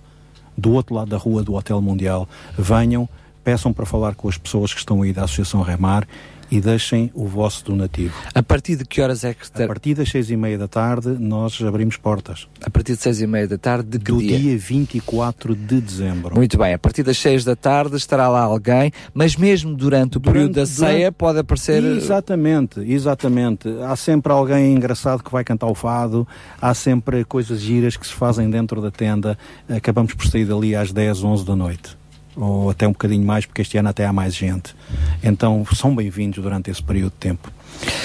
do outro lado da rua do Hotel Mundial. Venham, peçam para falar com as pessoas que estão aí da Associação Remar e deixem o vosso donativo. A partir de que horas é que... Ter... A partir das seis e meia da tarde nós abrimos portas. A partir de seis e meia da tarde de que Do dia? dia 24 de dezembro. Muito bem, a partir das seis da tarde estará lá alguém, mas mesmo durante o durante, período da ceia durante... pode aparecer... Exatamente, exatamente. Há sempre alguém engraçado que vai cantar o fado, há sempre coisas giras que se fazem dentro da tenda. Acabamos por sair dali às 10, 11 da noite ou até um bocadinho mais, porque este ano até há mais gente. Então são bem-vindos durante esse período de tempo.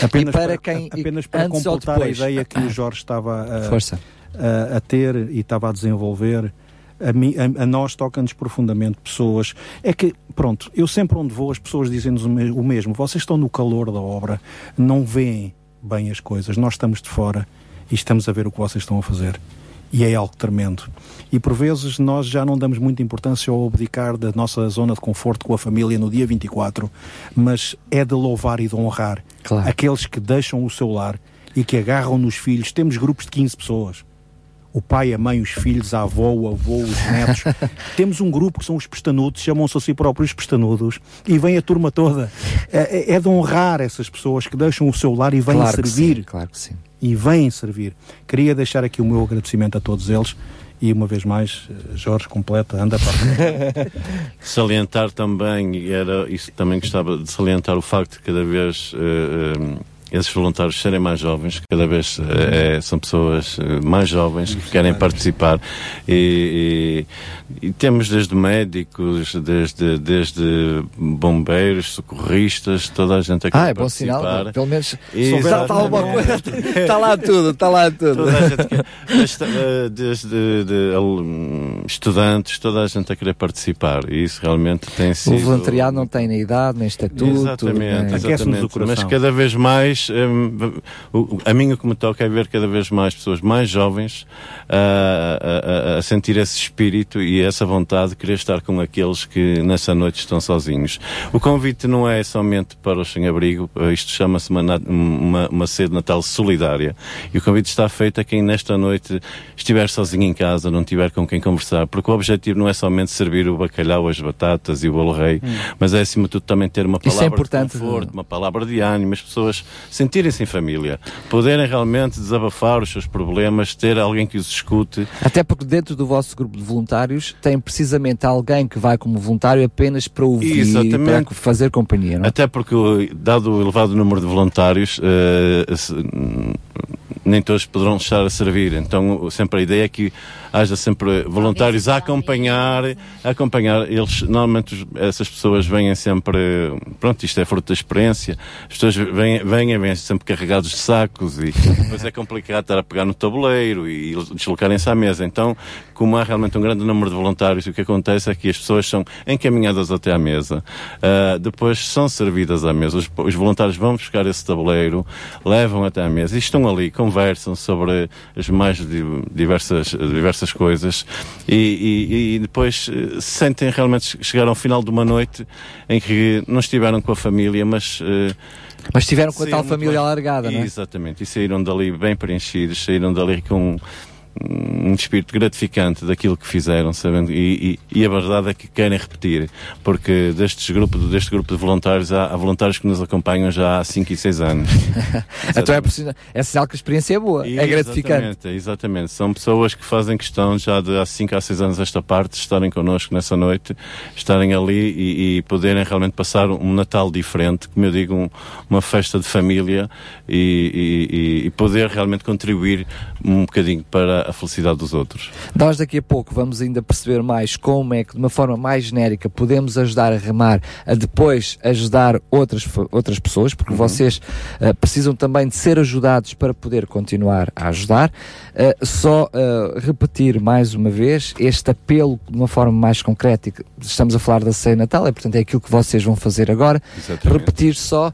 Apenas para, para, quem, apenas para completar a ideia que o Jorge estava a, a, a, ter e estava a desenvolver, a, mim, a, a nós toca-nos profundamente pessoas. É que, pronto, eu sempre onde vou as pessoas dizem-nos o, me- o mesmo. Vocês estão no calor da obra, não veem bem as coisas. Nós estamos de fora e estamos a ver o que vocês estão a fazer. E é algo tremendo. E por vezes nós já não damos muita importância ao abdicar da nossa zona de conforto com a família no dia 24, mas é de louvar e de honrar aqueles que deixam o seu lar e que agarram nos filhos. Temos grupos de 15 pessoas. O pai, a mãe, os filhos, a avó, o avô, os netos. Temos um grupo que são os pestanudos, chamam-se a si próprios pestanudos, e vem a turma toda. É, é- é de honrar essas pessoas que deixam o seu lar e vêm Claro que servir sim, claro que sim. E vêm servir. Queria deixar aqui o meu agradecimento a todos eles e uma vez mais, eh, Jorge, completa, anda para Salientar também, era, isso também gostava de salientar o facto de cada vez eh, esses voluntários serem mais jovens, cada vez eh, são pessoas eh, mais jovens que querem participar e, e- e temos desde médicos, desde, desde bombeiros, socorristas, toda a gente a querer Ah, é bom sinal. participar. Pelo menos Exatamente. está, está alguma coisa. Está lá tudo, está lá tudo. Toda a gente quer, desde, desde de, estudantes, toda a gente a querer participar e isso realmente tem sido... O voluntariado não tem nem idade, nem estatuto. Exatamente, nem- exatamente. Mas cada vez mais, hum, o- a mim o que me toca é ver cada vez mais pessoas mais jovens ah, a, a- a sentir esse espírito e essa vontade de querer estar com aqueles que nessa noite estão sozinhos. O convite não é somente para os sem-abrigo, isto chama-se uma, uma, uma ceia de Natal solidária e o convite está feito a quem nesta noite estiver sozinho em casa, não tiver com quem conversar, porque o objetivo não é somente servir o bacalhau, as batatas e o bolo rei, Hum. mas é acima de tudo também ter uma é palavra importante, de conforto, uma palavra de ânimo, as pessoas sentirem-se em família, poderem realmente desabafar os seus problemas, ter alguém que os escute. Até porque dentro do vosso grupo de voluntários tem precisamente alguém que vai como voluntário apenas para ouvir e Exatamente. para fazer companhia, não é? Até porque, dado o elevado número de voluntários, hum, nem todos poderão estar a servir. Então, sempre a ideia é que haja sempre voluntários a acompanhar, a acompanhar. Eles, normalmente, essas pessoas vêm sempre, pronto, isto é fruto da experiência. As pessoas vêm, vêm, vêm sempre carregados de sacos e depois é complicado estar a pegar no tabuleiro e deslocarem-se à mesa. Então, como há realmente um grande número de voluntários, o que acontece é que as pessoas são encaminhadas até à mesa, ah, depois são servidas à mesa. Os, os voluntários vão buscar esse tabuleiro, levam até à mesa e estão ali, conversam sobre as mais di- diversas, diversas coisas e, e- e depois eh, sentem realmente chegar ao final de uma noite em que não estiveram com a família, mas. eh, Mas estiveram com a tal família bem. alargada, não é? Exatamente, e saíram dali bem preenchidos, saíram dali com um espírito gratificante daquilo que fizeram, sabendo, e, e- e a verdade é que querem repetir, porque destes grupo, deste grupo de voluntários, há, há voluntários que nos acompanham já há 5 e 6 anos. Então é, preciso, é sinal que a experiência é boa, é gratificante. Exatamente, exatamente. São pessoas que fazem questão já de há 5 a 6 anos esta parte, estarem connosco nessa noite, estarem ali e, e poderem realmente passar um Natal diferente, como eu digo, um- uma festa de família e, e- e- e poder realmente contribuir um bocadinho para a felicidade dos outros. Nós daqui a pouco vamos ainda perceber mais como é que, de uma forma mais genérica, podemos ajudar a remar a depois ajudar outras, outras pessoas, porque vocês eh, precisam também de ser ajudados para poder continuar a ajudar. Eh, só eh, repetir mais uma vez este apelo de uma forma mais concreta. e que Estamos a falar da ceia Natal, é portanto é aquilo que vocês vão fazer agora. Exatamente. Repetir só,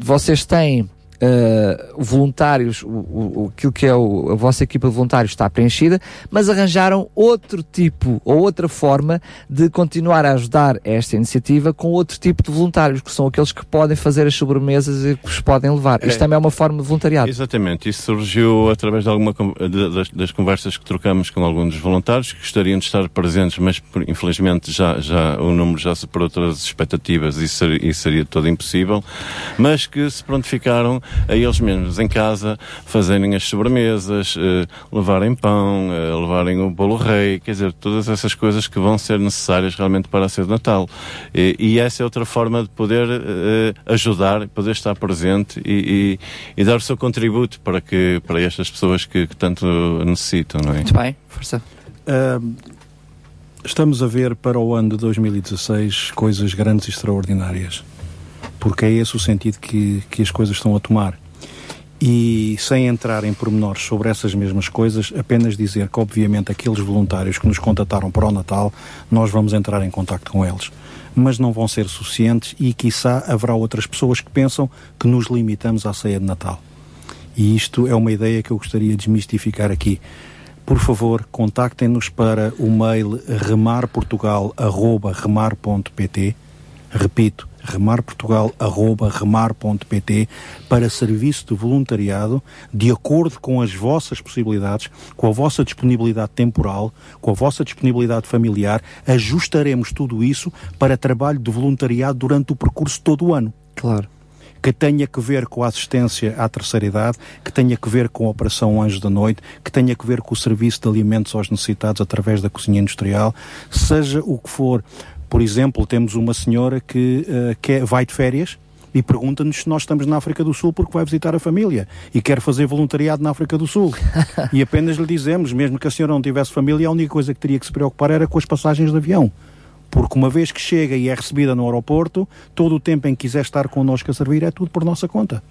vocês têm eh, voluntários, o, o, aquilo que é o- a vossa equipa de voluntários está preenchida, mas arranjaram outro tipo ou outra forma de continuar a ajudar esta iniciativa com outro tipo de voluntários, que são aqueles que podem fazer as sobremesas e que os podem levar. Isto É. também é uma forma de voluntariado. Exatamente, isso surgiu através de alguma de- das, das conversas que trocamos com alguns dos voluntários que gostariam de estar presentes, mas infelizmente já, já o número já superou todas as expectativas e ser- e seria todo impossível, mas que se prontificaram a eles mesmos em casa fazerem as sobremesas, eh, levarem pão, eh, levarem o bolo rei, quer dizer, todas essas coisas que vão ser necessárias realmente para a ceia de Natal. E, e essa é outra forma de poder eh, ajudar, poder estar presente e, e- e dar o seu contributo para que para estas pessoas que, que tanto necessitam, não é? Muito bem, força. Estamos a ver para o ano de 2016 coisas grandes e extraordinárias, porque é esse o sentido que, que as coisas estão a tomar. E sem entrar em pormenores sobre essas mesmas coisas, apenas dizer que, obviamente, aqueles voluntários que nos contataram para o Natal, nós vamos entrar em contato com eles. Mas não vão ser suficientes e, quiçá, haverá outras pessoas que pensam que nos limitamos à ceia de Natal. E isto é uma ideia que eu gostaria de desmistificar aqui. Por favor, contactem-nos para o mail remarportugal.remar.pt Repito, remarportugal.remar.pt para serviço de voluntariado de acordo com as vossas possibilidades, com a vossa disponibilidade temporal, com a vossa disponibilidade familiar, ajustaremos tudo isso para trabalho de voluntariado durante o percurso todo o ano. Claro que tenha que ver com a assistência à terceira idade, que tenha que ver com a Operação Anjo da Noite, que tenha que ver com o serviço de alimentos aos necessitados através da cozinha industrial, seja o que for. Por exemplo, temos uma senhora que, uh, que vai de férias e pergunta-nos se nós estamos na África do Sul porque vai visitar a família e quer fazer voluntariado na África do Sul. e apenas lhe dizemos, mesmo que a senhora não tivesse família, a única coisa que teria que se preocupar era com as passagens de avião. Porque uma vez que chega e é recebida no aeroporto, todo o tempo em que quiser estar connosco a servir é tudo por nossa conta.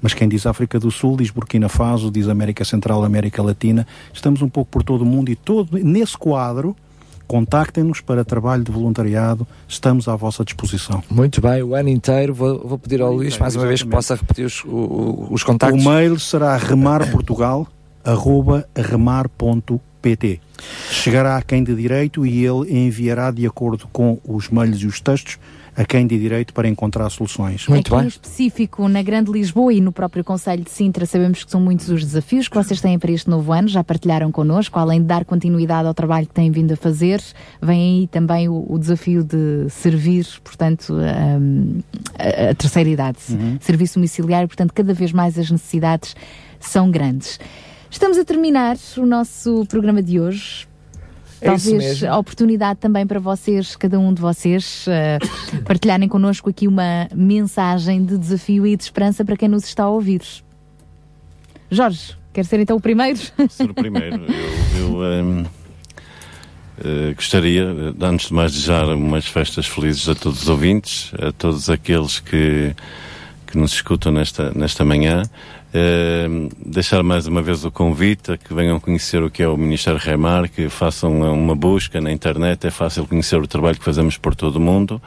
Mas quem diz África do Sul, diz Burkina Faso, diz América Central, América Latina, estamos um pouco por todo o mundo e todo nesse quadro contactem-nos para trabalho de voluntariado, estamos à vossa disposição. Muito bem, o ano inteiro. Vou, vou pedir ao Luís mais uma vez que possa repetir os, os, os contactos. O mail será remarportugal.remar.pt. Chegará a quem de direito e ele enviará de acordo com os mails e os textos a quem de direito para encontrar soluções. Muito Aqui bem. em específico, na Grande Lisboa e no próprio Conselho de Sintra, sabemos que são muitos os desafios que vocês têm para este novo ano, já partilharam connosco, além de dar continuidade ao trabalho que têm vindo a fazer, vem aí também o, o desafio de servir, portanto, um, a, a, terceira idade, uhum. serviço domiciliário, portanto, cada vez mais as necessidades são grandes. Estamos a terminar o nosso programa de hoje. É Talvez a oportunidade também para vocês, cada um de vocês, uh, partilharem connosco aqui uma mensagem de desafio e de esperança para quem nos está a ouvir. Jorge, quer ser então o primeiro? Ser o primeiro. Eu, eu um, uh, eh, gostaria, antes de mais, desejar umas festas felizes a todos os ouvintes, a todos aqueles que, que nos escutam nesta, nesta manhã. Uh, deixar mais uma vez o convite a que venham conhecer o que é o Ministério Remar, que façam uma busca na internet, é fácil conhecer o trabalho que fazemos por todo o mundo.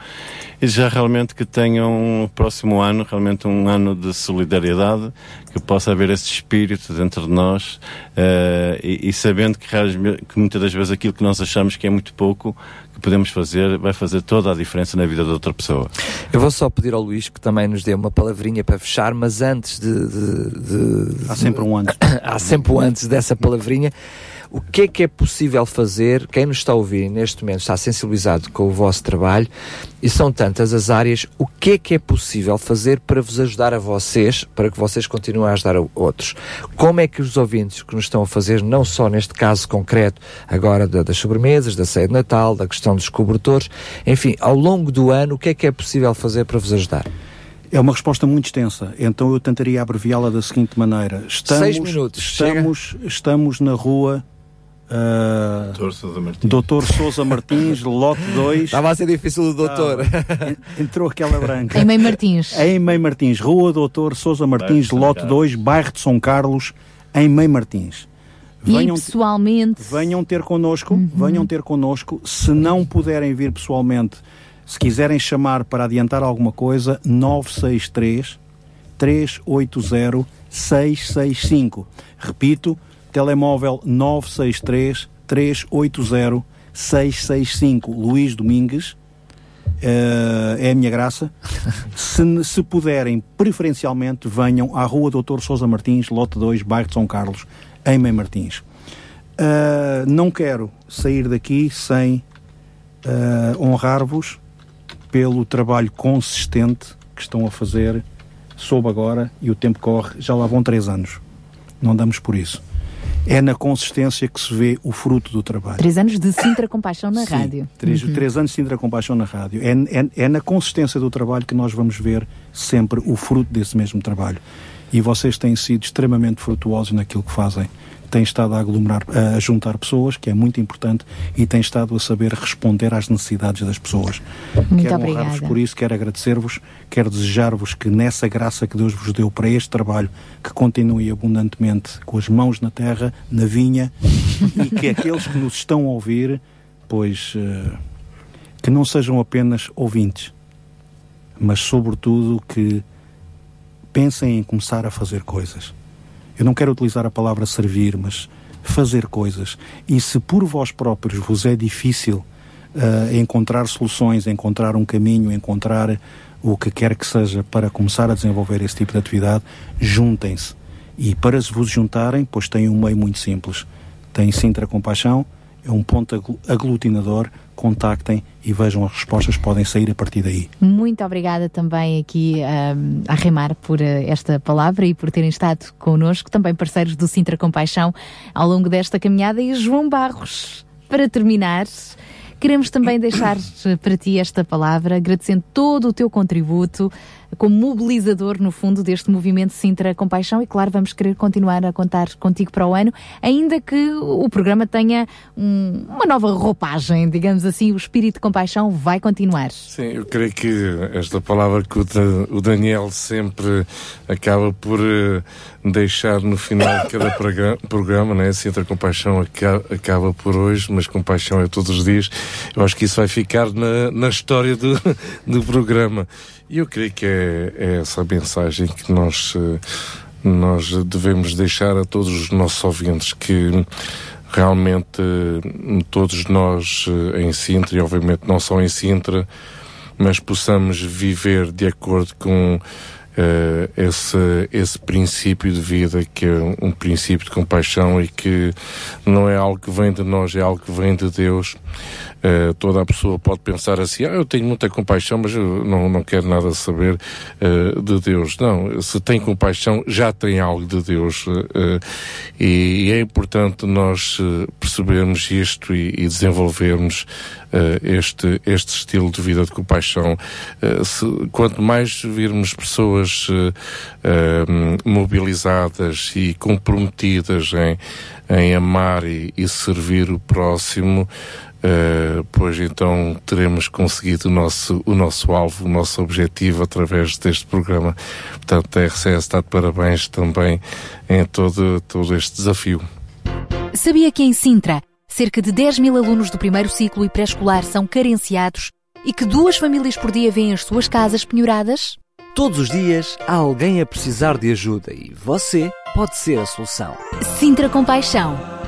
E já realmente que tenham o próximo ano, realmente um ano de solidariedade, que possa haver esse espírito dentro de nós uh, e, e, sabendo que, que muitas das vezes aquilo que nós achamos que é muito pouco, que podemos fazer, vai fazer toda a diferença na vida de outra pessoa. Eu vou só pedir ao Luís que também nos dê uma palavrinha para fechar, mas antes de. de, de há sempre um antes. há sempre um antes dessa palavrinha. O que é que é possível fazer? Quem nos está a ouvir neste momento está sensibilizado com o vosso trabalho e são tantas as áreas. O que é que é possível fazer para vos ajudar a vocês, para que vocês continuem a ajudar a outros? Como é que os ouvintes que nos estão a fazer, não só neste caso concreto, agora das sobremesas, da ceia de Natal, da questão dos cobertores, enfim, ao longo do ano, o que é que é possível fazer para vos ajudar? É uma resposta muito extensa, então eu tentaria abreviá-la da seguinte maneira. Estamos, Seis minutos. Estamos, estamos na rua Uh, doutor Sousa Martins. Doutor Sousa Martins, lote 2. Estava a ser difícil o doutor. Ah, entrou aquela branca. Em Mãe Martins. Em Mãe Martins, Rua Doutor Sousa Martins, lote 2, bairro de São Carlos, em Mãe Martins. Venham, e pessoalmente. Venham ter connosco, uhum. venham ter connosco. Se não puderem vir pessoalmente, se quiserem chamar para adiantar alguma coisa, 963 380 665. Repito, telemóvel 963 380 665 Luís Domingues uh, é a minha graça. Se, se puderem preferencialmente venham à rua Doutor Sousa Martins lote 2, bairro de São Carlos em Mãe Martins. Uh, não quero sair daqui sem uh, honrar-vos pelo trabalho consistente que estão a fazer soube agora e o tempo corre, já lá vão três anos. Não damos por isso é na consistência que se vê o fruto do trabalho. Três anos de Sintra Compaixão na Sim, rádio. Três, uhum. três anos de Sintra Compaixão na rádio. É, é, é na consistência do trabalho que nós vamos ver sempre o fruto desse mesmo trabalho. E vocês têm sido extremamente frutuosos naquilo que fazem. Tem estado a aglomerar, a juntar pessoas, que é muito importante, e tem estado a saber responder às necessidades das pessoas. Muito quero honrar-vos por isso, quero agradecer-vos, quero desejar-vos que nessa graça que Deus vos deu para este trabalho, que continue abundantemente com as mãos na terra, na vinha, e que aqueles que nos estão a ouvir, pois eh, que não sejam apenas ouvintes, mas sobretudo que pensem em começar a fazer coisas. Eu não quero utilizar a palavra servir, mas fazer coisas. E se por vós próprios vos é difícil uh, encontrar soluções, encontrar um caminho, encontrar o que quer que seja para começar a desenvolver esse tipo de atividade, juntem-se. E para se vos juntarem, pois têm um meio muito simples. Tem Sintra Compaixão, é um ponto aglutinador, contactem e vejam as respostas podem sair a partir daí. Muito obrigada também aqui um, a Remar por uh, esta palavra e por terem estado connosco, também parceiros do Sintra Compaixão ao longo desta caminhada e João Barros, para terminar, queremos também deixar para ti esta palavra, agradecendo todo o teu contributo, como mobilizador, no fundo, deste movimento Sintra Compaixão e, claro, vamos querer continuar a contar contigo para o ano, ainda que o programa tenha um, uma nova roupagem, digamos assim, o espírito de compaixão vai continuar. Sim, eu creio que esta palavra que o Daniel sempre acaba por uh, deixar no final de cada programa, né? Sintra Compaixão acaba por hoje, mas compaixão é todos os dias. Eu acho que isso vai ficar na, na história do, do programa. E eu creio que é, é essa a mensagem que nós, nós devemos deixar a todos os nossos ouvintes, que realmente todos nós em Sintra, e obviamente não só em Sintra, mas possamos viver de acordo com uh, esse, esse princípio de vida que é um princípio de compaixão e que não é algo que vem de nós, é algo que vem de Deus. Uh, toda a pessoa pode pensar assim, ah, eu tenho muita compaixão, mas eu não, não quero nada saber uh, de Deus. Não, se tem compaixão, já tem algo de Deus. Uh, e, e, é importante nós percebermos isto e, e desenvolvermos este, este estilo de vida de compaixão. Se, quanto mais virmos pessoas mobilizadas e comprometidas em, em amar e, e servir o próximo, Uh, pois então teremos conseguido o nosso, o nosso alvo, o nosso objetivo através deste programa. Portanto, a RCS está de parabéns também em todo, todo este desafio. Sabia que em Sintra, cerca de 10 mil alunos do primeiro ciclo e pré-escolar são carenciados e que duas famílias por dia vêm as suas casas penhoradas? Todos os dias há alguém a precisar de ajuda e você pode ser a solução. Sintra Compaixão